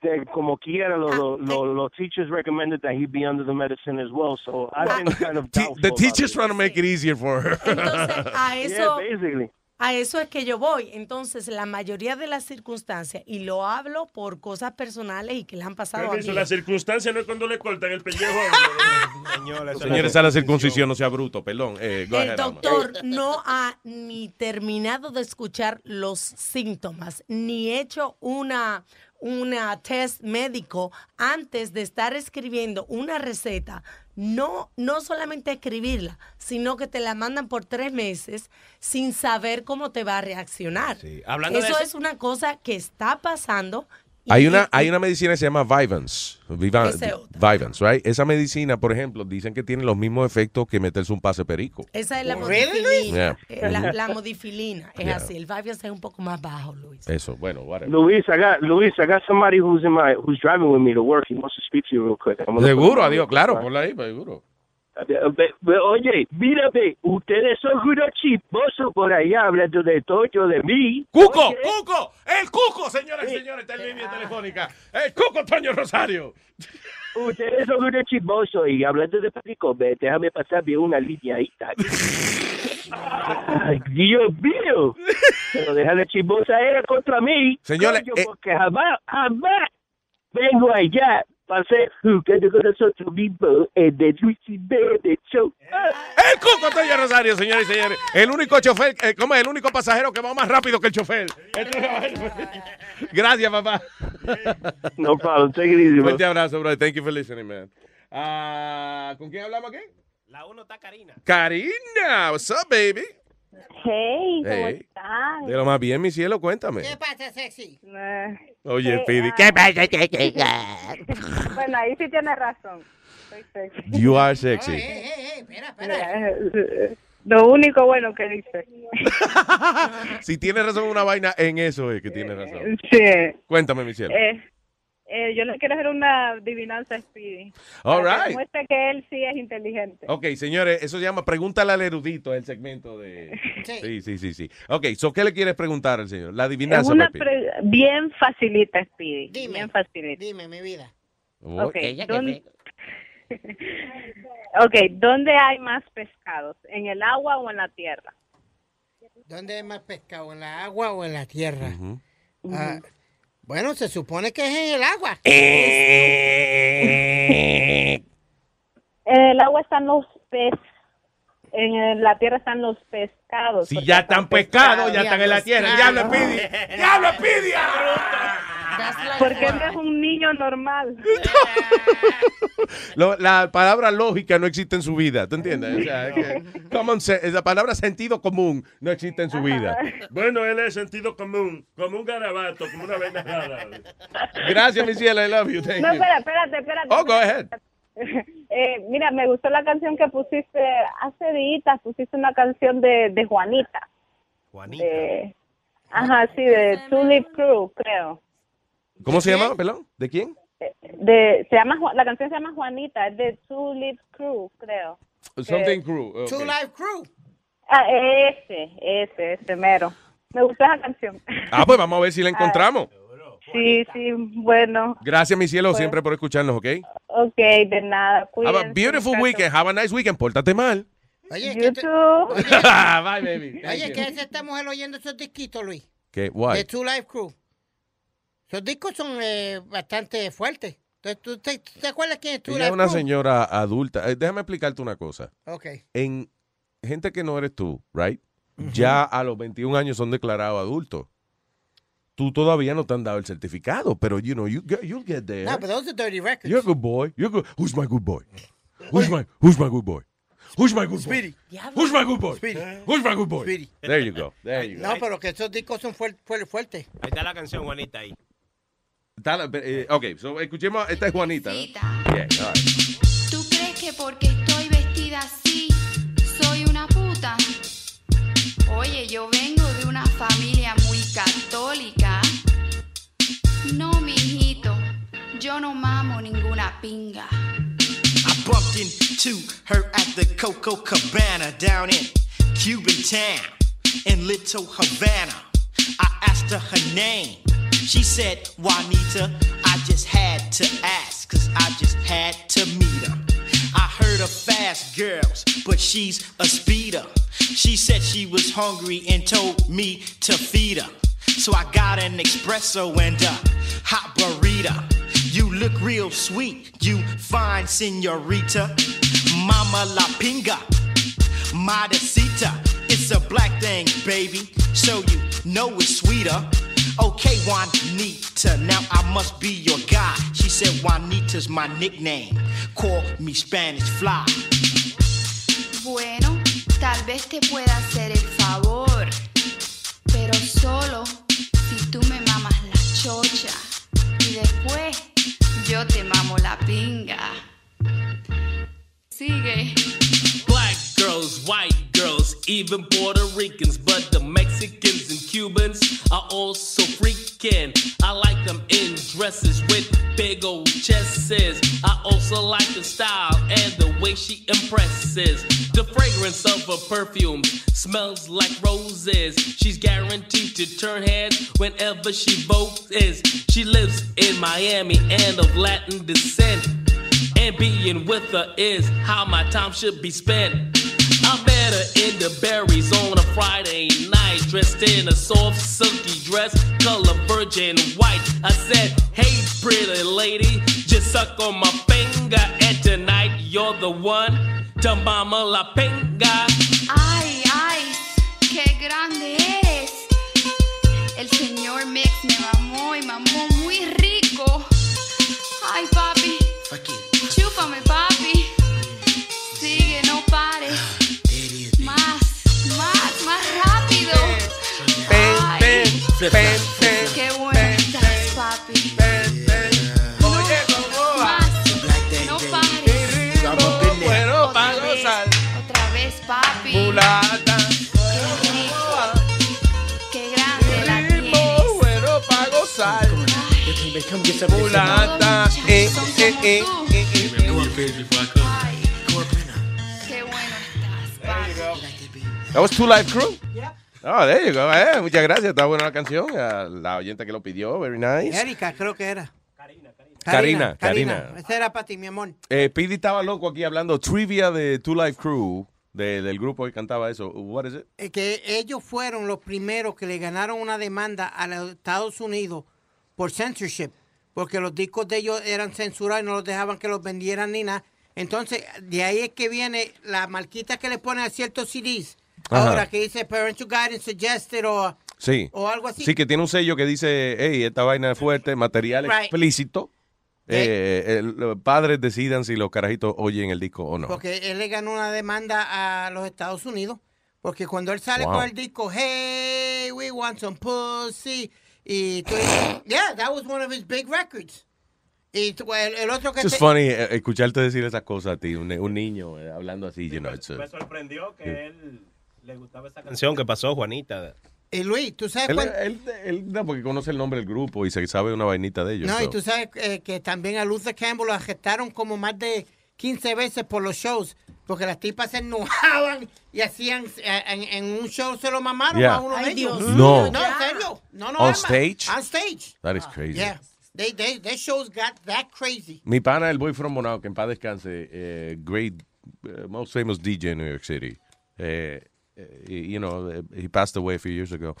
de- como quiera, los lo, lo, los teachers recommended that he be under the medicine as well. So I've been kind of The teacher's trying to make it easier for her. A eso, Yeah, basically. A eso es que yo voy. Entonces, la mayoría de las circunstancias, y lo hablo por cosas personales y que le han pasado a la circunstancia no es cuando le cortan el pellejo uno. Señores, a la circuncisión, no sea bruto, perdón. Eh, El doctor no ha ni terminado de escuchar los síntomas, ni hecho una, una test médico antes de estar escribiendo una receta. No, no solamente escribirla, sino que te la mandan por tres meses sin saber cómo te va a reaccionar. hablando de eso eso- es una cosa que está pasando. Hay una, hay una medicina que se llama Vivance. Vivance, right? Esa medicina, por ejemplo, dicen que tiene los mismos efectos que meterse un pase perico. Esa es la modifilina. Eh, La, Yeah. la modifilina es Yeah. así. El Vivian es un poco más bajo, Luis. Eso, bueno, whatever. Luis, I got Luis, I got somebody who's in my who's driving with me to work. He wants to speak to you real quick. Seguro, adiós, claro, por ahí, seguro. Ve- Oye, mírame, ustedes son unos chismosos por ahí hablando de todo de mí. ¡Cuco! Oye, ¡Cuco! ¡El Cuco, señoras y señores! Está en línea telefónica. ¡El Cuco Toño Rosario! Ustedes son unos chismosos y hablando de perico, déjame pasarme una línea ahí. Ay, Dios mío. Pero deja de chismosa era contra mí. Señores, Coño, eh- porque jamás, jamás vengo allá hacer jugando con nosotros mismos en el Luis Jiménez Show. El Cuco Toño Rosario, señores y señores. El único chofer, eh, ¿cómo es? El único pasajero que va más rápido que el chofer. Gracias, papá. No problem. Take it easy. Fuerte abrazo, bro. Thank you for listening, man. Ah, ¿Con quién hablamos aquí? La uno está Karina. Karina, what's up, baby? Hey, ¿cómo Hey. están? De lo más bien, mi cielo, cuéntame. ¿Qué pasa, sexy? Oye, Eh, Speedy, ah. ¿qué pasa? bueno, ahí sí tienes razón. Soy sexy. You are sexy. Mira, eh, Lo único bueno que dice. Si tienes razón una vaina, en eso es que tienes razón. Sí. Cuéntame, mi cielo. Eh, eh, yo le quiero hacer una adivinanza a Speedy. All Para que right. demuestre que él sí es inteligente. Ok, señores, eso se llama Pregúntale al erudito, el segmento de... Sí, sí, sí, sí. Ok, so, ¿qué le quieres preguntar al señor? La Es adivinanza, una pre- bien facilita, Speedy. Bien facilita. Dime, mi vida. Oh, Ok, ¿dónde- ok, ¿dónde hay más pescados? ¿En el agua o en la tierra? ¿Dónde hay más pescado? ¿En la agua o en la tierra? Ah, bueno, se supone que es en el agua. En el agua están los peces. En la tierra están los pescados. Si ya están pescados, ya están en la tierra. ¡Diablo, Speedy! ¡Diablo, Porque él es un niño normal. Lo- la palabra lógica no existe en su vida, ¿tú entiendes? O sea, es que common sense- la palabra sentido común no existe en su vida. Bueno, él es sentido común, como un garabato, como una vaina rara. Gracias, mi cielo, I love you, thank No, you. espera, espérate, espérate. Oh, go ahead. Eh, mira, me gustó la canción que pusiste hace días. Pusiste una canción de, de Juanita. Juanita. Ajá, sí, de Tulip Crew, creo. ¿Cómo se llama, pelón? ¿De quién? De, se llama, Ju- la canción se llama Juanita, es de Tulip Crew, creo. Something Crew. ok. Two Life Crew. Ah, ese, ese, ese mero. Me gustó esa canción. Ah, pues vamos a ver si la encontramos. Sí, sí, bueno. Gracias, mi cielo, Pues- siempre por escucharnos, ¿ok? Ok, de nada. Have a Cuídense, beautiful weekend. Have a nice weekend. Pórtate mal. Oye, ¿qué te- too. Oye, Bye, baby. Oye. ¿qué hace esta mujer oyendo esos disquitos, Luis? ¿Qué? Why? De Two Life Crew. Esos discos son eh, bastante fuertes. Entonces, ¿tú te, tú te acuerdas quién es Two Ella es una señora adulta. Eh, déjame explicarte una cosa. Ok. En gente que no eres tú, right? Ya a los 21 años son declarados adultos. Tú todavía no te han dado el certificado, pero you know, you get, you'll get there. No, but those are dirty records. You're a good boy. You're good. Who's my good boy? Who's my Who's my good boy? Who's my good boy? Speedy. Who's my good boy? Speedy. Who's my good boy? Speedy. There you go. There you go. No, pero que esos discos son fuer- fuer- fuertes. Ahí está la canción, Juanita, ahí. Está la- eh, ok, so escuchemos. Esta es Juanita. ¿no? Yeah, right. ¿Tú crees que porque estoy vestida así soy una puta? Oye, yo vengo de una familia muy católica. No, mijito, yo no mamo ninguna pinga. I bumped into her at the Coco Cabana down in Cuban town in Little Havana. I asked her her name. She said, Juanita, I just had to ask, cause I just had to meet her. I heard of fast girls, but she's a speeder. She said she was hungry and told me to feed her. So I got an espresso and a hot burrito. You look real sweet, you fine senorita. Mama La Pinga, Modestita. It's a black thing, baby, so you know it's sweeter. Okay, Juanita, now I must be your guy. She said Juanita's my nickname. Call me Spanish Fly. Bueno, tal vez te pueda hacer el favor, pero solo si tú me mamas la chocha y después yo te mamo la pinga. Sigue. Black girls, white girls, even Puerto Ricans, but the Mexicans and Cubans are also freaking. I like them in dresses with big old chests. I also like the style and the way she impresses. The fragrance of her perfume smells like roses. She's guaranteed to turn heads whenever she votes. She lives in Miami and of Latin descent. And being with her is how my time should be spent. I met her in the berries on a Friday night, dressed in a soft, silky dress, color virgin white. I said, Hey, pretty lady, just suck on my finger, and tonight you're the one to mama la pinga. Ay, ay, qué grande eres. El señor Mix me mamó y mamó muy rico. Ay, papi, Qué bueno estás, papi. No pares. Bueno, Otra vez, Otra vez, papi. Mulata. Qué rico. Qué grande la tienes. Bueno, para gozar. Mulata. Eh, eh, eh, eh, eh. Qué bueno estás, papi. That was Two Live Crew. Oh, there you go. Eh, muchas gracias. Está buena la canción. A la oyente que lo pidió. Very nice. Erika, creo que era. Karina, Karina. Ese era para ti, mi amor. Eh, Pidi estaba loco aquí hablando trivia de Two Live Crew, de- del grupo que cantaba eso. What is it? Eh, que ellos fueron los primeros que le ganaron una demanda a los Estados Unidos por censorship, porque los discos de ellos eran censurados y no los dejaban que los vendieran ni nada. Entonces, de ahí es que viene la marquita que le ponen a ciertos CDs. Ajá. Ahora que dice Parental Guidance Suggested o, Sí. o algo así. Sí, que tiene un sello que dice, hey, esta vaina es fuerte, material Right. explícito. Eh, el- los padres decidan si los carajitos oyen el disco o no. Porque él le ganó una demanda a los Estados Unidos. Porque cuando él sale Wow. con el disco, hey, we want some pussy. Y tú dices, yeah, that was one of his big records. Y tú- el, el otro que It's te- funny eh, escucharte decir esas cosas a ti, un, un niño eh, hablando así, you know, Me sorprendió que él le gustaba esa canción que pasó, Juanita. Y Luis, tú sabes Él, cuán- él- él- no, porque conoce el nombre del grupo y se sabe una vainita de ellos. No, so. y tú sabes eh, que también a Luther Campbell lo arrestaron como más de 15 veces por los shows. Porque las tipas se enojaban y hacían, eh, en, en un show se lo mamaron Yeah. a uno de ellos. Dios No. No, en serio. No, no, On stage? On stage. That is crazy. Yeah. They, they, their shows got that crazy. Mi pana, el boy from Bonao, que en paz descanse, eh, great, eh, most famous DJ in New York City. Eh, you know, eh, he passed away a few years ago.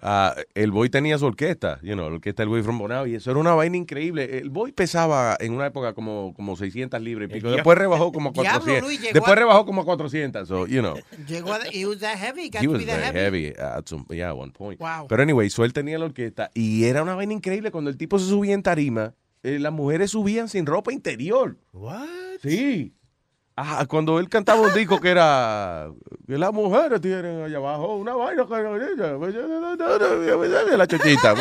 Ah, el boy tenía su orquesta, you know, la orquesta del boy from Bonao, y eso era una vaina increíble. El boy pesaba en una época como, como 600 libras y pico. Después rebajó como Diablo, 400. Luis, llegó Después a- rebajó como 400, so, you know. Llegó a, he was that heavy. Got He to was be that very heavy. heavy at some, yeah, at one point. Wow. Pero anyway, so él tenía la orquesta y era una vaina increíble cuando el tipo se subía en tarima, eh, las mujeres subían sin ropa interior. What? Sí. Ajá, cuando él cantaba un disco que era que las mujeres tienen allá abajo una vaina que la chochita.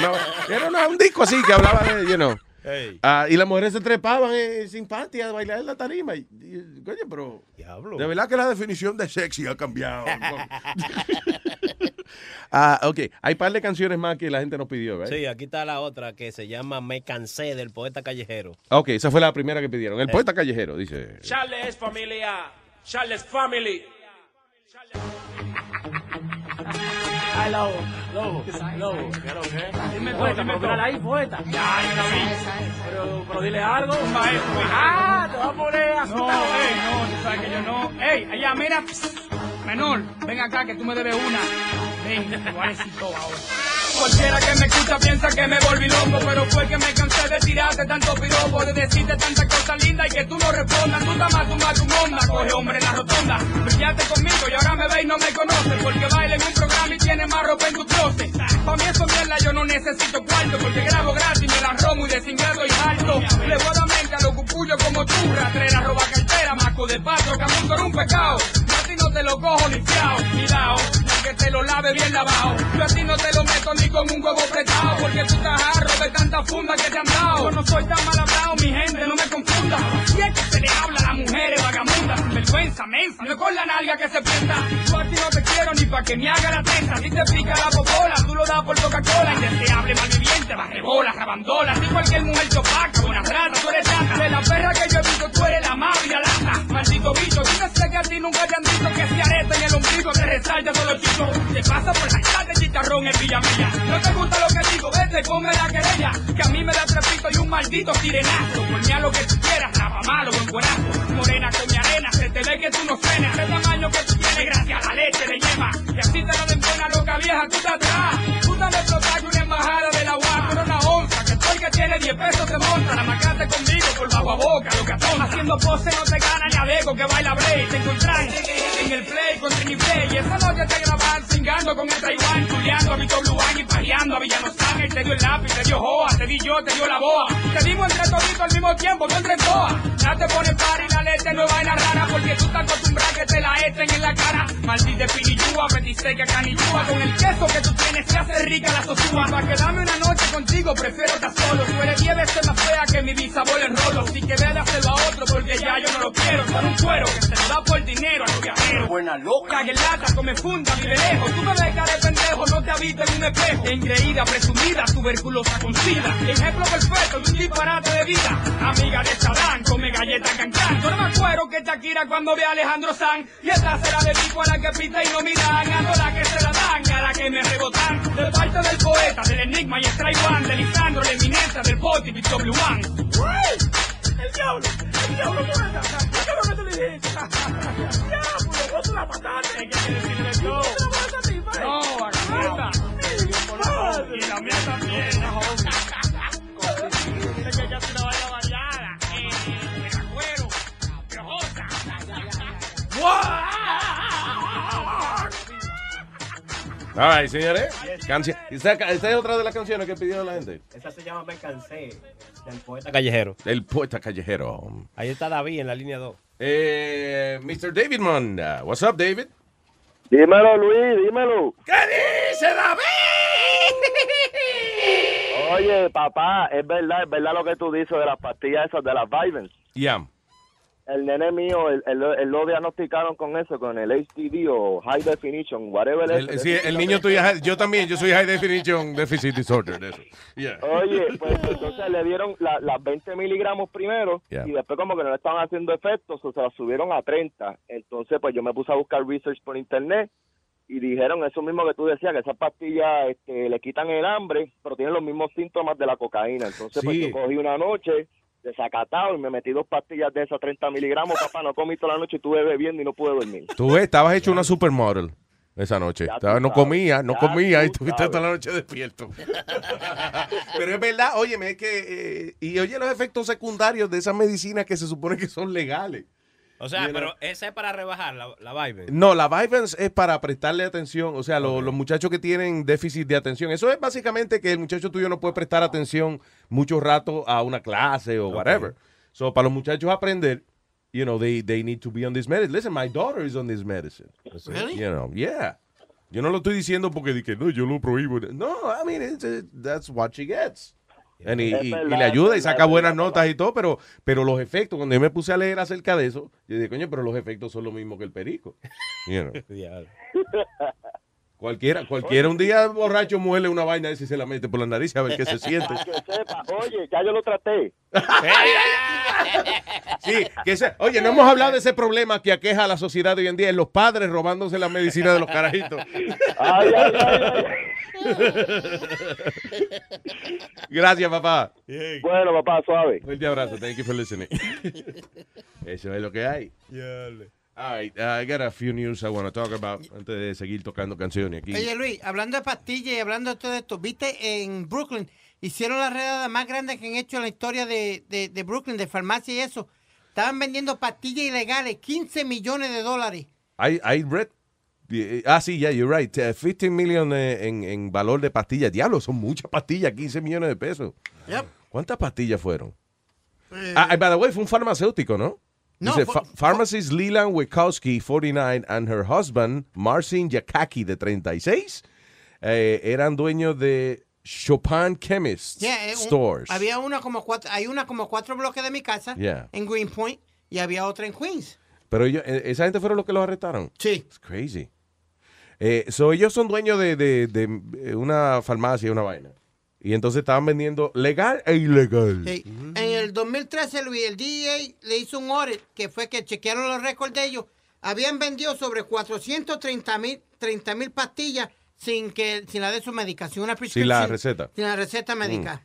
era un disco así que hablaba de, you know. Hey. Ah, y las mujeres se trepaban eh, sin panty a bailar en la tarima. Y, y, coño, pero de verdad que la definición de sexy ha cambiado. ah, ok, hay par de canciones más que la gente nos pidió, ¿verdad? Sí, aquí está la otra que se llama Me cansé del poeta callejero. Ok, esa fue la primera que pidieron. El poeta callejero, dice. Charles familia. Charles family. Ay, lobo, lobo, lobo. Dime poeta, pero mírala ahí, poeta. Ya, yo la vi. Pero, pero dile algo, maestro. Ah, te va a poner. No, ey, no, tú sabes que yo no. Ey, allá, mira. Menor, ven acá que tú me debes una. Cualquiera que me escucha piensa que me volví loco, pero fue que me cansé de tirarte tanto piropo, de decirte tantas cosas lindas y que tú no respondas. Tú más, tu onda, coge hombre en la rotonda. Brillaste conmigo y ahora me ve y no me conoce, porque baila en un programa y tiene más ropa en tu closet. Pa' mí eso mierda yo no necesito cuarto, porque grabo gratis, me la romo y de singrado y alto. Le voy a dar mente a los cupullos como tú, ratrera, roba cartera, maco de pato, camundo era un pecado. No te lo cojo ni fiao, cuidado, que te lo lave bien lavado. Yo a ti no te lo meto ni con un huevo apretado, porque tú estás jarro de tanta funda que te han dado. Yo no soy tan mal hablado, mi gente, no me confunda. Si es que se le habla a las mujeres vagabundas, sin vergüenza, mensa, no es con la nalga que se piensa. Yo a ti no te quiero ni pa' que me haga la tensa. Si te pica la popola, tú lo das por Coca-Cola. Indeseable, malviviente, barrebola, rabandola. Si cualquier mujer chopaca, buena rata, tú eres chata. De la perra que yo he visto, tú eres la más y la lata. Maldito bicho, yo sé que a ti nunca te han dicho que si areta en el ombligo te resalta todo el chico. Te pasa por la de chicharrón en Villamella. No te gusta lo que digo, vete, ponme la querella. Que a mí me da trepito y un maldito sirenazo. Ponme a lo que tú quieras, rapa malo, buen buenazo. Morena con mi arena, se te ve que tú no cenas. El tamaño que tú tienes, gracias a la leche de yema. Y así te lo den buena loca vieja, tú te atrás. Tú dame explotar una embajada de la UAP. Que tiene 10 pesos te monta. La macate conmigo por bajo a boca, lo que atona. Haciendo pose no te gana ni a Deco que baila break. Te encontrás en el play con Trini Play. Y esa noche te graban cingando con el Taiwán, chuleando a Vito Bluán y pajeando a Villano Sánchez. Te dio el lápiz, te dio joa, te di yo, te dio la boa. Te dimos entre toditos al mismo tiempo, tú entre toa. Ya te pone par y la leche no es vaina rara porque tú estás acostumbrada que te la echen en la cara. Maldita pinillúa, petiseca, canillúa. Con el queso que tú tienes se hace rica la sosúa. Para quedarme una noche contigo prefiero estar solo. Tú eres diez veces más fea que mi bisabuelo en rolo. Si que de hacerlo a otro porque ya yo no lo quiero. Son un cuero que se lo da por dinero a los viajeros. Buena loca. En lata, come funda, vive lejos. Tú me ves de pendejo, no te habito en un espejo. Engreída, presumida, tuberculosa con sida. Ejemplo perfecto de un disparate de vida. Amiga de Sadán, come galleta cancán. Yo no me acuerdo que Shakira cuando ve a Alejandro San. Y esta será de tipo a la que pita y no miran. A la que se la dan, a la que me rebotan. De parte del poeta, del enigma y Stray One. De Lisandro, la del Poti, Big W One. El diablo, el diablo. ¿Qué le dijiste? Diablo, vos la mataste. Decirle todo. No, aquí Y la mía también. Dice que ella es una vaina variada. Eh, acuerdo. Piojosa. All right, señores. Canción. Esta, esta es otra de las canciones que pidió la gente. Esa se llama Me Cansé, del poeta callejero. El poeta callejero. Ahí está David en la línea 2. Eh, Mr. David Monda. What's up, David? Dímelo, Luis, dímelo. ¿Qué dice David? Oye, papá, es verdad, es verdad lo que tú dices de las pastillas esas de las Vivens. Yeah. El nene mío, él, él- él lo diagnosticaron con eso, con el HDD o High Definition, whatever. El, es. sí, el niño tuyo, yo también, yo soy High Definition Deficit Disorder. de eso. Yeah. Oye, pues entonces le dieron la- las 20 miligramos primero Yeah. y después como que no le estaban haciendo efectos, o se las subieron a 30. Entonces pues yo me puse a buscar research por internet y dijeron eso mismo que tú decías, que esas pastillas este, le quitan el hambre, pero tienen los mismos síntomas de la cocaína. Entonces pues yo cogí una noche desacatado y me metí dos pastillas de esas 30 miligramos, papá, no comí toda la noche, estuve bebiendo y no pude dormir. Tú ves, estabas hecho una supermodel esa noche. Estaba- no comía, no ya comía y estuviste toda la noche despierto. Pero es verdad, óyeme, es que... eh, y oye los efectos secundarios de esas medicinas que se supone que son legales. O sea, know. pero esa es para rebajar la, la vibe. No, la Vyvanse es para prestarle atención, o sea, lo- los muchachos que tienen déficit de atención. Eso es básicamente que el muchacho tuyo no puede prestar atención mucho rato a una clase o whatever. So, para los muchachos aprender, you know, they, they need to be on this medicine. Listen, my daughter is on this medicine. Really? You know, yeah. Yo no lo estoy diciendo porque dije, no, yo lo prohíbo. No, I mean, it's, that's what she gets. And y, le ayuda y saca buenas notas y todo, pero, pero los efectos, cuando yo me puse a leer acerca de eso, yo dije, coño, pero los efectos son lo mismo que el perico. You know. Cualquiera, cualquiera un día borracho muele una vaina y se la mete por la nariz a ver qué se siente. Para que sepa, oye, ya yo lo traté. Sí, que oye, no hemos hablado de ese problema que aqueja a la sociedad de hoy en día, es los padres robándose la medicina de los carajitos. Ay, ay, ay, Gracias, papá. Bueno, papá, suave. Fuerte abrazo. Thank you for listening. Eso es lo que hay. All right, I got a few news I want to talk about antes de seguir tocando canciones aquí. Oye, Luis, hablando de pastillas y hablando de todo esto, viste en Brooklyn, hicieron la redada más grande que han hecho en la historia de, de, de Brooklyn, de farmacia y eso. Estaban vendiendo pastillas ilegales, 15 millones de dólares. I, I read. eh, Ah, sí, yeah, you're right. Uh, 15 million eh, en, en valor de pastillas. Diablo, son muchas pastillas, 15 millones de pesos. Yep. ¿Cuántas pastillas fueron? Eh, Ah, by the way, fue un farmacéutico, ¿no? No, Dice, fue- "Ph- pharmacist Leland Wikowski, 49, and her husband, Marcin Yakaki, de 36, eh, eran dueños de Chopin Chemist yeah, eh, un- Stores. había una como cuatro, hay una como cuatro bloques de mi casa Yeah. en Greenpoint y había otra en Queens. Pero ellos, eh, esa gente fueron los que los arrestaron. Sí. It's crazy. Eh, so ellos son dueños de, de- de, una farmacia, una vaina. Y entonces estaban vendiendo legal e ilegal. Sí. En el 2013, Luis, el DEA le hizo un audit que fue que chequearon los récords de ellos. Habían vendido sobre 430 mil 30 mil pastillas sin que sin la de su medicación, una Sin la receta. Sin la receta médica.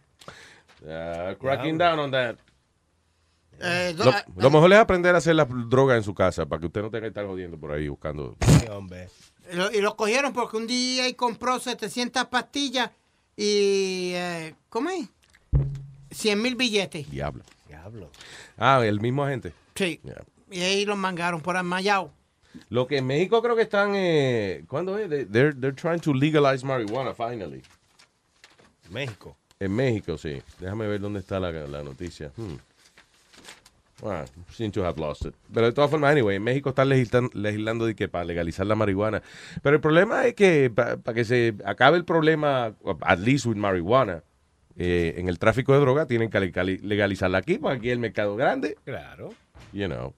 Uh, cracking down on that. Eh, do- Lo, ah, lo mejor es aprender a hacer la droga en su casa para que usted no tenga que estar jodiendo por ahí buscando. y lo- y lo cogieron porque un DEA compró 700 pastillas y... eh, ¿Cómo es? 100 mil billetes. Diablo. Diablo. Ah, el mismo agente. Sí. Yeah. Y ahí los mangaron por Amayao. Lo que en México creo que están. Eh, ¿Cuándo es? They- They're, they're trying to legalize marijuana finally. México. En México, sí. Déjame ver dónde está la, la noticia. Hmm. Well, seem to have lost it. Pero de todas formas, anyway, en México están legislan- legislando de que para legalizar la marihuana. Pero el problema es que para que se acabe el problema, at least with marihuana, eh, en el tráfico de droga tienen que legali- legalizarla aquí, porque aquí es el mercado grande. Claro. You know.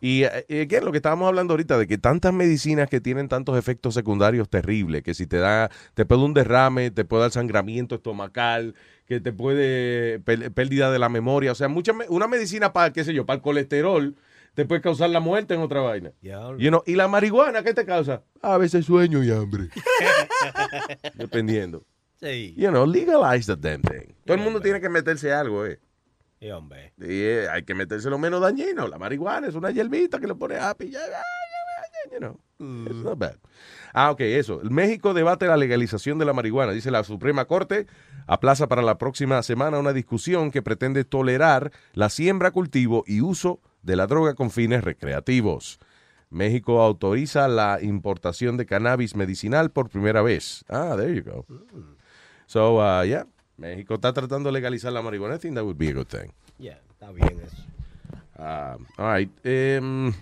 Y eh, eh, again, lo que estábamos hablando ahorita, de que tantas medicinas que tienen tantos efectos secundarios terribles, que si te da, te puede un derrame, te puede dar sangramiento estomacal, que te puede pérdida de la memoria, o sea, mucha, una medicina para, qué sé yo, para el colesterol, te puede causar la muerte en otra vaina. You know, y la marihuana, ¿qué te causa? A veces sueño y hambre. Dependiendo. Sí. You know, legalize the damn thing. Todo el mundo tiene que meterse algo, eh. Sí, hombre. Y eh, hay que meterse lo menos dañino. La marihuana es una hierbita que le pone ya, ya, you know. It's not bad. Ah, ok, eso. México debate la legalización de la marihuana. Dice la Suprema Corte aplaza para la próxima semana una discusión que pretende tolerar la siembra, cultivo y uso de la droga con fines recreativos. México autoriza la importación de cannabis medicinal por primera vez. Ah, there you go. So, uh, yeah. México está tratando de legalizar la marihuana. I think that would be a good thing. Ya, está bien eso. Ah, all right. Em,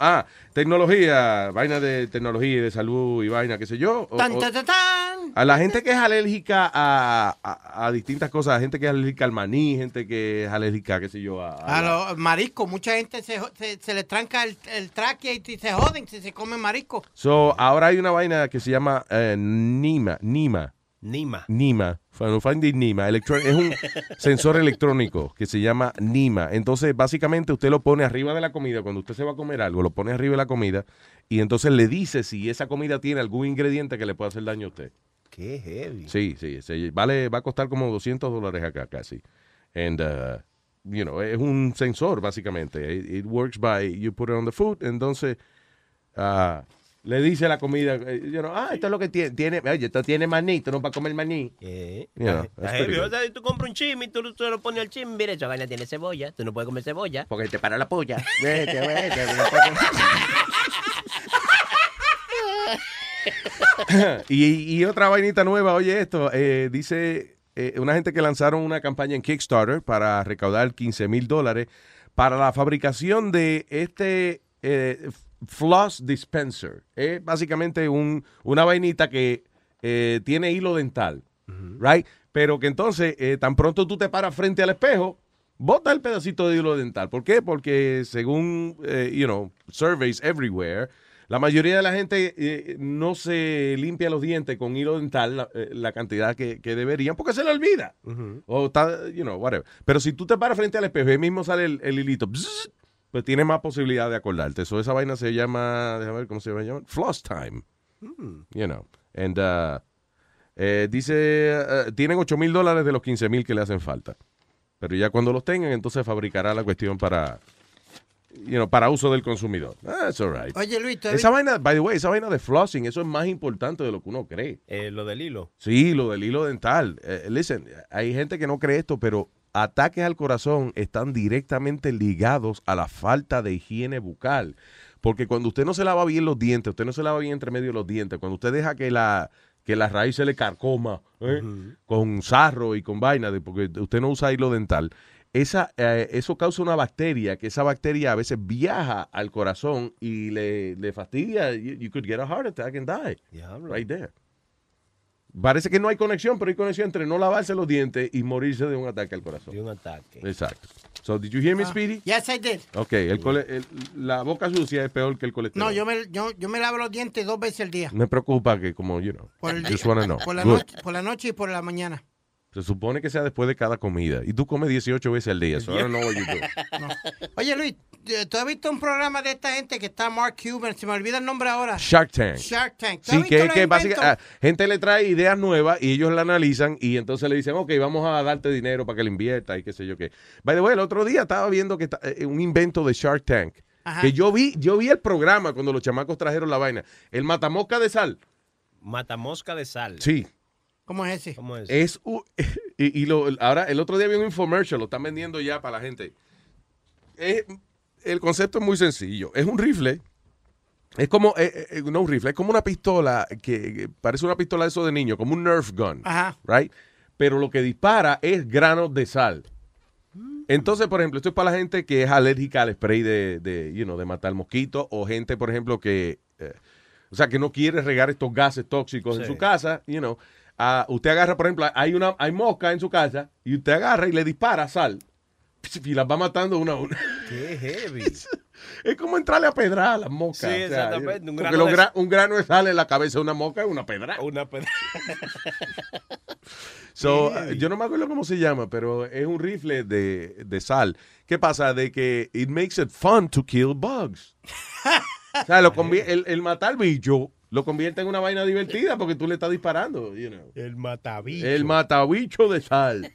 Ah, tecnología, vaina de tecnología y de salud y vaina, qué sé yo. O- Tan, o- tan, tan, tan. a la gente que es alérgica a, a- a distintas cosas, gente que es alérgica al maní, gente que es alérgica, qué sé yo, a, a los mariscos, mucha gente se, se le tranca el, el tráquea y se joden si se comen marisco. So, ahora hay una vaina que se llama eh, NIMA, NIMA. Nima. NIMA, Finding NIMA, es un sensor electrónico que se llama NIMA. Entonces, básicamente, usted lo pone arriba de la comida, cuando usted se va a comer algo, lo pone arriba de la comida y entonces le dice si esa comida tiene algún ingrediente que le pueda hacer daño a usted. Qué heavy. Sí, sí, se- vale, va a costar como 200 dólares acá casi. And, uh, you know, es un sensor básicamente. It, it works by, you put it on the food, entonces ah, le dice a la comida, eh, you know, ah, esto es lo que tiene, tiene oye, esto tiene maní, esto no para comer maní. You know, heavy. pretty O sea, tú compras un chimi, tú, tú lo pones al chimi, mira, esa vaina tiene cebolla, tú no puedes comer cebolla. Porque te para la polla. Vete, vete, y, y otra vainita nueva, oye esto, eh, dice eh, una gente que lanzaron una campaña en Kickstarter para recaudar 15 mil dólares para la fabricación de este eh, floss dispenser. Es básicamente un, una vainita que eh, tiene hilo dental, right? Pero que entonces, eh, tan pronto tú te paras frente al espejo, bota el pedacito de hilo dental. ¿Por qué? Porque según, eh, you know, surveys everywhere, la mayoría de la gente eh, no se limpia los dientes con hilo dental la, eh, la cantidad que, que deberían porque se le olvida. O está, you know, whatever. Pero si tú te paras frente al espejo y ahí mismo sale el, el hilito, bzz, pues tienes más posibilidad de acordarte. So, esa vaina se llama, déjame ver cómo se llama, floss time. You know. And, uh, eh, dice, uh, tienen 8 mil dólares de los 15 mil que le hacen falta. Pero ya cuando los tengan, entonces fabricará la cuestión para, you know, para uso del consumidor. That's all right. Oye, Luis, ¿tú has Esa vaina, by the way, esa vaina de flossing, eso es más importante de lo que uno cree. Eh, lo del hilo. Sí, lo del hilo dental. Eh, listen, hay gente que no cree esto, pero ataques al corazón están directamente ligados a la falta de higiene bucal. Porque cuando usted no se lava bien los dientes, usted no se lava bien entre medio de los dientes, cuando usted deja que la, que la raíz se le carcoma ¿eh? con sarro y con vaina, de, porque usted no usa hilo dental, esa, eh, eso causa una bacteria, que esa bacteria a veces viaja al corazón y le, le fastidia. You, you could get a heart attack and die. Right there. Parece que no hay conexión, pero hay conexión entre no lavarse los dientes y morirse de un ataque al corazón. De un ataque. Exacto. So, did you hear me, Speedy? Yes, I did. Ok, el cole- el- la boca sucia es peor que el colesterol. No, yo me, yo, yo me lavo los dientes dos veces al día. Me preocupa que como, you know, Por, el just día- wanna know. por, la noche, por la noche y por la mañana. Se supone que sea después de cada comida. Y tú comes 18 veces al día. So I don't know what you do. Oye, Luis, eh, ¿tú has visto un programa de esta gente que está Mark Cuban? Se me olvida el nombre ahora. Shark Tank. Shark Tank. ¿Tú has Sí, visto que, los que básicamente gente le trae ideas nuevas y ellos la analizan y entonces le dicen, ok, vamos a darte dinero para que le invierta y qué sé yo qué. By the way, el otro día estaba viendo que está, eh, un invento de Shark Tank. Ajá. Que yo vi, yo vi el programa cuando los chamacos trajeron la vaina. El matamosca de sal. Matamosca de sal. Sí. ¿Cómo es ese? ¿Cómo es? Es y, y lo, ahora el otro día vi un infomercial, lo están vendiendo ya para la gente. Es- el concepto es muy sencillo. Es un rifle. Es como, eh, eh, no un rifle, es como una pistola que, que parece una pistola de eso de niño, como un Nerf gun. Ajá. Right? Pero lo que dispara es granos de sal. Entonces, por ejemplo, esto es para la gente que es alérgica al spray de, de, you know, de matar mosquitos o gente, por ejemplo, que, eh, o sea, que no quiere regar estos gases tóxicos en su casa, you know. Ah, usted agarra, por ejemplo, hay una hay mosca en su casa y usted agarra y le dispara sal y las va matando una a una. Qué heavy. Es como entrarle a pedrar a las moscas. Sí, o sea, exactamente, un porque grano los de- gra- un grano de sal en la cabeza de una mosca es una pedra. Una pedra. So, Heavy. yo no me acuerdo cómo se llama, pero es un rifle de, de sal. ¿Qué pasa? De que it makes it fun to kill bugs. o sea, lo el, el matar bicho lo convierte en una vaina divertida porque tú le estás disparando. you know. El matabicho. El matabicho de sal.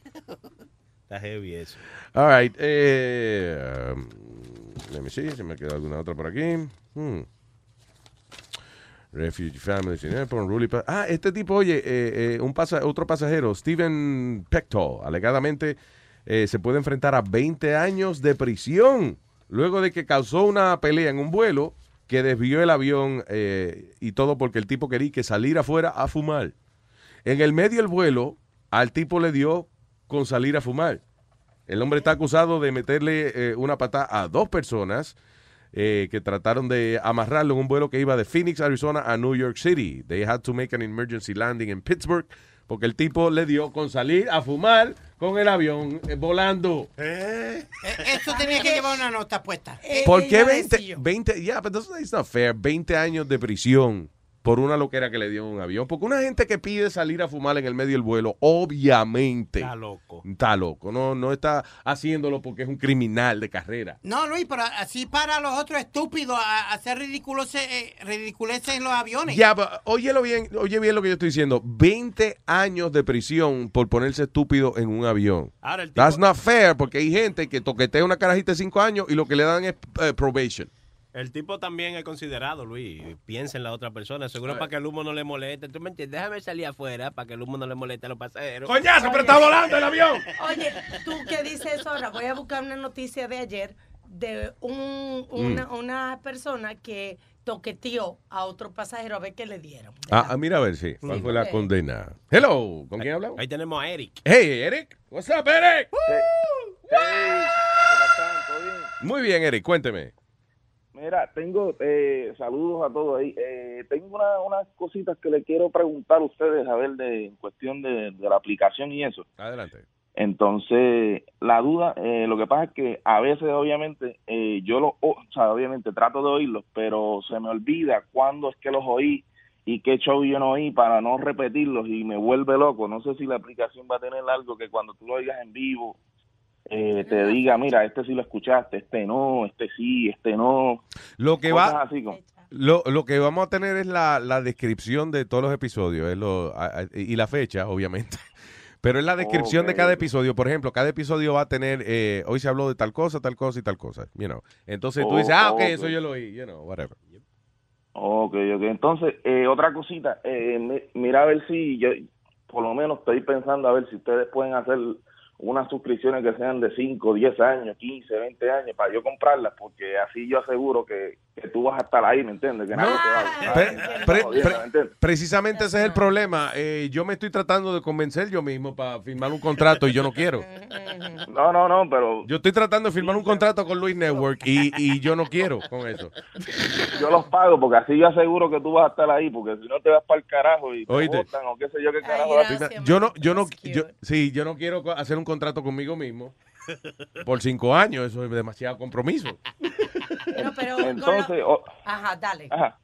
Está heavy eso. All right. Eh, um, let me see si me queda alguna otra por aquí. Hmm. Refugee Families in Airport, pa- Ah, este tipo, oye, eh, eh, un pasa- otro pasajero, Steven Pector, alegadamente eh, se puede enfrentar a 20 años de prisión luego de que causó una pelea en un vuelo que desvió el avión eh, y todo porque el tipo quería que salir afuera a fumar. En el medio del vuelo, al tipo le dio con salir a fumar. El hombre está acusado de meterle eh, una patada a dos personas eh, que trataron de amarrarlo en un vuelo que iba de Phoenix, Arizona a New York City. They had to make an emergency landing in Pittsburgh porque el tipo le dio con salir a fumar con el avión eh, volando. Eh, Eso tenía que llevar una nota puesta. ¿Por qué 20? 20 yeah, but that's, that's not fair. 20 años de prisión por una loquera que le dio en un avión. Porque una gente que pide salir a fumar en el medio del vuelo, obviamente. Está loco. Está loco. No, no está haciéndolo porque es un criminal de carrera. No, Luis, pero así para los otros estúpidos a, hacer ridiculeces, eh, ridiculeces en los aviones. Ya, but, óyelo bien, oye bien lo que yo estoy diciendo. 20 años de prisión por ponerse estúpido en un avión. Ahora el tipo- That's not fair porque hay gente que toquetea una carajita de 5 años y lo que le dan es eh, probation. El tipo también es considerado, Luis. Piensa en la otra persona. Seguro para que el humo no le moleste. ¿Tú me entiendes? Déjame salir afuera para que el humo no le moleste a los pasajeros. ¡Coñazo, pero está volando el avión! Oye, tú que dices eso ahora, voy a buscar una noticia de ayer de un, una, Mm. una persona que toqueteó a otro pasajero a ver qué le dieron. Ah, ah, mira a ver si. ¿Cuál Sí, fue la condena? Hello, ¿con quién hablamos? Ahí tenemos a Eric. Hey, Eric. What's up, Eric? Muy bien, Eric, cuénteme. Mira, tengo eh, saludos a todos ahí. Eh, tengo una- unas cositas que le quiero preguntar a ustedes, a ver, de en cuestión de, de la aplicación y eso. Adelante. Entonces, la duda, eh, lo que pasa es que a veces, obviamente, eh, yo lo, o sea, obviamente trato de oírlos, pero se me olvida cuándo es que los oí y qué show yo no oí para no repetirlos y me vuelve loco. No sé si la aplicación va a tener algo que cuando tú lo oigas en vivo eh, te diga, mira, este sí lo escuchaste, este no, este sí, este no. Lo que va, así como- lo, lo que vamos a tener es la, la descripción de todos los episodios es lo, a- a- y la fecha, obviamente. Pero es la descripción de cada episodio. Por ejemplo, cada episodio va a tener, eh, hoy se habló de tal cosa, tal cosa y tal cosa. You know. Entonces tú Oh, dices, ah, ok, ok. eso yo lo oí, you know, whatever. Ok, ok. Entonces, eh, otra cosita, eh, mi- mira a ver si yo, por lo menos estoy pensando a ver si ustedes pueden hacer unas suscripciones que sean de 5, 10 años, 15, 20 años para yo comprarlas, porque así yo aseguro que, que tú vas a estar ahí, ¿me entiendes? Que nadie te va a Pre- gustar, pre- jodiendo, pre- ¿me entiendes? precisamente ese es el problema. Eh, yo me estoy tratando de convencer yo mismo para firmar un contrato y yo no quiero. No, no, no, pero Yo estoy tratando de firmar un contrato con Luis Network y, y yo no quiero con eso. yo los pago porque así yo aseguro que tú vas a estar ahí, porque si no te vas para el carajo y te Oíste. botan o qué sé yo qué carajo. Yo no, yo no, yo, sí, yo no quiero hacer un contrato conmigo mismo por cinco años. Eso es demasiado compromiso. No, pero con Entonces, lo- Ajá, dale. ajá.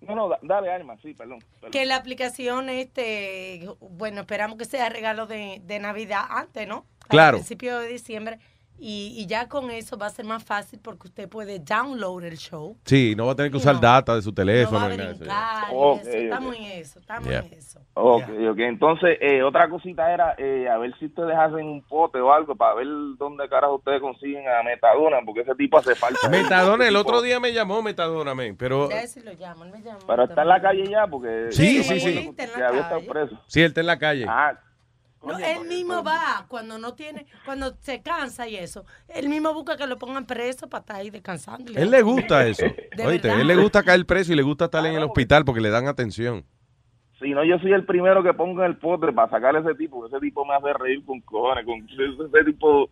No, no, da- dale, Alma, sí, perdón. perdón. Que la aplicación, este, bueno, esperamos que sea regalo de, de Navidad antes, ¿no? Claro. Al principio de diciembre. Y, y ya con eso va a ser más fácil porque usted puede download el show. Sí, no va a tener que usar no- data de su No teléfono. va a ni nada de eso. brincar y Ok, eso. ok. Estamos en eso, estamos Yeah. en eso. Ok, ok. Entonces, eh, otra cosita era eh, a ver si ustedes hacen un pote o algo para ver dónde carajo ustedes consiguen a Metadona, porque ese tipo hace falta. Metadona, el otro día me llamó Metadona, men, pero Ya si lo llamo, él me llamó. Pero está en la calle ya, porque. Sí, sí, sí. sí, él está en la calle. Ah, No, él mismo va cuando no tiene, cuando se cansa y eso. Él mismo busca que lo pongan preso para estar ahí descansando. Él le gusta eso. Oíste, verdad. él le gusta caer preso y le gusta estar en el hospital porque le dan atención. si no, yo soy el primero que pongo en el pote para sacar a ese tipo, ese tipo me hace reír con cojones. Con, ese, ese tipo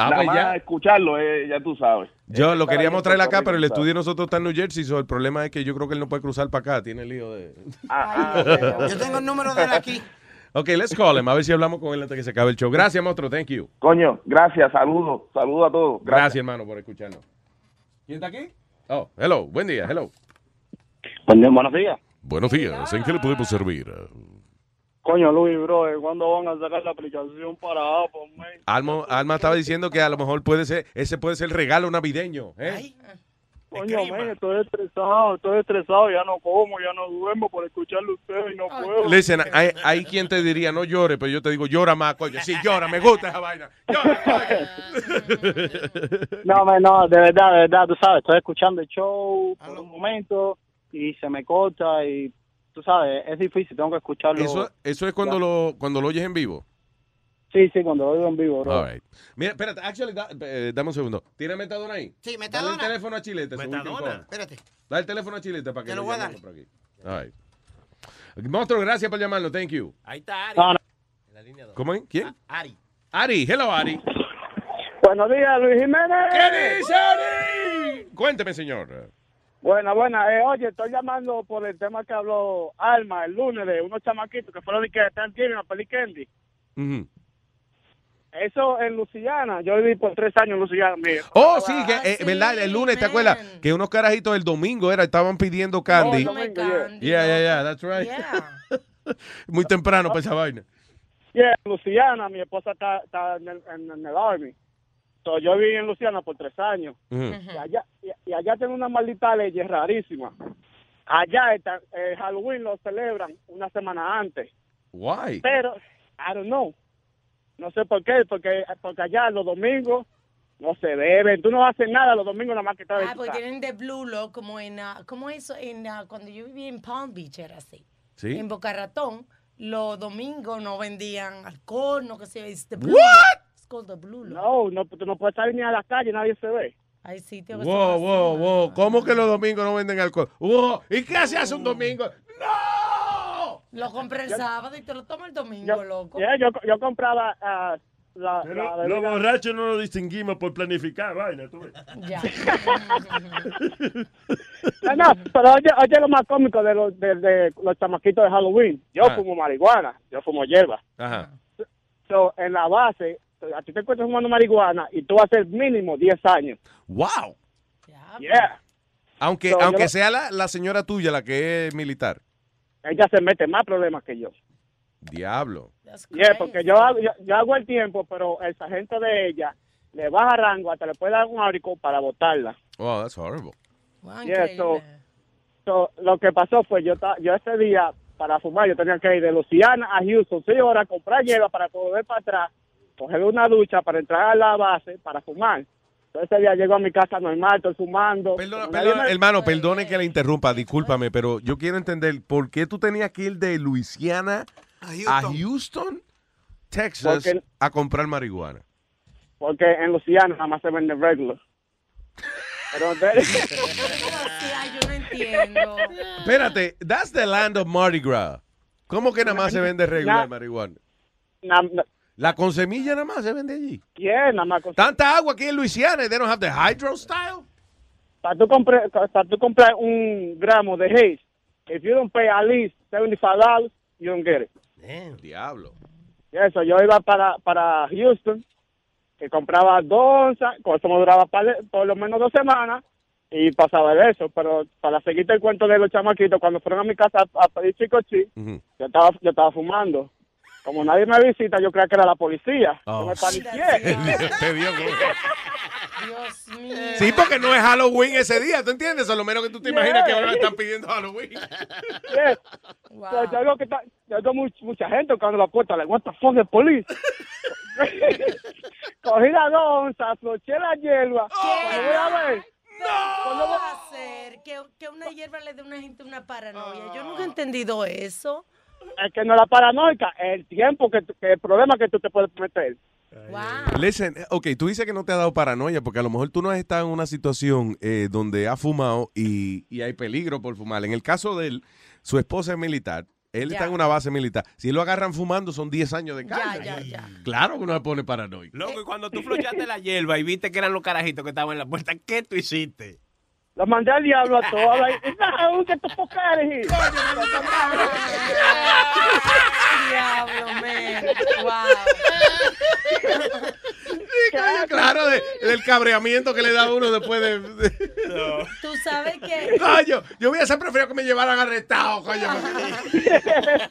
Ah, Nada pues más ya. escucharlo, eh, ya tú sabes. Yo lo queríamos traer acá, pero el estudio de nosotros está en New Jersey, so el problema es que yo creo que él no puede cruzar para acá, tiene el lío de... Ah, Yo tengo el número de él aquí. Ok, let's call him, a ver si hablamos con él antes que se acabe el show. Gracias, monstruo, thank you. Coño, gracias, saludos, saludos a todos. Gracias, hermano, por escucharnos. ¿Quién está aquí? Oh, hello, buen día, hello. Buenos días. Buenos días, ¿en qué le podemos servir? Coño, Luis, bro, ¿cuándo van a sacar la aplicación para Apple, man? Alma, Alma estaba diciendo que a lo mejor puede ser, ese puede ser el regalo navideño, ¿eh? Coño, man, estoy estresado, estoy estresado, ya no como, ya no duermo por escucharlo a ustedes y no puedo. Listen, hay, hay quien te diría no llore, pero yo te digo llora más, coño. Sí, llora, me gusta esa vaina. No, man, no, de verdad, de verdad, tú sabes, estoy escuchando el show por un momento y se me corta y, tú sabes, es difícil, tengo que escucharlo. Eso, eso es cuando lo, cuando lo oyes en vivo. Sí, sí, cuando lo digo en vivo, bro. All right. Mira, espérate, actually, da- eh, dame un segundo. ¿Tiene metadona ahí? Sí, Dale metadona. el teléfono a Chilete. según Metadona. King Kong. Espérate. Dale el teléfono a Chilete para que Te lo voy a llamemos por aquí. All right. Monstruo, gracias por llamarnos. Thank you. Ahí está Ari. No. En la línea dos. ¿Cómo es? ¿Quién? Ari. Ari, hello, Ari. Buenos días, Luis Jiménez. ¿Qué dice Ari? Cuénteme, señor. Buena, buena. Eh, oye, estoy llamando por el tema que habló Alma el lunes de unos chamaquitos que fueron de que están en la peli Candy. Ujú. Eso en Luciana. Yo viví por tres años en Luciana. Oh, sí, que, eh, ¿verdad? El lunes, ¿te acuerdas? Que unos carajitos el domingo era, estaban pidiendo candy. Oh, el domingo, yeah. Yeah, yeah, yeah, that's right. Muy temprano para esa vaina. Yeah, en Luciana, mi esposa está, está en, el, en, en el Army. So, yo viví en Luciana por tres años. Y, allá, y, y allá tengo una maldita ley rarísima. Allá está, eh, Halloween lo celebran una semana antes. Why? Pero, I don't know. No sé por qué, porque, porque allá los domingos no se beben. Tú no haces nada los domingos nada más que en Ah, porque tienen de Blue Lock como en, ah, ¿cómo eso? En, ah, cuando yo vivía en Palm Beach era así. Sí. En Boca Ratón, los domingos no vendían alcohol, no que se it's the Blue What? Lock. It's called the Blue Lock. No, no, tú no puedes salir ni a la calle, nadie se ve. Hay sitios que Wow, wow, wow. ¿Cómo que los domingos no venden alcohol? Wow. ¿Y qué se hace un domingo? Lo compré el sábado y te lo tomo el domingo, loco. Yeah, yo, yo compraba ah, la, Pero la los borrachos no lo distinguimos por planificar vaina, tú ves. Ya. No, no, pero oye, oye lo más cómico de los, de, de los chamaquitos de Halloween. Yo Ah. fumo marihuana, yo fumo hierba. Ajá. So, en la base, a ti te encuentras fumando marihuana y tú vas a ser mínimo 10 años. Wow. Yeah. Aunque, So, yo aunque lo- sea la, la señora tuya la que es militar. Ella se mete más problemas que yo. Diablo. Yeah, porque yo, hago- yo, yo hago el tiempo, pero el sargento de ella le baja rango hasta le puede dar un áurico para botarla. Oh, that's horrible. Yeah, so, so, lo que pasó fue, yo, yo ese día, para fumar, yo tenía que ir de Luciana a Houston, seis horas, comprar hierba para volver para atrás, coger una ducha para entrar a la base para fumar. Entonces ese día llego a mi casa normal, estoy fumando. Perdona, me- hermano, perdone que le interrumpa, discúlpame, pero yo quiero entender por qué tú tenías que ir de Luisiana a Houston, Texas, Porque- a comprar marihuana. Porque en Luciana nada más se vende regular. Pero yo no entiendo. Espérate, that's the land of Mardi Gras. ¿Cómo que nada más se vende regular Na- marihuana? na- na- La con semilla nada más se vende allí. yeah, nada más con- Tanta agua aquí en Luisiana, they don't have the hydro style. para tú comprar para tú comprar un gramo de haze, if you don't pay at least $75, you don't get it. Diablo. Y eso, yo iba para, para Houston, que compraba dos onzas, eso me duraba par- por lo menos dos semanas, y pasaba de eso. Pero para seguirte el cuento de los chamaquitos, cuando fueron a mi casa a, a pedir chicochi, yo estaba, yo estaba fumando. Como nadie me visita, yo creía que era la policía. Oh. Yo me paniqué. Te dio como- Dios mío. Sí, porque no es Halloween ese día, ¿tú entiendes? A lo menos que tú te imaginas que Yeah. ahora están pidiendo Halloween. Yeah. So, yo veo que está, yo veo much- mucha gente tocando la puerta, like, what the fuck, the police? Cogí las onzas, floché la hierba, cuando voy a ver, ¿Cómo va a ser que, que una hierba le dé a una gente una paranoia? Yo nunca he entendido eso. Es que no la paranoica, el tiempo que, que el problema que tú te puedes meter. Listen, eh, ok, tú dices que no te ha dado paranoia porque a lo mejor tú no has estado en una situación eh, donde has fumado y, y hay peligro por fumar. En el caso de él, su esposa es militar Él está en una base militar. Si lo agarran fumando, son 10 años de cárcel. ya, ya. Claro que uno se pone paranoico. Loco, y cuando tú flochaste la hierba y viste que eran los carajitos que estaban en la puerta, ¿qué tú hiciste? Lo mandé al diablo a. Like, no, que estos pocares. Diablo, man. Wow. Coño, claro, de- del cabreamiento que le da uno después de... de- Tú sabes que. Coño, yo hubiese preferido que me llevaran arrestado, coño.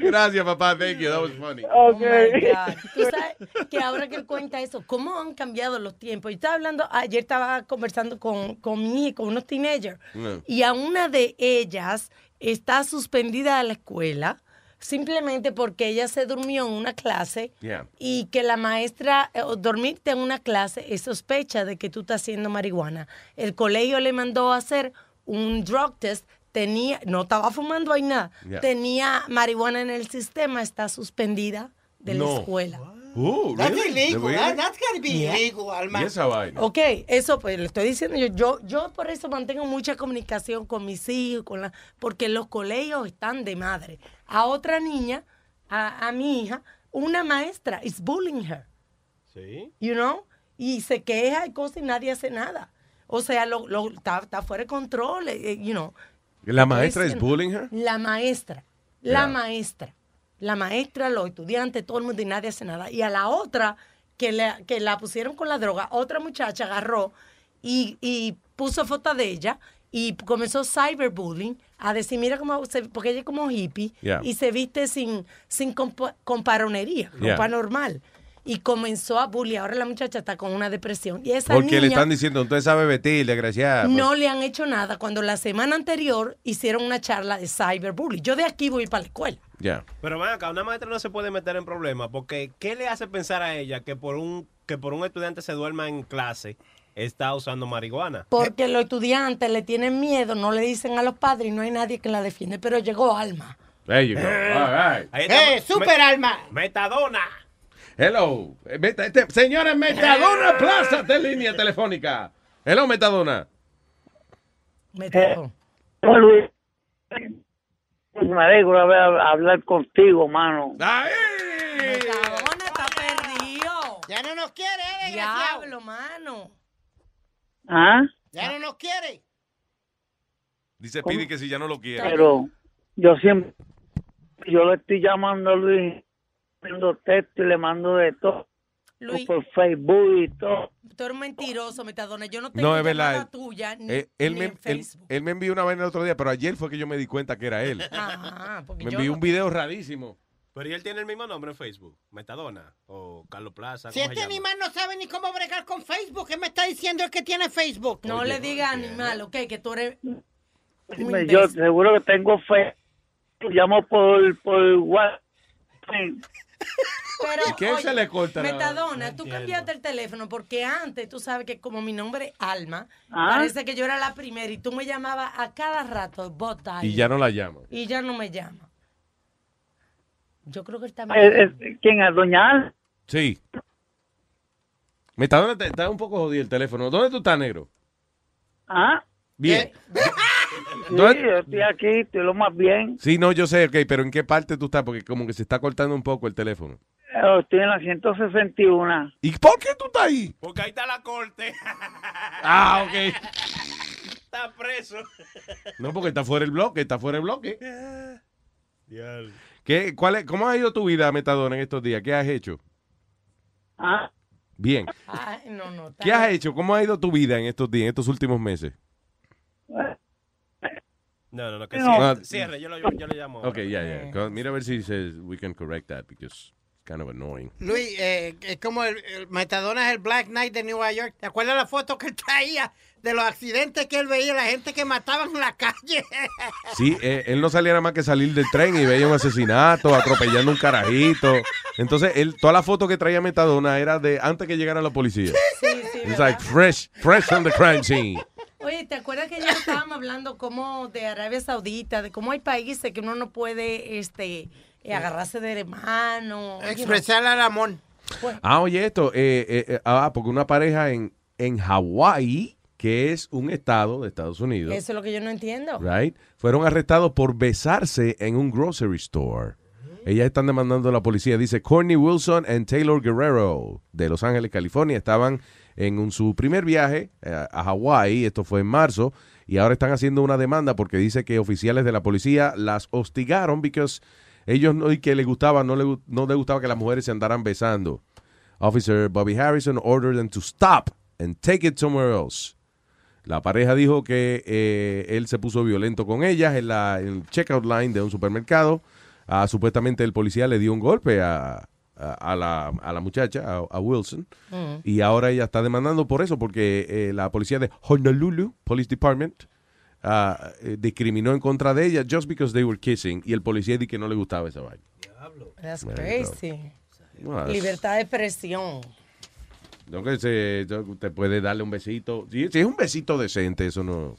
Gracias, papá. Thank you. That was funny. Oh my God. Tú sabes que ahora que él cuenta eso, ¿cómo han cambiado los tiempos? Yo estaba hablando, ayer estaba conversando con, con mi hija, con unos teenagers, Mm. y a una de ellas está suspendida de la escuela simplemente porque ella se durmió en una clase Yeah. y que la maestra, eh, dormirte en una clase es sospecha de que tú estás haciendo marihuana. El colegio le mandó a hacer un drug test, tenía, no estaba fumando ahí nada, Yeah. tenía marihuana en el sistema, está suspendida de la escuela. Oh, That's really? illegal. ¿De That, that's gotta be Yeah. illegal, Alma. ¿Y esa vaina? Ok, eso pues le estoy diciendo yo, yo, yo por eso mantengo mucha comunicación con mis hijos, con la, porque los colegios están de madre. A otra niña, a, a mi hija, una maestra is bullying her, Sí. you know, y se queja y cosas y nadie hace nada. O sea, lo, lo- está, está fuera de control, eh, eh, you know. ¿La maestra es bullying her? La maestra, la Yeah. maestra, la maestra, los estudiantes, todo el mundo y nadie hace nada. Y a la otra que, la- que la pusieron con la droga, otra muchacha agarró y, y puso foto de ella y comenzó cyberbullying a decir, mira cómo, se, porque ella es como hippie Yeah. y se viste sin, sin compa- comparonería, Yeah. ropa normal. Y comenzó a bullying. Ahora la muchacha está con una depresión. Y esa Porque le están diciendo, usted sabe vestir, desgraciada. no le han hecho nada cuando la semana anterior hicieron una charla de cyberbullying. Yo de aquí voy para la escuela. Ya. Pero ven acá, una maestra no se puede meter en problemas porque ¿qué le hace pensar a ella que por un que por un estudiante se duerma en clase está usando marihuana? Porque los estudiantes le tienen miedo, no le dicen a los padres y no hay nadie que la defiende. Pero llegó Alma. There you go. All right. Ahí está. ¡Eh, super Alma! Metadona. Hello. Eh, meta- este- señores, Metadona Plaza de línea telefónica. Hello, Metadona. Metadona. Hola, Luis. Me alegro de haber- hablar contigo, mano. Metadona está perdido. Ya no nos quiere, eh. Diablo, mano. ¿Ah? Ya no nos quiere. Dice Pidi que si ya no lo quiere. Pero yo siempre, yo le estoy llamando a Luis, mando texto y le mando de todo. Luis. Por Facebook y todo. Tú eres un mentiroso, Metadona. Yo no tengo No, es verdad. llamada tuya ni, Eh, él, ni me, en él, Facebook. él me envió una vaina el otro día, pero ayer fue que yo me di cuenta que era él. Ajá, porque Me envió no- un video rarísimo. Pero ¿y él tiene el mismo nombre en Facebook, Metadona o Carlos Plaza. Si ¿cómo se este animal no sabe ni cómo bregar con Facebook, ¿qué me está diciendo el que tiene Facebook? No le digas animal, ok, que tú eres... Dime, yo seguro que tengo fe. Llamo por, por WhatsApp. Pero, ¿Y qué se le corta Metadona, no tú cambiaste el teléfono porque antes tú sabes que como mi nombre es Alma, Ah. parece que yo era la primera y tú me llamabas a cada rato, bot dial. Y ya no la llamo. Y ya no me llama. Yo creo que él está Eh, eh, ¿Quién es? ¿Doña Al? Sí. Metadona, te- está un poco jodido el teléfono. ¿Dónde tú estás, negro? ¿Ah? Bien. Sí, ¿Dónde- yo estoy aquí, estoy lo más bien. Sí, no, yo sé, ok, pero ¿en qué parte tú estás? Porque como que se está cortando un poco el teléfono. Eh, Estoy en la 161. ¿Y por qué tú estás ahí? Porque ahí está la corte. Ah, ok. está preso. No, porque está fuera el bloque, está fuera el bloque. ¿Qué, cuál es, ¿Cómo ha ido tu vida, Metadona, en estos días? ¿Qué has hecho? Ah. Bien. Ay, no, no. ¿Qué has hecho? ¿Cómo ha ido tu vida en estos días, en estos últimos meses? No, no, no, que No. cierre, cierre, yo, lo, yo le llamo. Ok, ya, ya. Co- Mira a ver si says we can correct that because it's kind of annoying. Luis, eh, es como el, el Metadona es el Black Knight de Nueva York. ¿Te acuerdas la foto que él traía de los accidentes que él veía, la gente que mataban en la calle? Sí, eh, él no salía nada más que salir del tren y veía un asesinato, atropellando un carajito. Entonces, él, toda la foto que traía Metadona era de antes que llegara la policía. Sí, sí, It's ¿verdad? like fresh, fresh from the crime scene. Oye, ¿te acuerdas que ya estábamos hablando como de Arabia Saudita, de cómo hay países que uno no puede este, eh, agarrarse de mano? Expresar al amor. Ah, oye, esto, eh, eh, eh, ah, porque una pareja en, en Hawái que es un estado de Estados Unidos. Eso es lo que yo no entiendo. Right? Fueron arrestados por besarse en un grocery store. Ellas están demandando a la policía. Dice Courtney Wilson y Taylor Guerrero de Los Ángeles, California. Estaban en su primer viaje eh, a Hawái. Esto fue en marzo. Y ahora están haciendo una demanda porque dice que oficiales de la policía las hostigaron porque ellos no, y que les gustaba, no, le, no les gustaba que las mujeres se andaran besando. Officer Bobby Harrison ordered them to stop and take it somewhere else. La pareja dijo que eh, él se puso violento con ellas en la el checkout line de un supermercado. Ah, supuestamente el policía le dio un golpe a, a- a la, a la muchacha, a, a Wilson. Mm. Y ahora ella está demandando por eso, porque eh, la policía de Honolulu Police Department eh, discriminó en contra de ella just because they were kissing. Y el policía dijo que no le gustaba esa vaina. That's crazy. Bueno, Libertad de expresión. No que se, te puede darle un besito. Si, si es un besito decente, eso no.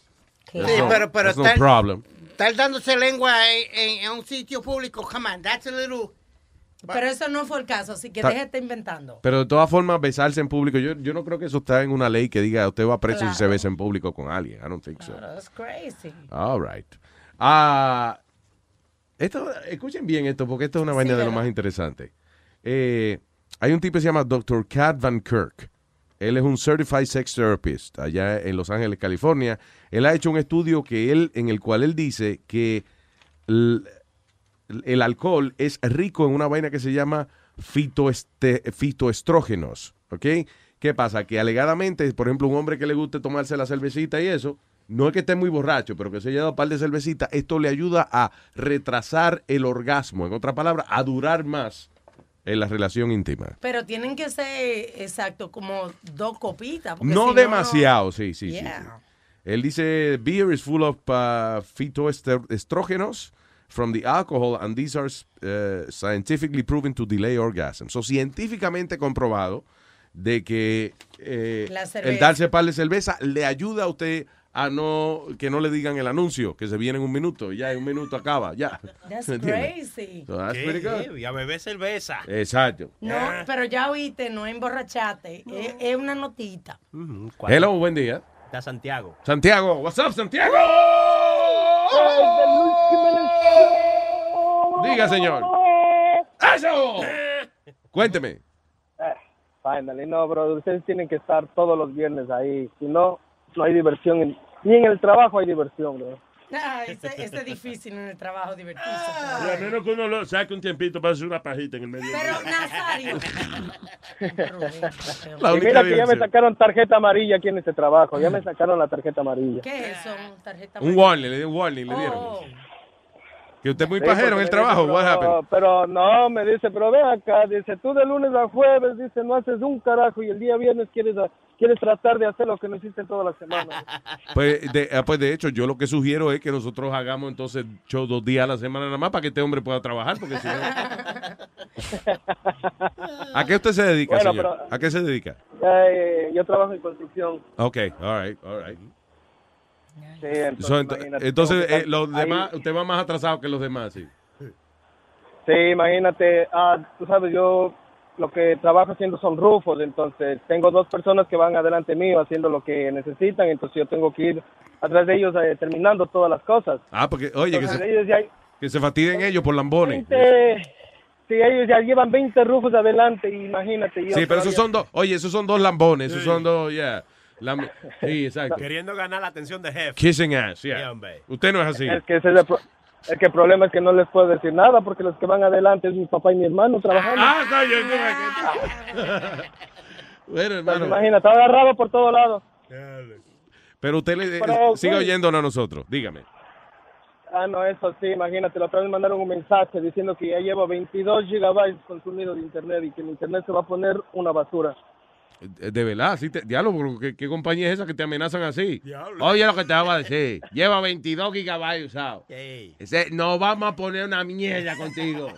Sí, no- pero, pero no problem. estar dándose lengua en, en- en un sitio público, come on, that's a little... Pero eso no fue el caso, así que Ta- deje de estar inventando. Pero de todas formas, besarse en público, yo, yo no creo que eso está en una ley que diga usted va preso si se Claro. besa en público con alguien. I don't think so. That's crazy. All right. Ah, esto, escuchen bien esto, porque esto es una vaina de lo más interesante. Eh, hay un tipo que se llama Dr. Cat Van Kirk. Él es un Certified Sex Therapist allá en Los Ángeles, California. Él ha hecho un estudio que él, en el cual él dice que el alcohol es rico en una vaina que se llama fitoeste- fitoestrógenos. ¿Ok? ¿Qué pasa? Que alegadamente, por ejemplo, un hombre que le guste tomarse la cervecita y eso, no es que esté muy borracho, pero que se haya dado un par de cervecitas, esto le ayuda a retrasar el orgasmo. En otra palabra, a durar más en la relación íntima. Pero tienen que ser, exacto, como dos copitas. No si demasiado, sí, sí, sí, Yeah. sí. Él dice, beer is full of uh, phytoestrogenos from the alcohol and these are uh, scientifically proven to delay orgasm. So, científicamente comprobado de que eh, el darse par de cerveza le ayuda a usted a no, que no le digan el anuncio, que se viene en un minuto, ya en un minuto acaba, ya. That's crazy. So that's Qué pretty good. a beber cerveza. Exacto. No, pero ya oíste, no emborrachate. Es, es una notita. Hello, buen día. Está Santiago. Santiago, what's up, Santiago? Diga, señor. ¡Eso! Cuénteme. Finally, no, bro, ustedes tienen que estar todos los viernes ahí. Si no, no hay diversión. ni en el trabajo hay diversión, bro. Ah, ese, ese es difícil en el trabajo divertirse. Y a menos que uno lo saque un tiempito para hacer una pajita en el medio. Pero Nazario. mira que ya me sacaron tarjeta amarilla aquí en este trabajo. Ya me sacaron la tarjeta amarilla. ¿Qué es eso? Tarjeta Un warning, le dieron un warning, le dieron. Que usted es muy pajero en el trabajo, dice, what pero- happened? Pero no, me dice, pero ve acá, dice, tú de lunes a jueves, dice, no haces un carajo y el día viernes quieres, quieres tratar de hacer lo que no hiciste toda la semana. Pues de, ah, pues de hecho, yo lo que sugiero es que nosotros hagamos entonces show dos días a la semana nada más para que este hombre pueda trabajar, porque si no... ¿A qué usted se dedica, Bueno, señor? pero- ¿A qué se dedica? Eh, yo trabajo en construcción. Ok, all right, all right. Sí, entonces, So, ent- eh, los ahí. demás, usted va más atrasado que los demás, sí. Sí, imagínate, ah, tú sabes, yo lo que trabajo haciendo son rufos, entonces tengo dos personas que van adelante mío haciendo lo que necesitan, entonces yo tengo que ir atrás de ellos eh, terminando todas las cosas. Ah, porque, oye, que se, ellos ya, que se fatiguen ellos por lambones. 20, sí, ellos ya llevan 20 rufos adelante, imagínate. yo Sí, pero esos son dos, oye, esos son dos lambones, esos son dos, yeah. Lam- sí, exacto. Queriendo ganar la atención de jefe. Kissing ass, yeah. Usted no es así. Es que ese es el, pro- es que el problema es que no les puedo decir nada porque los que van adelante es mi papá y mi hermano trabajando. Ah, Bueno, Pues hermano. imagínate, agarrado por todos lados. Pero usted le, Pero, sigue güey. oyéndonos a nosotros, dígame. Ah, no, eso sí, imagínate, la otra vez mandaron un mensaje diciendo que ya llevo 22 gigabytes consumidos de internet y que mi internet se va a poner una basura. Eh, De verdad, sí te, diálogo, ¿qué, qué compañía es esa que te amenazan así? Oye lo que te voy a decir, lleva 22 gigabytes usados. No vamos a poner una mierda contigo.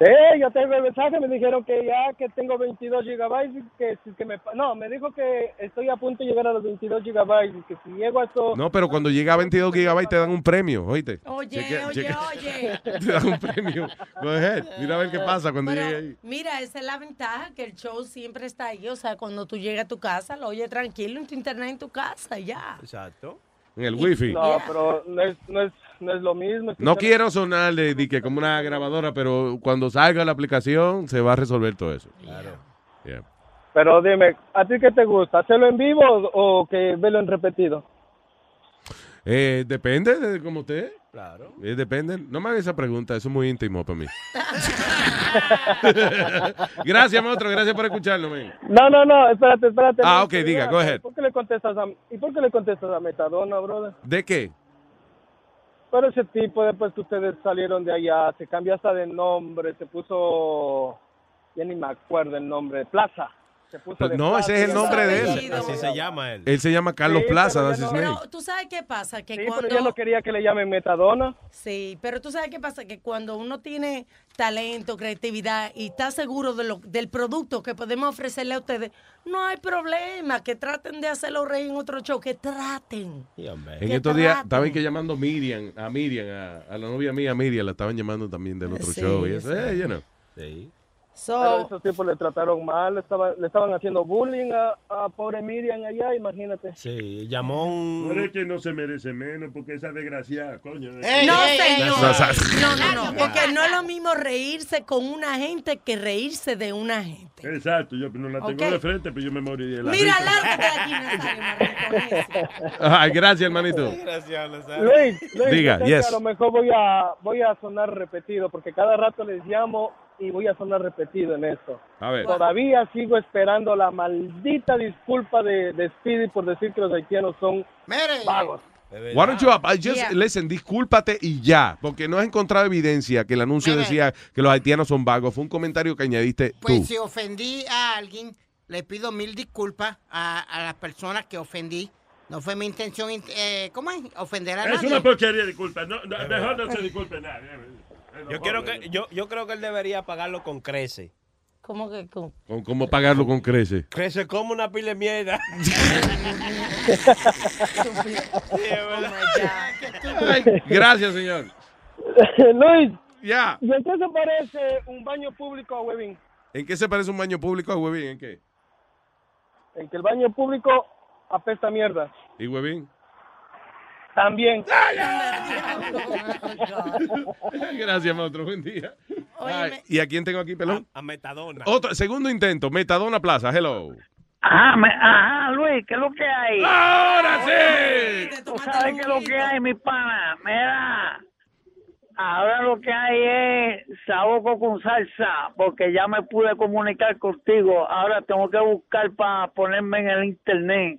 Sí, yo tengo el mensaje, me dijeron que ya que tengo 22 gigabytes, y que, si- que me... pa- No, me dijo que estoy a punto de llegar a los 22 gigabytes y que si llego a eso... No, pero cuando llega a 22 gigabytes te dan un premio, oíste. Oye, oye, oye. Te dan un premio. Go ahead. Mira a ver qué pasa cuando Pero, llegue ahí. Mira, esa es la ventaja, que el show siempre está ahí. O sea, cuando tú llegas a tu casa, lo oyes tranquilo en tu internet en tu casa, ya. Exacto. En el wifi. No, pero no es, no es, no es lo mismo. No quiero sonar de, de que como una grabadora, pero cuando salga la aplicación se va a resolver todo eso. Claro. Yeah. Pero dime, ¿a ti qué te gusta? ¿Hacerlo en vivo o, o que verlo en repetido? Eh, depende de como usted. Claro. Eh, depende. No me hagas esa pregunta, eso es muy íntimo para mí. gracias, maestro. Gracias por escucharlo, man. No, no, no, espérate, espérate. Ah, ok, diga, go ahead. ¿por qué le contestas a, ¿Y por qué le contestas a Metadona, brother? ¿De qué? Pero ese tipo, después que ustedes salieron de allá, se cambió hasta de nombre, se puso... Ya ni me acuerdo el nombre, Plaza. Se puso de No, ese es el nombre de él. Así se llama él. Él se llama Carlos Sí, Plaza, pero no-. Pero tú sabes qué pasa, que Sí, cuando... pero yo no quería que le llamen Metadona. Sí, pero tú sabes qué pasa, que cuando uno tiene talento, creatividad y está seguro de lo, del producto que podemos ofrecerle a ustedes, no hay problema, que traten de hacerlo reír en otro show, que traten. En Que estos días estaban que llamando Miriam, a Miriam, a, a la novia mía, Miriam, la estaban llamando también del otro Sí, show. Y eso, sí. eh, you know. Pero esos tipos le trataron mal, le estaban, le estaban haciendo bullying a, a pobre Miriam allá, imagínate. Sí, llamó un... No es que no se merece menos porque esa desgraciada, coño. no, ey, señor. No, no, No, no, porque no es lo mismo reírse con una gente que reírse de una gente. Exacto, yo no la tengo Ok. de frente, pero yo me moriría de la Mira, lárgate de aquí. Ay, gracias, hermanito. Gracias, Luis, Luis, Diga, yes. a lo mejor voy a, voy a sonar repetido, porque cada rato les llamo y voy a sonar repetido en esto. A ver. Todavía sigo esperando la maldita disculpa de, de Speedy por decir que los haitianos son vagos. Why don't you, I just, Yeah. listen, discúlpate y ya, porque no has encontrado evidencia que el anuncio decía que los haitianos son vagos. Fue un comentario que añadiste tú. Pues si ofendí a alguien, le pido mil disculpas a, a las personas que ofendí. No fue mi intención, eh, ¿cómo es? Ofender a Es nadie. una porquería de disculpa. No, no, mejor no se disculpe nadie. Yo, quiero que, yo, yo creo que él debería pagarlo con crece. ¿Cómo que con? Con cómo pagarlo con crece. Crece como una pila de mierda. Ay, gracias, señor. Luis, Ya. ¿y en qué se parece un baño público a Webin? ¿En qué se parece un baño público a Huevín? ¿En qué? En que el baño público apesta mierda. ¿Y Huevín? También. Gracias, maestro. Buen día. Ay, ¿Y a quién tengo aquí, pelón? A Metadona. Otro, segundo intento. Metadona Plaza. Hello. Ajá, me- ajá, Luis, ¿qué es lo que hay? ¡Ahora sí! ¿Tú sabes qué es lo que hay, mi pana? Mira, ahora lo que hay es saboco con salsa, porque ya me pude comunicar contigo. Ahora tengo que buscar para ponerme en el internet.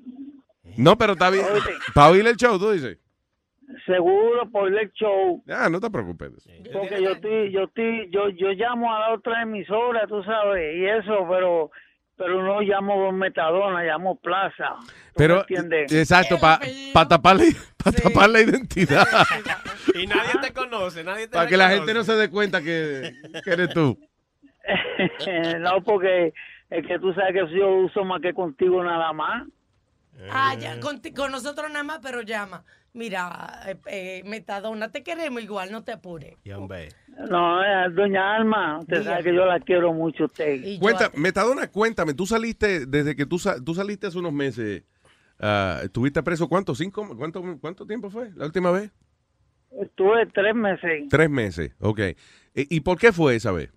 No, pero está bien. Para oír el show, tú dices. Seguro por el show. Ah, no te preocupes. Porque yo estoy, yo estoy, yo, yo llamo a la otra emisora, tú sabes, y eso, pero, pero no llamo Metadona, llamo Plaza. ¿Tú me Pero, entiendes? exacto, para tapar, la- pa tapar la identidad. Y nadie te conoce, nadie te Para que la gente no se dé cuenta que, que eres tú. no, porque es que tú sabes que yo uso más que contigo nada más. Ah, Eh. ya, con, con nosotros nada más, pero llama. Mira, eh, eh, Metadona, te queremos igual, no te apures. No, eh, doña Alma, usted sabe que yo la quiero mucho a usted. Cuenta, Metadona, cuéntame, tú saliste, desde que tú, sa- tú saliste hace unos meses, ah, ¿estuviste preso cuánto? ¿Cinco? ¿Cuánto, ¿Cuánto tiempo fue la última vez? Estuve tres meses, Tres meses, ok. ¿Y, y por qué fue esa vez?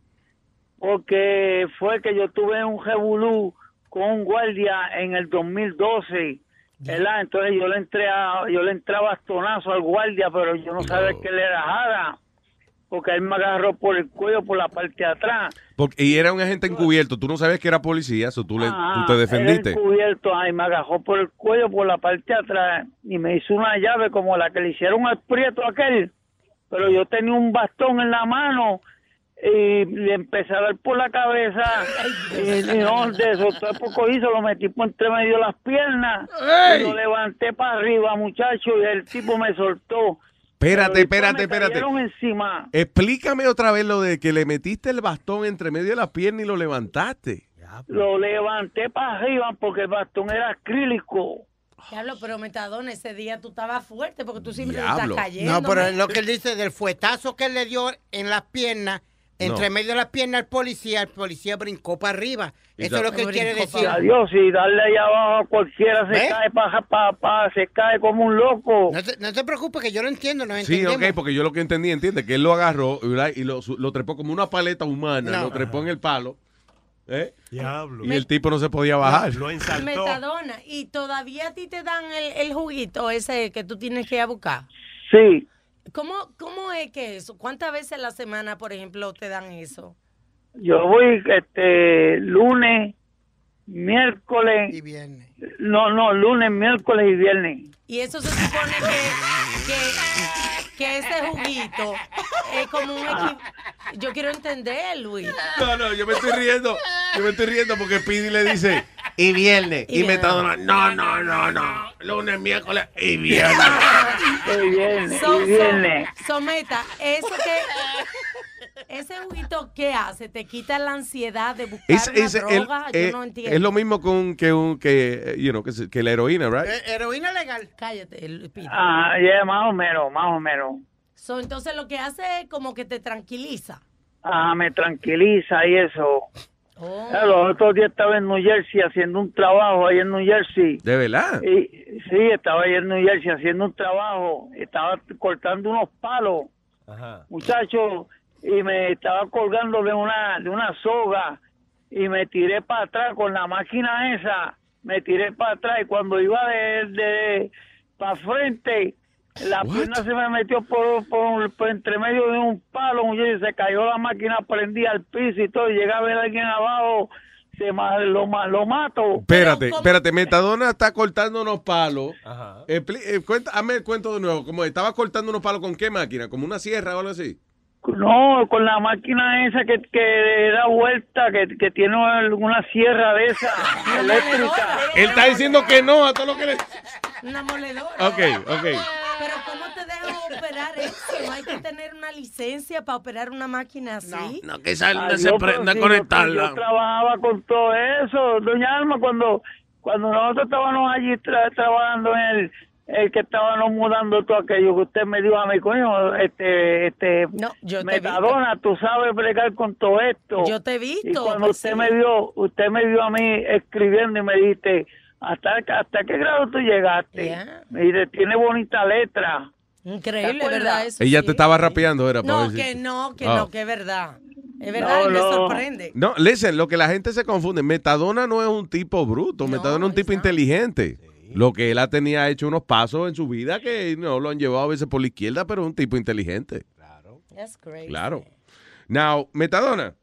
porque fue que yo tuve un revolú con un guardia en el 2012. ¿Verdad? Entonces yo le entré a, yo le entré a bastonazo al guardia, pero yo no sabía que le era jara, porque él me agarró por el cuello por la parte de atrás. Porque, y era un agente encubierto, tú no sabías que era policía, so tú, le, Ajá, tú te defendiste. Era encubierto, ay, me agarró por el cuello, por la parte de atrás, y me hizo una llave como la que le hicieron al prieto aquel. Pero yo tenía un bastón en la mano y le empecé a dar por la cabeza. y, y no, de eso, todo poco hizo, lo metí por entre medio de las piernas. ¡Ey! Y lo levanté para arriba, muchacho, y el tipo me soltó. Espérate, espérate, espérate. encima. Explícame otra vez lo de que le metiste el bastón entre medio de las piernas y lo levantaste. Lo levanté para arriba porque el bastón era acrílico. Diablo, pero Metadona, ese día tú estabas fuerte porque tú siempre estás cayendo. No, pero man. lo que él dice del fuetazo que él le dio en las piernas, entre No. medio de las piernas al policía, el policía brincó para arriba. Eso es lo que él quiere decir. Adiós, y darle allá abajo a cualquiera se cae pa, pa, pa- se cae como un loco. No te, no te preocupes, que yo lo entiendo, nos Sí, entendemos. ok, porque yo lo que entendí, entiende, que él lo agarró ¿verdad? y lo, su- lo trepó como una paleta humana, No. lo trepó en el palo. ¿eh? Diablo. Y el tipo no se podía bajar. Lo Metadona, y todavía a ti te dan el, el juguito ese que tú tienes que ir a buscar. Sí. ¿Cómo, ¿Cómo es que eso? ¿Cuántas veces a la semana, por ejemplo, te dan eso? Yo voy este lunes, miércoles. Y viernes. No, no, lunes, miércoles y viernes. Y eso se supone que, que, que ese juguito es como un equi- Yo quiero entender, Luis. No, no, yo me estoy riendo. Yo me estoy riendo porque Pidi le dice, y viernes. Y Y, viernes. Metadona, no, no, no, no. Lunes, miércoles y viernes. Y viernes, So- y viernes. so- Someta, eso que... Ese juguito, ¿qué hace? ¿Te quita la ansiedad de buscar Es, una es, el- droga? Yo eh, no entiendo. es lo mismo con, que, un, que, you know, que, la heroína, right? Eh, heroína legal. Cállate, el pito. Ah, ya, más o menos, más o menos. So, entonces lo que hace es como que te tranquiliza. Ah, me tranquiliza y eso. Oh. Los otros días estaba en New Jersey haciendo un trabajo ahí en New Jersey. ¿De verdad? Y, sí, estaba ahí en New Jersey haciendo un trabajo. Estaba cortando unos palos, muchachos, y me estaba colgando de una, de una soga y me tiré para atrás con la máquina esa. Me tiré para atrás y cuando iba de, de para frente, la pierna se me metió por, por, por entre medio de un palo, y se cayó la máquina, prendía al piso y todo. Y llega a ver a alguien abajo, se ma- lo, ma- lo mato. Espérate, espérate, Metadona está cortando unos palos. Expli- eh, cuenta, hazme el cuento de nuevo. Como estaba cortando unos palos con qué máquina, como una sierra o algo así. No, con la máquina esa que, que da vuelta, que, que tiene una sierra de esa eléctrica. Él está diciendo que no a todo lo que le. Una moledora. Ok, ok. Pero ¿cómo te dejan operar eso? No hay que tener una licencia para operar una máquina así. No, que Adiós, pero si yo- Yo, trabajaba con todo eso, doña Alma, cuando cuando nosotros estábamos allí tra- trabajando en el, el que estábamos mudando todo aquello que usted me dijo a mi coño, este, este, yo te he Metadona, tú sabes bregar con todo esto. Yo te he visto, Y cuando pues usted sí. me vio, usted me vio a mí escribiendo y me dijiste, ¿hasta, hasta qué grado tú llegaste? Yeah. Tiene bonita letra. Increíble. ¿verdad? Eso Ella sí. te estaba rapeando, era para No, que no, que Ah. no, que es verdad. Es verdad No, y me no. sorprende. No, listen, lo que la gente se confunde, Metadona no es un tipo bruto, Metadona es un tipo inteligente. Lo que él ha tenido ha hecho unos pasos en su vida que no lo han llevado a veces por la izquierda, pero es un tipo inteligente. That's great. Claro. Now, Metadona.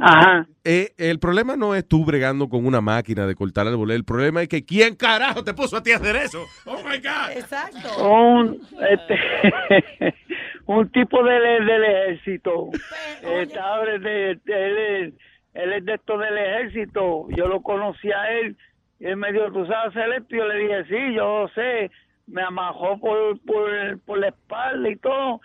Ajá. Eh, el problema no es tú bregando con una máquina de cortar árboles. El problema es que ¿quién carajo te puso a ti a hacer eso? Oh my God. Exacto. un este un tipo del, del ejército Estaba de- de- de- él, es, él es de esto del ejército yo lo conocí a él y él me dijo tú sabes hacer esto y yo le dije sí yo sé me amajó por, por, por la espalda y todo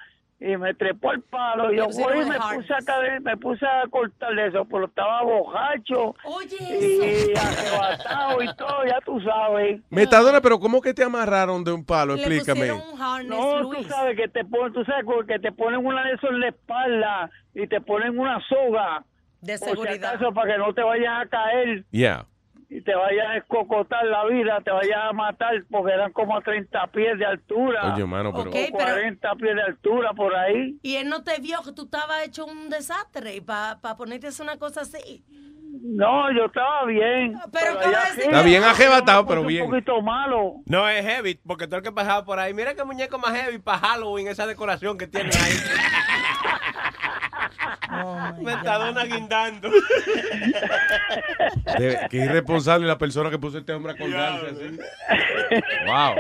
y me trepó el palo y yo voy y me puse a caer- me puse a cortarle eso pero estaba bojacho Oye y arrebatado y todo ya tú sabes Metadona, pero ¿cómo que te amarraron de un palo? Le Explícame. no, tú sabes que te ponen, tú sabes que te ponen una de esos en la espalda y te ponen una soga de si seguridad. acaso, para que no te vayas a caer Yeah. Y te vayas a escocotar la vida, te vayas a matar porque eran como a 30 pies de altura. Oye, mano, pero- Ok, o pero- 40 pies de altura por ahí. Y él no te vio que tú estabas hecho un desastre y para ponerte a hacer una cosa así. No, yo estaba bien. Pero allá ¿cómo sí, Está bien arrebatado, pero bien. Un poquito malo. No es heavy, porque todo el que pasaba por ahí, mira qué muñeco más heavy para Halloween, esa decoración que tiene ahí. Metadona guindando. De- qué irresponsable la persona que puso este hombre a colgarse así. Wow.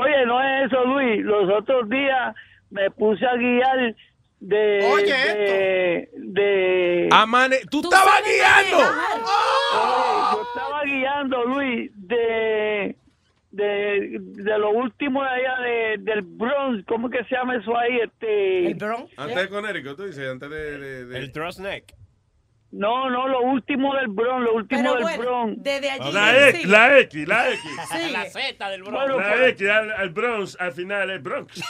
Oye, no es eso, Luis. Los otros días me puse a guiar de. Oye, de, de- Amane, tú estabas guiando. Oye, yo estaba guiando, Luis, de. De, de lo último de allá de, del Bronx, ¿cómo que se llama eso ahí? Este, ¿El Bronx? Antes de Connecticut, tú dices, antes de... de, de- El Trust Neck. No, no, lo último del Bronx, lo último Pero del bueno, Bronx. desde allí. La X, la X, la X. Sí. La Z del Bronx. Bueno, La X al, al Bronx, al final es Bronx.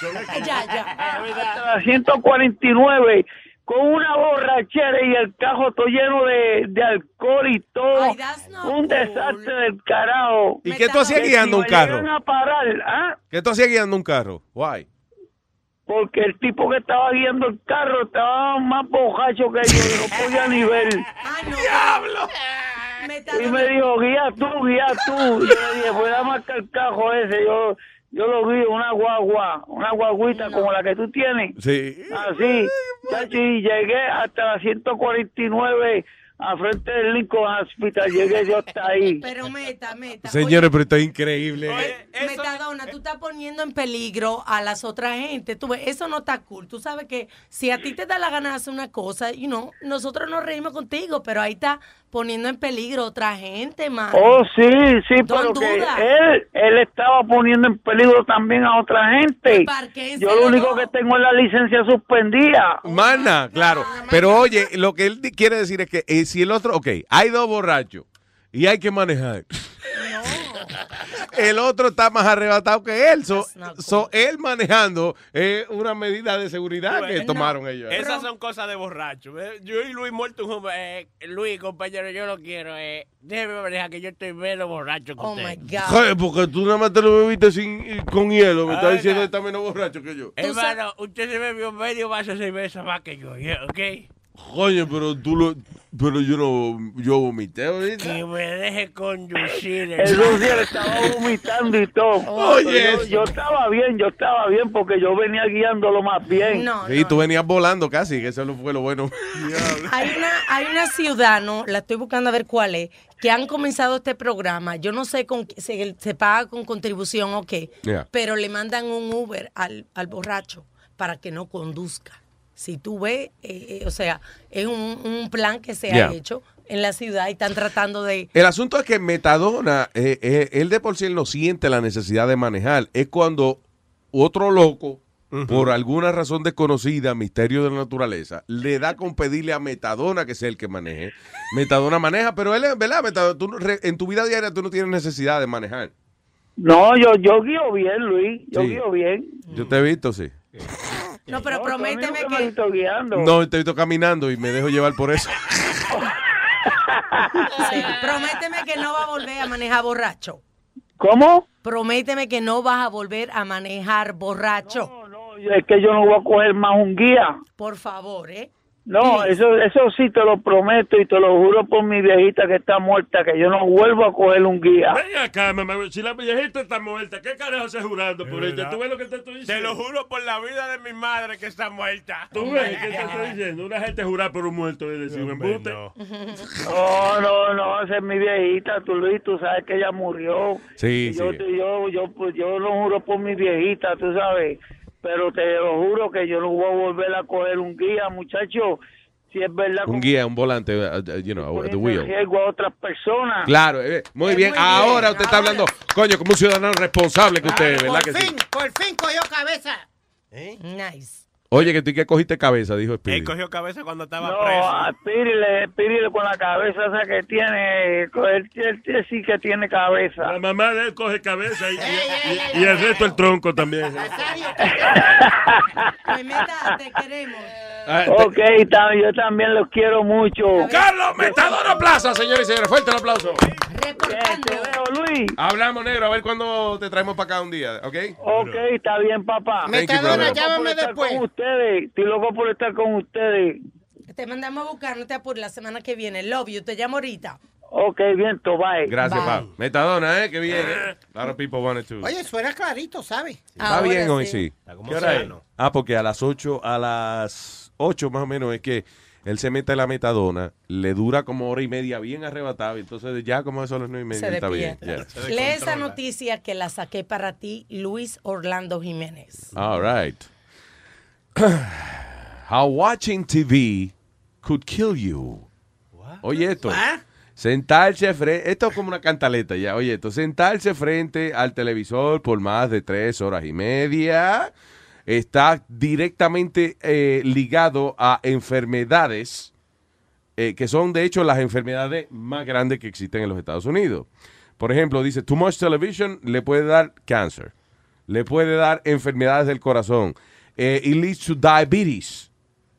Ya, ya. la 149 con una borrachera y el cajo todo lleno de, de alcohol y todo. Ay, that's not un cool. desastre del carajo. ¿Y qué tú hacías guiando un carro? a parar, ¿ah? ¿Qué tú hacías guiando un carro? Why? Porque el tipo que estaba guiando el carro estaba más bojacho que yo, no podía ni ver. ¡Diablo! Y me dijo, guía tú, guía tú. Y yo le dije, pues dame acá el cajo ese. Yo, yo lo guío, una guagua, una guaguita como la que tú tienes. Sí. Así, chacho, y llegué hasta la 149 a frente del Lincoln Hospital. Llegué yo hasta ahí. Pero meta, meta. Señores, pero esto es increíble. Metadona, tú estás poniendo en peligro a las otras gente. Tú ves, eso no está cool. Tú sabes que si a ti te da la gana de hacer una cosa, you know, nosotros nos reímos contigo, pero ahí está poniendo en peligro a otra gente, man. Oh, sí, sí, pero que él, él estaba poniendo en peligro también a otra gente. Parquénselo. Yo lo único que tengo es la licencia suspendida. Mana, claro. Pero oye, lo que él quiere decir es que eh, si el otro, ok, hay dos borrachos y hay que manejar. El otro está más arrebatado que él. So, so, él manejando es una medida de seguridad que tomaron ellos. Esas son cosas de borracho. ¿ves? Yo y Luis muerto un eh, Luis, compañero, yo lo quiero. Eh, déjeme manejar que yo estoy menos borracho que Oh usted. my God. Porque tú nada más te lo bebiste sin, con hielo. Me estás Oiga. diciendo que está menos borracho que yo. Hermano, usted se bebió medio vaso de cerveza más que yo. ¿ok? Coño, pero tú lo. Pero yo no. Yo vomité ahorita. Que me deje conducir. Sí, él estaba vomitando y todo. Oye, yo, yo estaba bien, yo estaba bien porque yo venía guiándolo más bien. Sí, tú venías volando casi, que eso lo- fue lo bueno. Hay una, hay una ciudad, no, la estoy buscando a ver cuál es, que han comenzado este programa. Yo no sé con se, se paga con contribución o qué, Yeah. pero le mandan un Uber al, al borracho para que no conduzca. Si tú ves, eh, eh, o sea, es un, un plan que se Yeah. ha hecho en la ciudad y están tratando de... El asunto es que Metadona, eh, eh, él de por sí él no siente la necesidad de manejar. Es cuando otro loco, por alguna razón desconocida, misterio de la naturaleza, le da con pedirle a Metadona que sea el que maneje. Metadona maneja, pero él es, ¿verdad? Metadona, tú no- re- en tu vida diaria tú no tienes necesidad de manejar. No, yo, yo guío bien, Luis. Yo Sí. guío bien. Yo te he visto, sí. No, pero prométeme que... Me estoy guiando. No, te he visto caminando y me dejo llevar por eso. Sí, prométeme que no va a volver a manejar borracho. ¿Cómo? Prométeme que no vas a volver a manejar borracho. Es que yo no voy a coger más un guía. Por favor, ¿eh? No, eso, eso sí te lo prometo y te lo juro por mi viejita que está muerta, que yo no vuelvo a coger un guía. Ven acá, mamá. Si la viejita está muerta, ¿qué carajo se jurando por ella? ¿Tú ves lo que te estoy Te diciendo? lo juro por la vida de mi madre que está muerta. ¿Tú ves qué te estoy diciendo? Una gente jurar por un muerto es decir, un embute. No, no, no, esa es mi viejita, tú Luis, tú sabes que ella murió. Sí, Y yo, sí. yo, yo, pues, yo lo juro por mi viejita, tú sabes, pero te lo juro que yo no voy a volver a coger un guía, muchacho, si es verdad Un guía, un volante, uh, uh, you know, the que wheel. riesgo a otras personas. Claro, eh, muy bien. Ahora usted está hablando, coño, como un ciudadano responsable que usted, ¿verdad que Por sí? fin, por fin cogió cabeza. Nice. Oye, que tú que cogiste cabeza, dijo Él Spirit. cogió cabeza cuando estaba No, preso. a Spirile, Spirile con la cabeza esa que tiene, él, él- él sí que tiene cabeza. La mamá de él coge cabeza y, y- y- y el resto el tronco también. Pues meta, te queremos. Ok, ta- yo también los quiero mucho. Carlos Metadona Plaza, señores y señores. Fuerte el aplauso. Te veo, Luis. Hablamos, negro, a ver cuándo te traemos para acá un día, ¿ok? Ok, está bien, papá. Thank you, brother. Estoy loco por estar con ustedes. Estoy loco por estar con ustedes. Te mandamos a buscar, no te apures, la semana que viene. Love you, te llamo ahorita. Ok, bien, bye. Gracias, Bye. pa. Metadona, ¿eh? Que bien, ¿eh? A lot of people wanted to. Oye, suena clarito, ¿sabes? Está bien hoy, sí. ¿Qué hora es? Ah, porque a las 8, a las 8 más o menos es que él se mete la metadona, le dura como hora y media bien arrebatado, entonces ya como eso a las 9 y media Se está bien. Lee esa noticia que la saqué para ti, Luis Orlando Jiménez. All right. How watching TV could kill you. Oye esto. sentarse frente, esto es como una cantaleta ya, oye, esto, sentarse frente al televisor por más de tres horas y media está directamente eh, ligado a enfermedades eh, que son de hecho las enfermedades más grandes que existen en los Estados Unidos. Por ejemplo, dice, too much television le puede dar cáncer, le puede dar enfermedades del corazón, eh, it leads to diabetes,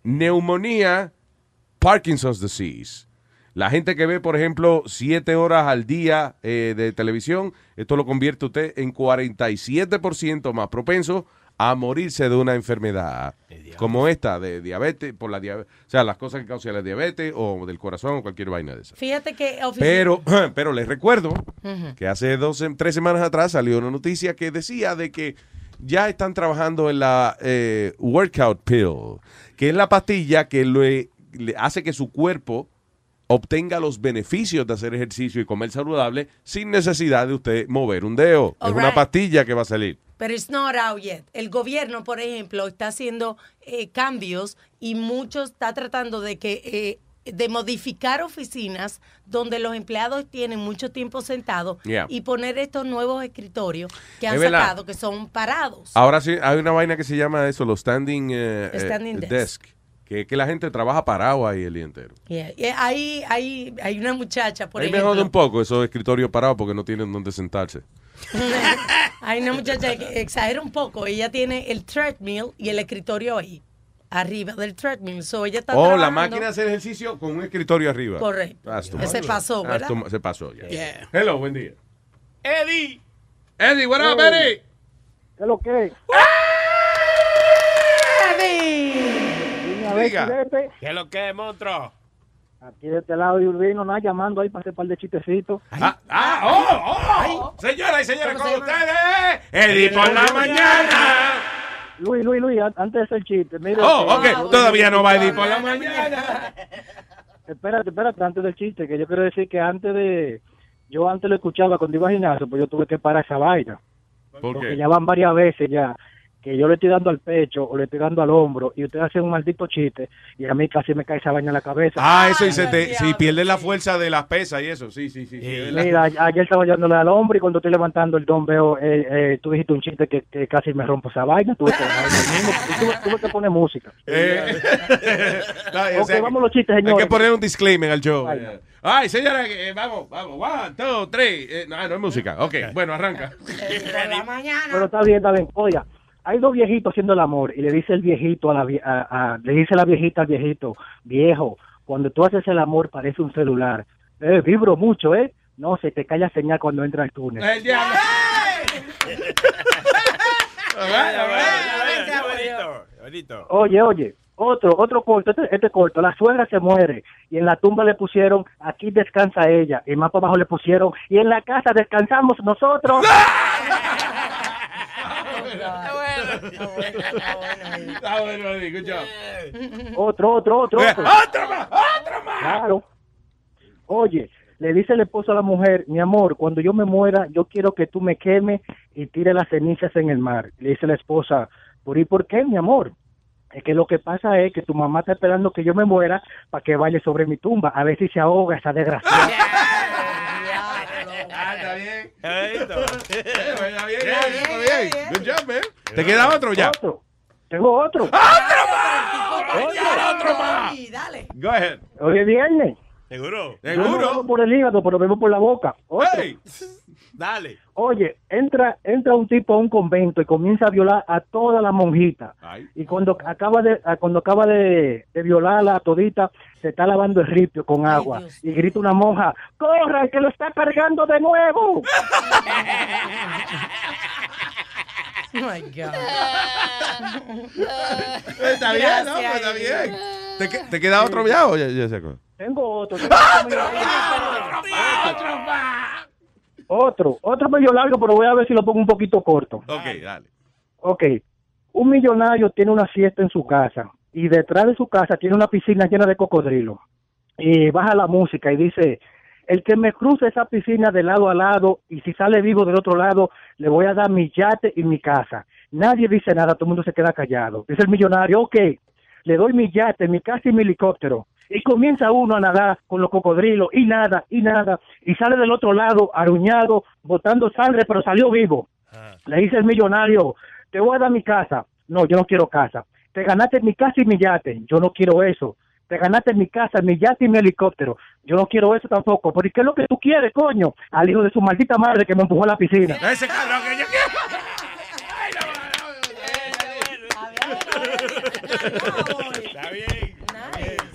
neumonía, Parkinson's disease. La gente que ve, por ejemplo, siete horas al día eh, de televisión, esto lo convierte usted en 47% más propenso a morirse de una enfermedad como esta de diabetes, por la diabetes, o sea, las cosas que causan la diabetes o del corazón o cualquier vaina de esa. Fíjate que... Pero, pero les recuerdo que hace dos, tres semanas atrás salió una noticia que decía de que ya están trabajando en la eh, workout pill, que es la pastilla que le, le hace que su cuerpo obtenga los beneficios de hacer ejercicio y comer saludable sin necesidad de usted mover un dedo. Es una pastilla que va a salir. Pero it's not out yet. El gobierno, por ejemplo, está haciendo eh, cambios y mucho está tratando de que eh, de modificar oficinas donde los empleados tienen mucho tiempo sentados Yeah. y poner estos nuevos escritorios que han Es verdad. sacado que son parados. Ahora sí, hay una vaina que se llama eso, los standing, eh, eh, Standing desk. desk. Que, que la gente trabaja parado ahí el día entero. Yeah. Y Hay, hay, hay una muchacha, por Ahí me ejemplo. jode un poco esos escritorios parados porque no tienen donde sentarse. Hay una muchacha que exagera un poco. Ella tiene el treadmill y el escritorio ahí, arriba del treadmill. So ella está Oh, la máquina de hacer ejercicio con un escritorio arriba. Correcto. Se pasó, ¿verdad? se pasó, ya. Yeah. Hello, buen día. Eddie. Eddie, what up. Eddie? ¿Qué es lo que? Diga. ¿Qué es lo que es, monstruo? Aquí de este lado de Urbino, nada, llamando ahí para hacer un par de chistecitos. Ah, ah, oh, oh. Señoras y señores, con ustedes, Eddie por la mañana. Luis, Luis, Luis, an- antes de hacer chiste, mira. Oh, eh, ok, todavía no va Eddie por la mañana. Espérate, espérate, antes del chiste, que yo quiero decir que antes de. Yo antes lo escuchaba cuando iba al gimnasio, pues yo tuve que parar esa vaina. ¿Por Porque qué? ya van varias veces ya que yo le estoy dando al pecho o le estoy dando al hombro y usted hace un maldito chiste y a mí casi me cae esa vaina en la cabeza. Ah, eso y se te, si pierdes la fuerza de las pesas y eso, sí, sí, sí. sí. Mira, ayer estaba dándole al hombro y cuando estoy levantando el don veo, eh, eh, tú dijiste un chiste que, que casi me rompo esa vaina, tuve que, dejar el mismo, y tuve, tuve que poner música. Eh, no, o Ok, vamos los chistes, Hay señores. que poner un disclaimer al show. Ay, Eh, Ay, señora, eh, vamos, vamos, one, two, three. Eh, no, no es música. Ok, bueno, arranca. Pero está bien, está bien. Oiga, hay dos viejitos haciendo el amor y le dice el viejito a la vie- a- a- le dice la viejita al viejito, viejo, cuando tú haces el amor parece un celular. Eh, vibro mucho, ¿eh? No, se te cae la señal cuando entra al túnel. El diablo. Oye, oye, otro, otro corto, este, este corto, la suegra se muere y en la tumba le pusieron, aquí descansa ella, y más para abajo le pusieron, y en la casa descansamos nosotros. Está bueno, job. Otro, otro, otro, otro. ¡Otro más! ¡Otro más! Claro. Oye, le dice el esposo a la mujer, mi amor, cuando yo me muera, yo quiero que tú me quemes y tire las cenizas en el mar. Le dice la esposa, ¿por y por qué, mi amor? Es que lo que pasa es que tu mamá está esperando que yo me muera para que baile sobre mi tumba, a ver si se ahoga esa desgraciada. Ah, está bien. Está bien, está bien. Good job, man. ¿Te queda otro ya? Otro. Tengo otro. ¡Otro más! Dale. Go ahead. Hoy es viernes. ¿Seguro? No bebo por el hígado, pero bebo por la boca. Dale. Oye, entra entra un tipo a un convento y comienza a violar a toda la monjita. Y cuando acaba de a- cuando acaba de, de violarla a todita, se está lavando el ripio con agua y grita una monja, "Corra, que lo está cargando de nuevo." Oh my God. Está bien, ¿no? Pues está bien. ¿Te, que- te queda otro ya o ya, ya se acabó? Tengo otro. tengo Otro, otro medio largo, pero voy a ver si lo pongo un poquito corto. Ok, dale. Ok, un millonario tiene una fiesta en su casa y detrás de su casa tiene una piscina llena de cocodrilos. Y baja la música y dice, el que me cruce esa piscina de lado a lado y si sale vivo del otro lado, le voy a dar mi yate y mi casa. Nadie dice nada, todo el mundo se queda callado. Dice el millonario, ok, le doy mi yate, mi casa y mi helicóptero. Y comienza uno a nadar con los cocodrilos y nada, y nada, y sale del otro lado aruñado, botando sangre, pero salió vivo. Le dice el millonario, te voy a dar mi casa. No, yo no quiero casa. Te ganaste mi casa y mi yate. Yo no quiero eso. Te ganaste mi casa, mi yate y mi helicóptero. Yo no quiero eso tampoco. ¿Por qué es lo que tú quieres, coño? Al hijo de su maldita madre que me empujó a la piscina. Ese cabrón que yo bien.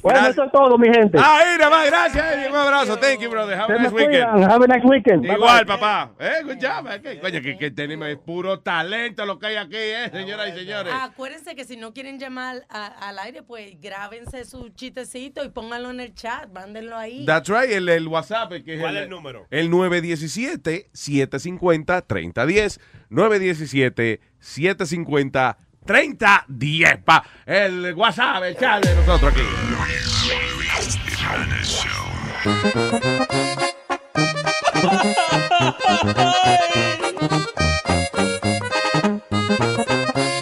Bueno, eso es todo, mi gente. Ahí nada más, gracias, Eddie. Un abrazo. Thank you, brother. Have a nice weekend. cuidan. Have a nice weekend. Igual, papá. Eh, good job. eh, que- Coño, que, que tenemos es puro talento lo que hay aquí, eh, señoras y señores. Acuérdense que si no quieren llamar a- al aire, pues grábense su chistecito y pónganlo en el chat, mándenlo ahí. That's right, el, el WhatsApp. Que es ¿Cuál el, es el número? El 917-750-3010. 917-750-3010. Pa. El WhatsApp, el chat de nosotros aquí.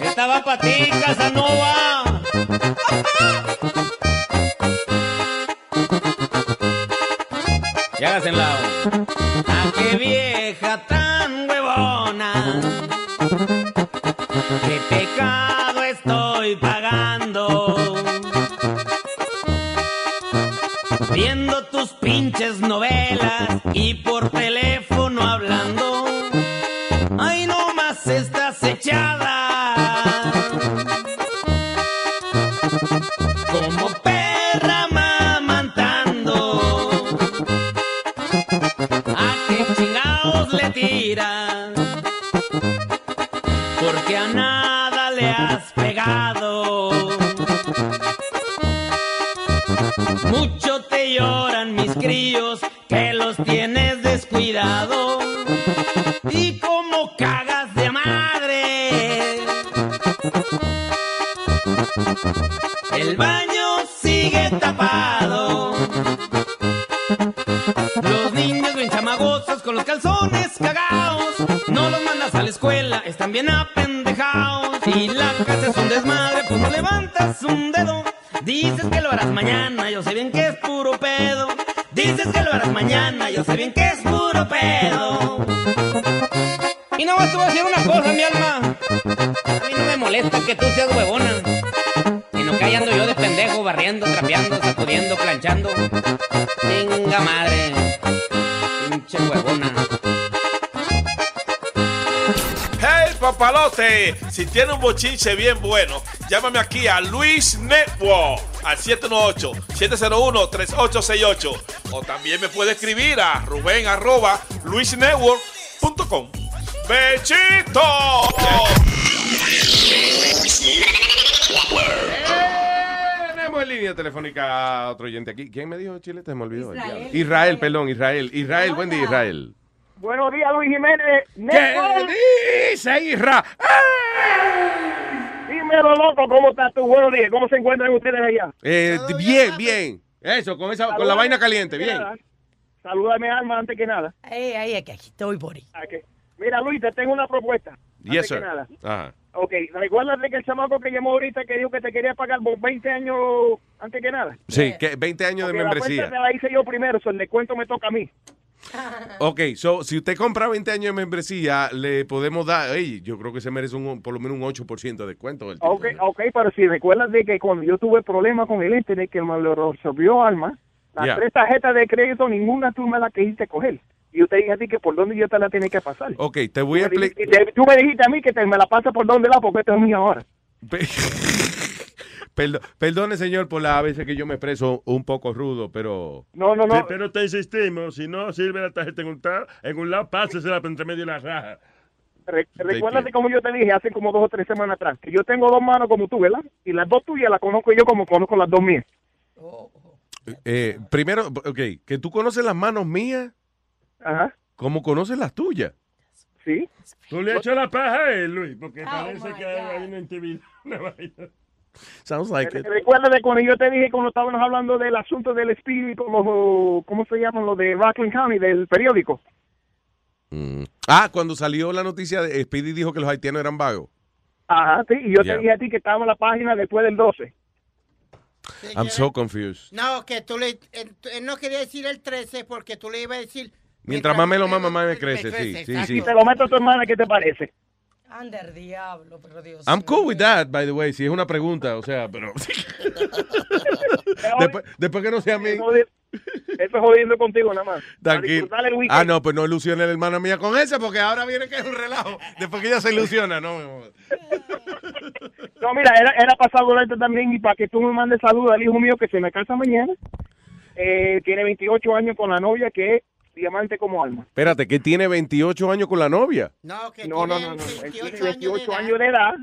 Esta va para ti, Casanova. Y hágase en lado. ¡Ah, qué vieja tan huevona! ¡Qué pecado estoy pagando! Viendo tus pinches novelas y por teléfono hablando. ¡Ay, no más estás echada! Como perra mamantando. ¿A qué chingados le tiras? Porque a nada Mucho te lloran mis críos que los tienes descuidado. Y como cagas de madre. El baño harás mañana, yo sé bien que es puro pedo. Dices que lo harás mañana, yo sé bien que es puro pedo. Y no te voy a decir una cosa, mi alma. A mí no me molesta que tú seas huevona. Sino que ahí ando yo de pendejo, barriendo, trapeando, sacudiendo, planchando. Venga madre. Pinche huevona. Hey papalote, si tiene un bochinche bien bueno, llámame aquí a Luis Network al 718-701-3868 o también me puede escribir a ruben arroba luisnetwork.com. ¡Bechito! Tenemos en línea telefónica a otro oyente aquí. ¿Quién me dijo Chile? Te me olvidó. Israel. Israel, perdón, Israel. Israel, buen día, Israel. Buenos días, Luis Jiménez. ¿Qué dice Isra? Dímelo, loco, ¿cómo estás tú? Buenos días, ¿cómo se encuentran ustedes allá? Eh, bien, bien. Eso, con esa, con la vaina caliente, bien. Salúdame, Alma, antes que nada. Ey, ay, aquí estoy, Bori. Ok. Mira, Luis, te tengo una propuesta. Yes, antes sir. que nada. Ajá. Ok, ¿recuerdas de que el chamaco que llamó ahorita que dijo que te quería pagar por 20 años antes que nada? Sí, que 20 años de Ok, La membresía. cuenta te la hice yo primero, so el descuento me toca a mí. Ok, so, si usted compra 20 años de membresía, le podemos dar, ey, yo creo que se merece un, por lo menos un 8% de descuento. Del. Ok, ok, pero si recuerdas de que cuando yo tuve problemas con el internet, que me lo resolvió Alma, las tres tarjetas de crédito, ninguna tú me la quisiste coger. Y te dije a ti que por dónde yo te la tenía que pasar. Ok, te voy a explicar. Tú me dijiste a mí que te me la pasa por dónde la, porque esto es mío ahora. Perdón, perdone, señor, por las veces que yo me expreso un poco rudo, pero... No, no, Sí, pero te insistimos, si no sirve la tarjeta en un, en un lado, pásesela entre medio de la raja. Re- Recuérdate como yo te dije hace como dos o tres semanas atrás, que yo tengo dos manos como tú, ¿verdad? Y las dos tuyas las conozco yo como conozco las dos mías. Eh, primero, ok, que tú conoces las manos mías Ajá. como conoces las tuyas. Sí. Tú le has hecho la paja a él, Luis, porque Oh, parece que hay una intimidad. Una vaina. Sounds like it. Recuérdate cuando yo te dije cuando estábamos hablando del asunto del espíritu, los, ¿cómo se llaman? Los de Rockland County, del periódico. Mm. Ah, cuando salió la noticia, de Speedy dijo que los haitianos eran vagos. Ajá, sí, y yo Ya. te dije a ti que estábamos en la página después del 12. I'm so confused. No, que tú le. Él, no quería decir el 13 porque tú le ibas a decir. Mientras más me lo mama, más me crece. Sí, sí, crece, sí. Si te lo meto a tu hermana, ¿qué te parece? Ander diablo, pero Dios. I'm cool with that, by the way, si es una pregunta, o sea, pero... después, después que no sea a mí, Eso es jodiendo contigo nada más. Tranquilo. Ah, no, pues no ilusione la hermana mía con esa, porque ahora viene que es un relajo. Después que ella se ilusiona, no. mi amor. No, mira, era, era para saludarte también y para que tú me mandes saludos al hijo mío que se me casa mañana. Eh, tiene 28 años con la novia que es diamante como alma. Espérate, que tiene 28 años con la novia. No, que No, no, no, no. Él tiene 28 años de edad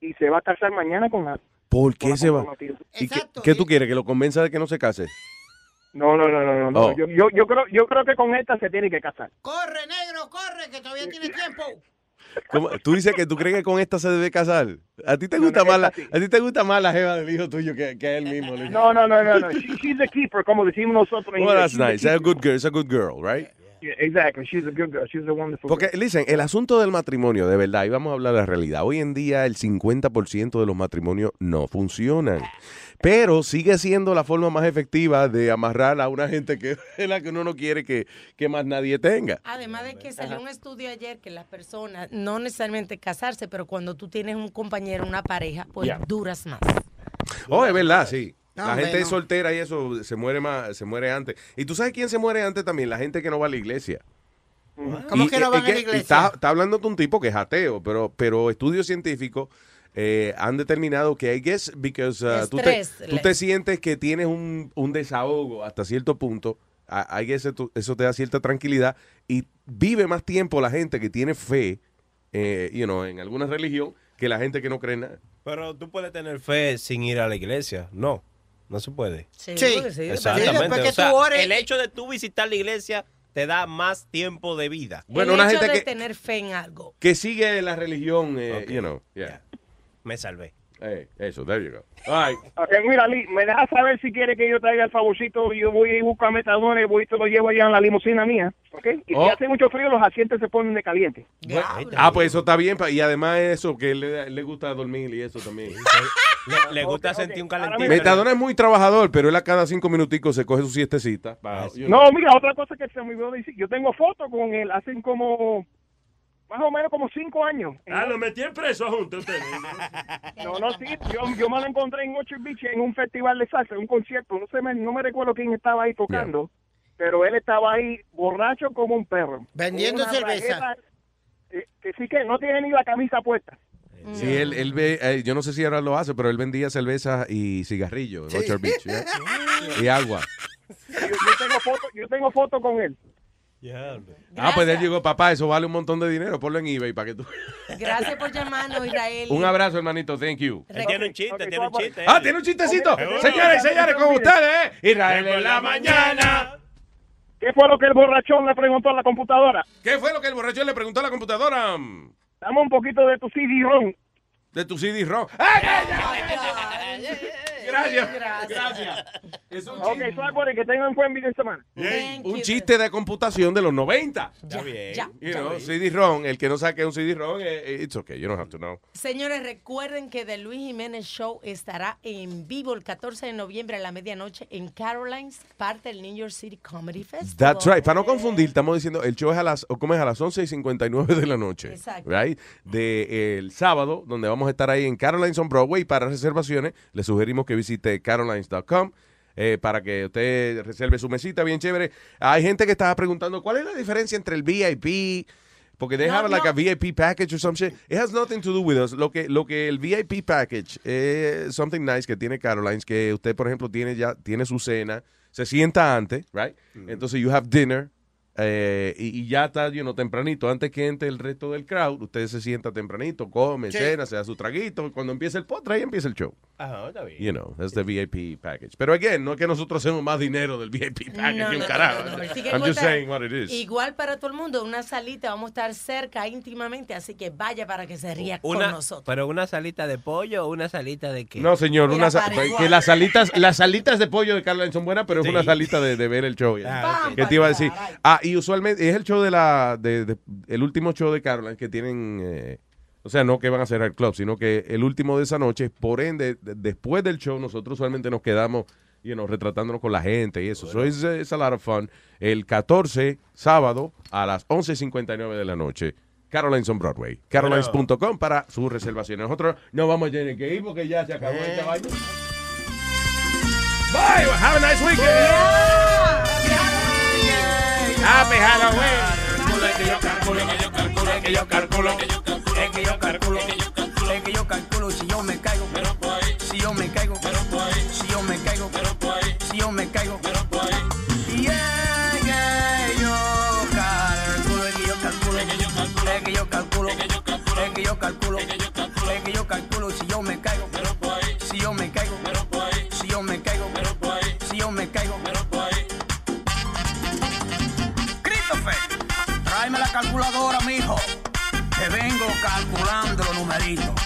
y se va a casar mañana con la... ¿Por qué se va? comprometida. ¿Y qué, qué tú quieres? ¿Que lo convenza de que no se case? No, no, no, no, no. no. Oh. Yo, yo, yo, creo, yo creo que con esta se tiene que casar. Corre, negro, corre, que todavía tiene tiempo. Tú dices que tú crees que con esta se debe casar. ¿A ti te gusta, más, la, a ti te gusta más la jeva del hijo tuyo que, que él mismo? No, no, no, no, no. She- she's a keeper, como decimos nosotros Well, that's She's nice. It's a good girl. It's a good girl, right? Exactly. She's a good girl. She's a wonderful Porque, listen, el asunto del matrimonio, de verdad, y vamos a hablar de la realidad. Hoy en día el 50% de los matrimonios no funcionan. Pero sigue siendo la forma más efectiva de amarrar a una gente que es la que uno no quiere que, que más nadie tenga. Además de que salió un estudio ayer que las personas, no necesariamente casarse, pero cuando tú tienes un compañero, una pareja, pues Yeah. duras más. Oh, es verdad, sí. No, la hombre, gente no. soltera y eso se muere más, se muere antes. ¿Y tú sabes quién se muere antes también? La gente que no va a la iglesia. ¿Cómo Y- que no van y a la iglesia? Está, está hablando de un tipo que es ateo, pero, pero estudios científicos eh, han determinado que I guess because uh, tú, te, tú te sientes que tienes un, un desahogo hasta cierto punto. I I guess eso, eso te da cierta tranquilidad y vive más tiempo la gente que tiene fe, eh, you know, en alguna religión que la gente que no cree en nada. Pero tú puedes tener fe sin ir a la iglesia. No, no se puede. Sí, Exactamente. o sea, ores- el hecho de tú visitar la iglesia te da más tiempo de vida. Bueno, el una hecho gente de que- tener fe en algo. Que sigue la religión, eh, you know, yeah. Me salvé. Hey, eso, there you go. All right. Ok, mira, Lee, me dejas saber si quiere que yo traiga el favorcito. Yo voy y busco a Metadona y voy y te lo llevo allá en la limusina mía. ¿Ok? Y Oh. si hace mucho frío, los asientos se ponen de caliente. Ah, pues eso está bien. Y además eso, que le, le gusta dormir y eso también. Le, le gusta sentir un calentito. Metadona es muy trabajador, pero él a cada cinco minuticos se coge su siestecita. pa- you know. No, mira, otra cosa que se me olvidó decir. Yo tengo fotos con él hace como, más o menos como cinco años. Ah, lo metí en preso juntos ustedes. No, no, sí, yo, yo me lo encontré en Ocho Beach en un festival de salsa, en un concierto. No sé, me- no me recuerdo quién estaba ahí tocando, pero él estaba ahí borracho como un perro. Vendiendo cerveza. eh, que sí que no tiene ni la camisa puesta. Sí, él, él ve, eh, yo no sé si ahora lo hace, pero él vendía cerveza y cigarrillos en Orchard Beach. ¿ya? Y agua. Yo, yo tengo fotos yo tengo foto con él. Ah, pues él llegó, papá, eso vale un montón de dinero, ponlo en eBay para que tú... Gracias por llamarnos, Israel. Un abrazo, hermanito, thank you. Él tiene un chiste, tiene un chiste. Ah, tiene un chistecito. Señores, señores, con ustedes, ¿eh? Israel en la mañana. ¿Qué fue lo que el borrachón le preguntó a la computadora? ¿Qué fue lo que el borracho le preguntó a la computadora? Dame un poquito de tu CD-ROM. De tu CD-ROM. Gracias. Gracias. Es un Ok, suave, que tengan buen fin de semana. Un chiste de computación de los 90. Está bien. ya. You know, CD-ROM, el que no saque un CD-ROM, eh, eh, it's okay, you don't have to know. Señores, recuerden que The Luis Jiménez Show estará en vivo el 14 de noviembre a la medianoche en Carolines, parte del New York City Comedy Festival. That's right. Para no confundir, estamos diciendo, el show es a las, o ¿cómo es? A las 11 y 59 de la noche. Exacto. Right? De el sábado, donde vamos a estar ahí en Carolines on Broadway. Para reservaciones, le sugerimos que visite carolines.com. eh, para que usted reserve su mesita bien chévere. Hay gente que estaba preguntando cuál es la diferencia entre el VIP, porque they No, have like a VIP package or some shit. It has nothing to do with us. Lo que, lo que el VIP package es something nice que tiene Carolines, que usted, por ejemplo, tiene ya, tiene su cena, se sienta antes, right? Entonces you have dinner, eh, y, y ya está, you know, tempranito, antes que entre el resto del crowd, usted se sienta tempranito, come, Sí. cena, se da su traguito, cuando empieza el postre, ahí empieza el show. Ajá, está bien. You know, that's the VIP package. Pero again, no es que nosotros hacemos más dinero del VIP package No, que un no, carajo. no, no, no. Así que I'm just saying what it is. Igual para todo el mundo, una salita, vamos a estar cerca íntimamente, así que vaya para que se ría con nosotros. pero una salita de pollo o una salita de qué? No, señor, Mira, una que las salitas, las salitas de pollo de Carolina son buenas, pero es una salita de, de ver el show. Ah. ¿Qué te iba a decir? Ah, y usualmente es el show de la, de, de- el último show de Caroline que tienen eh, O sea, no que van a cerrar el club, sino que el último de esa noche, por ende, de- después del show, nosotros usualmente nos quedamos, you know, retratándonos con la gente y eso. So it's, uh, it's a lot of fun. El 14, sábado, a las 11.59 de la noche. Carolines on Broadway. Carolines.com para sus reservaciones. Nosotros no vamos a tener que ir porque ya se acabó esta vaina. Bye, have a nice weekend. Happy Halloween. Es que yo calculo, es que yo calculo, es que yo calculo, es que yo calculo, es que yo calculo si yo me caigo, si yo me caigo, si calculadora, mijo. Que vengo calculando los numeritos.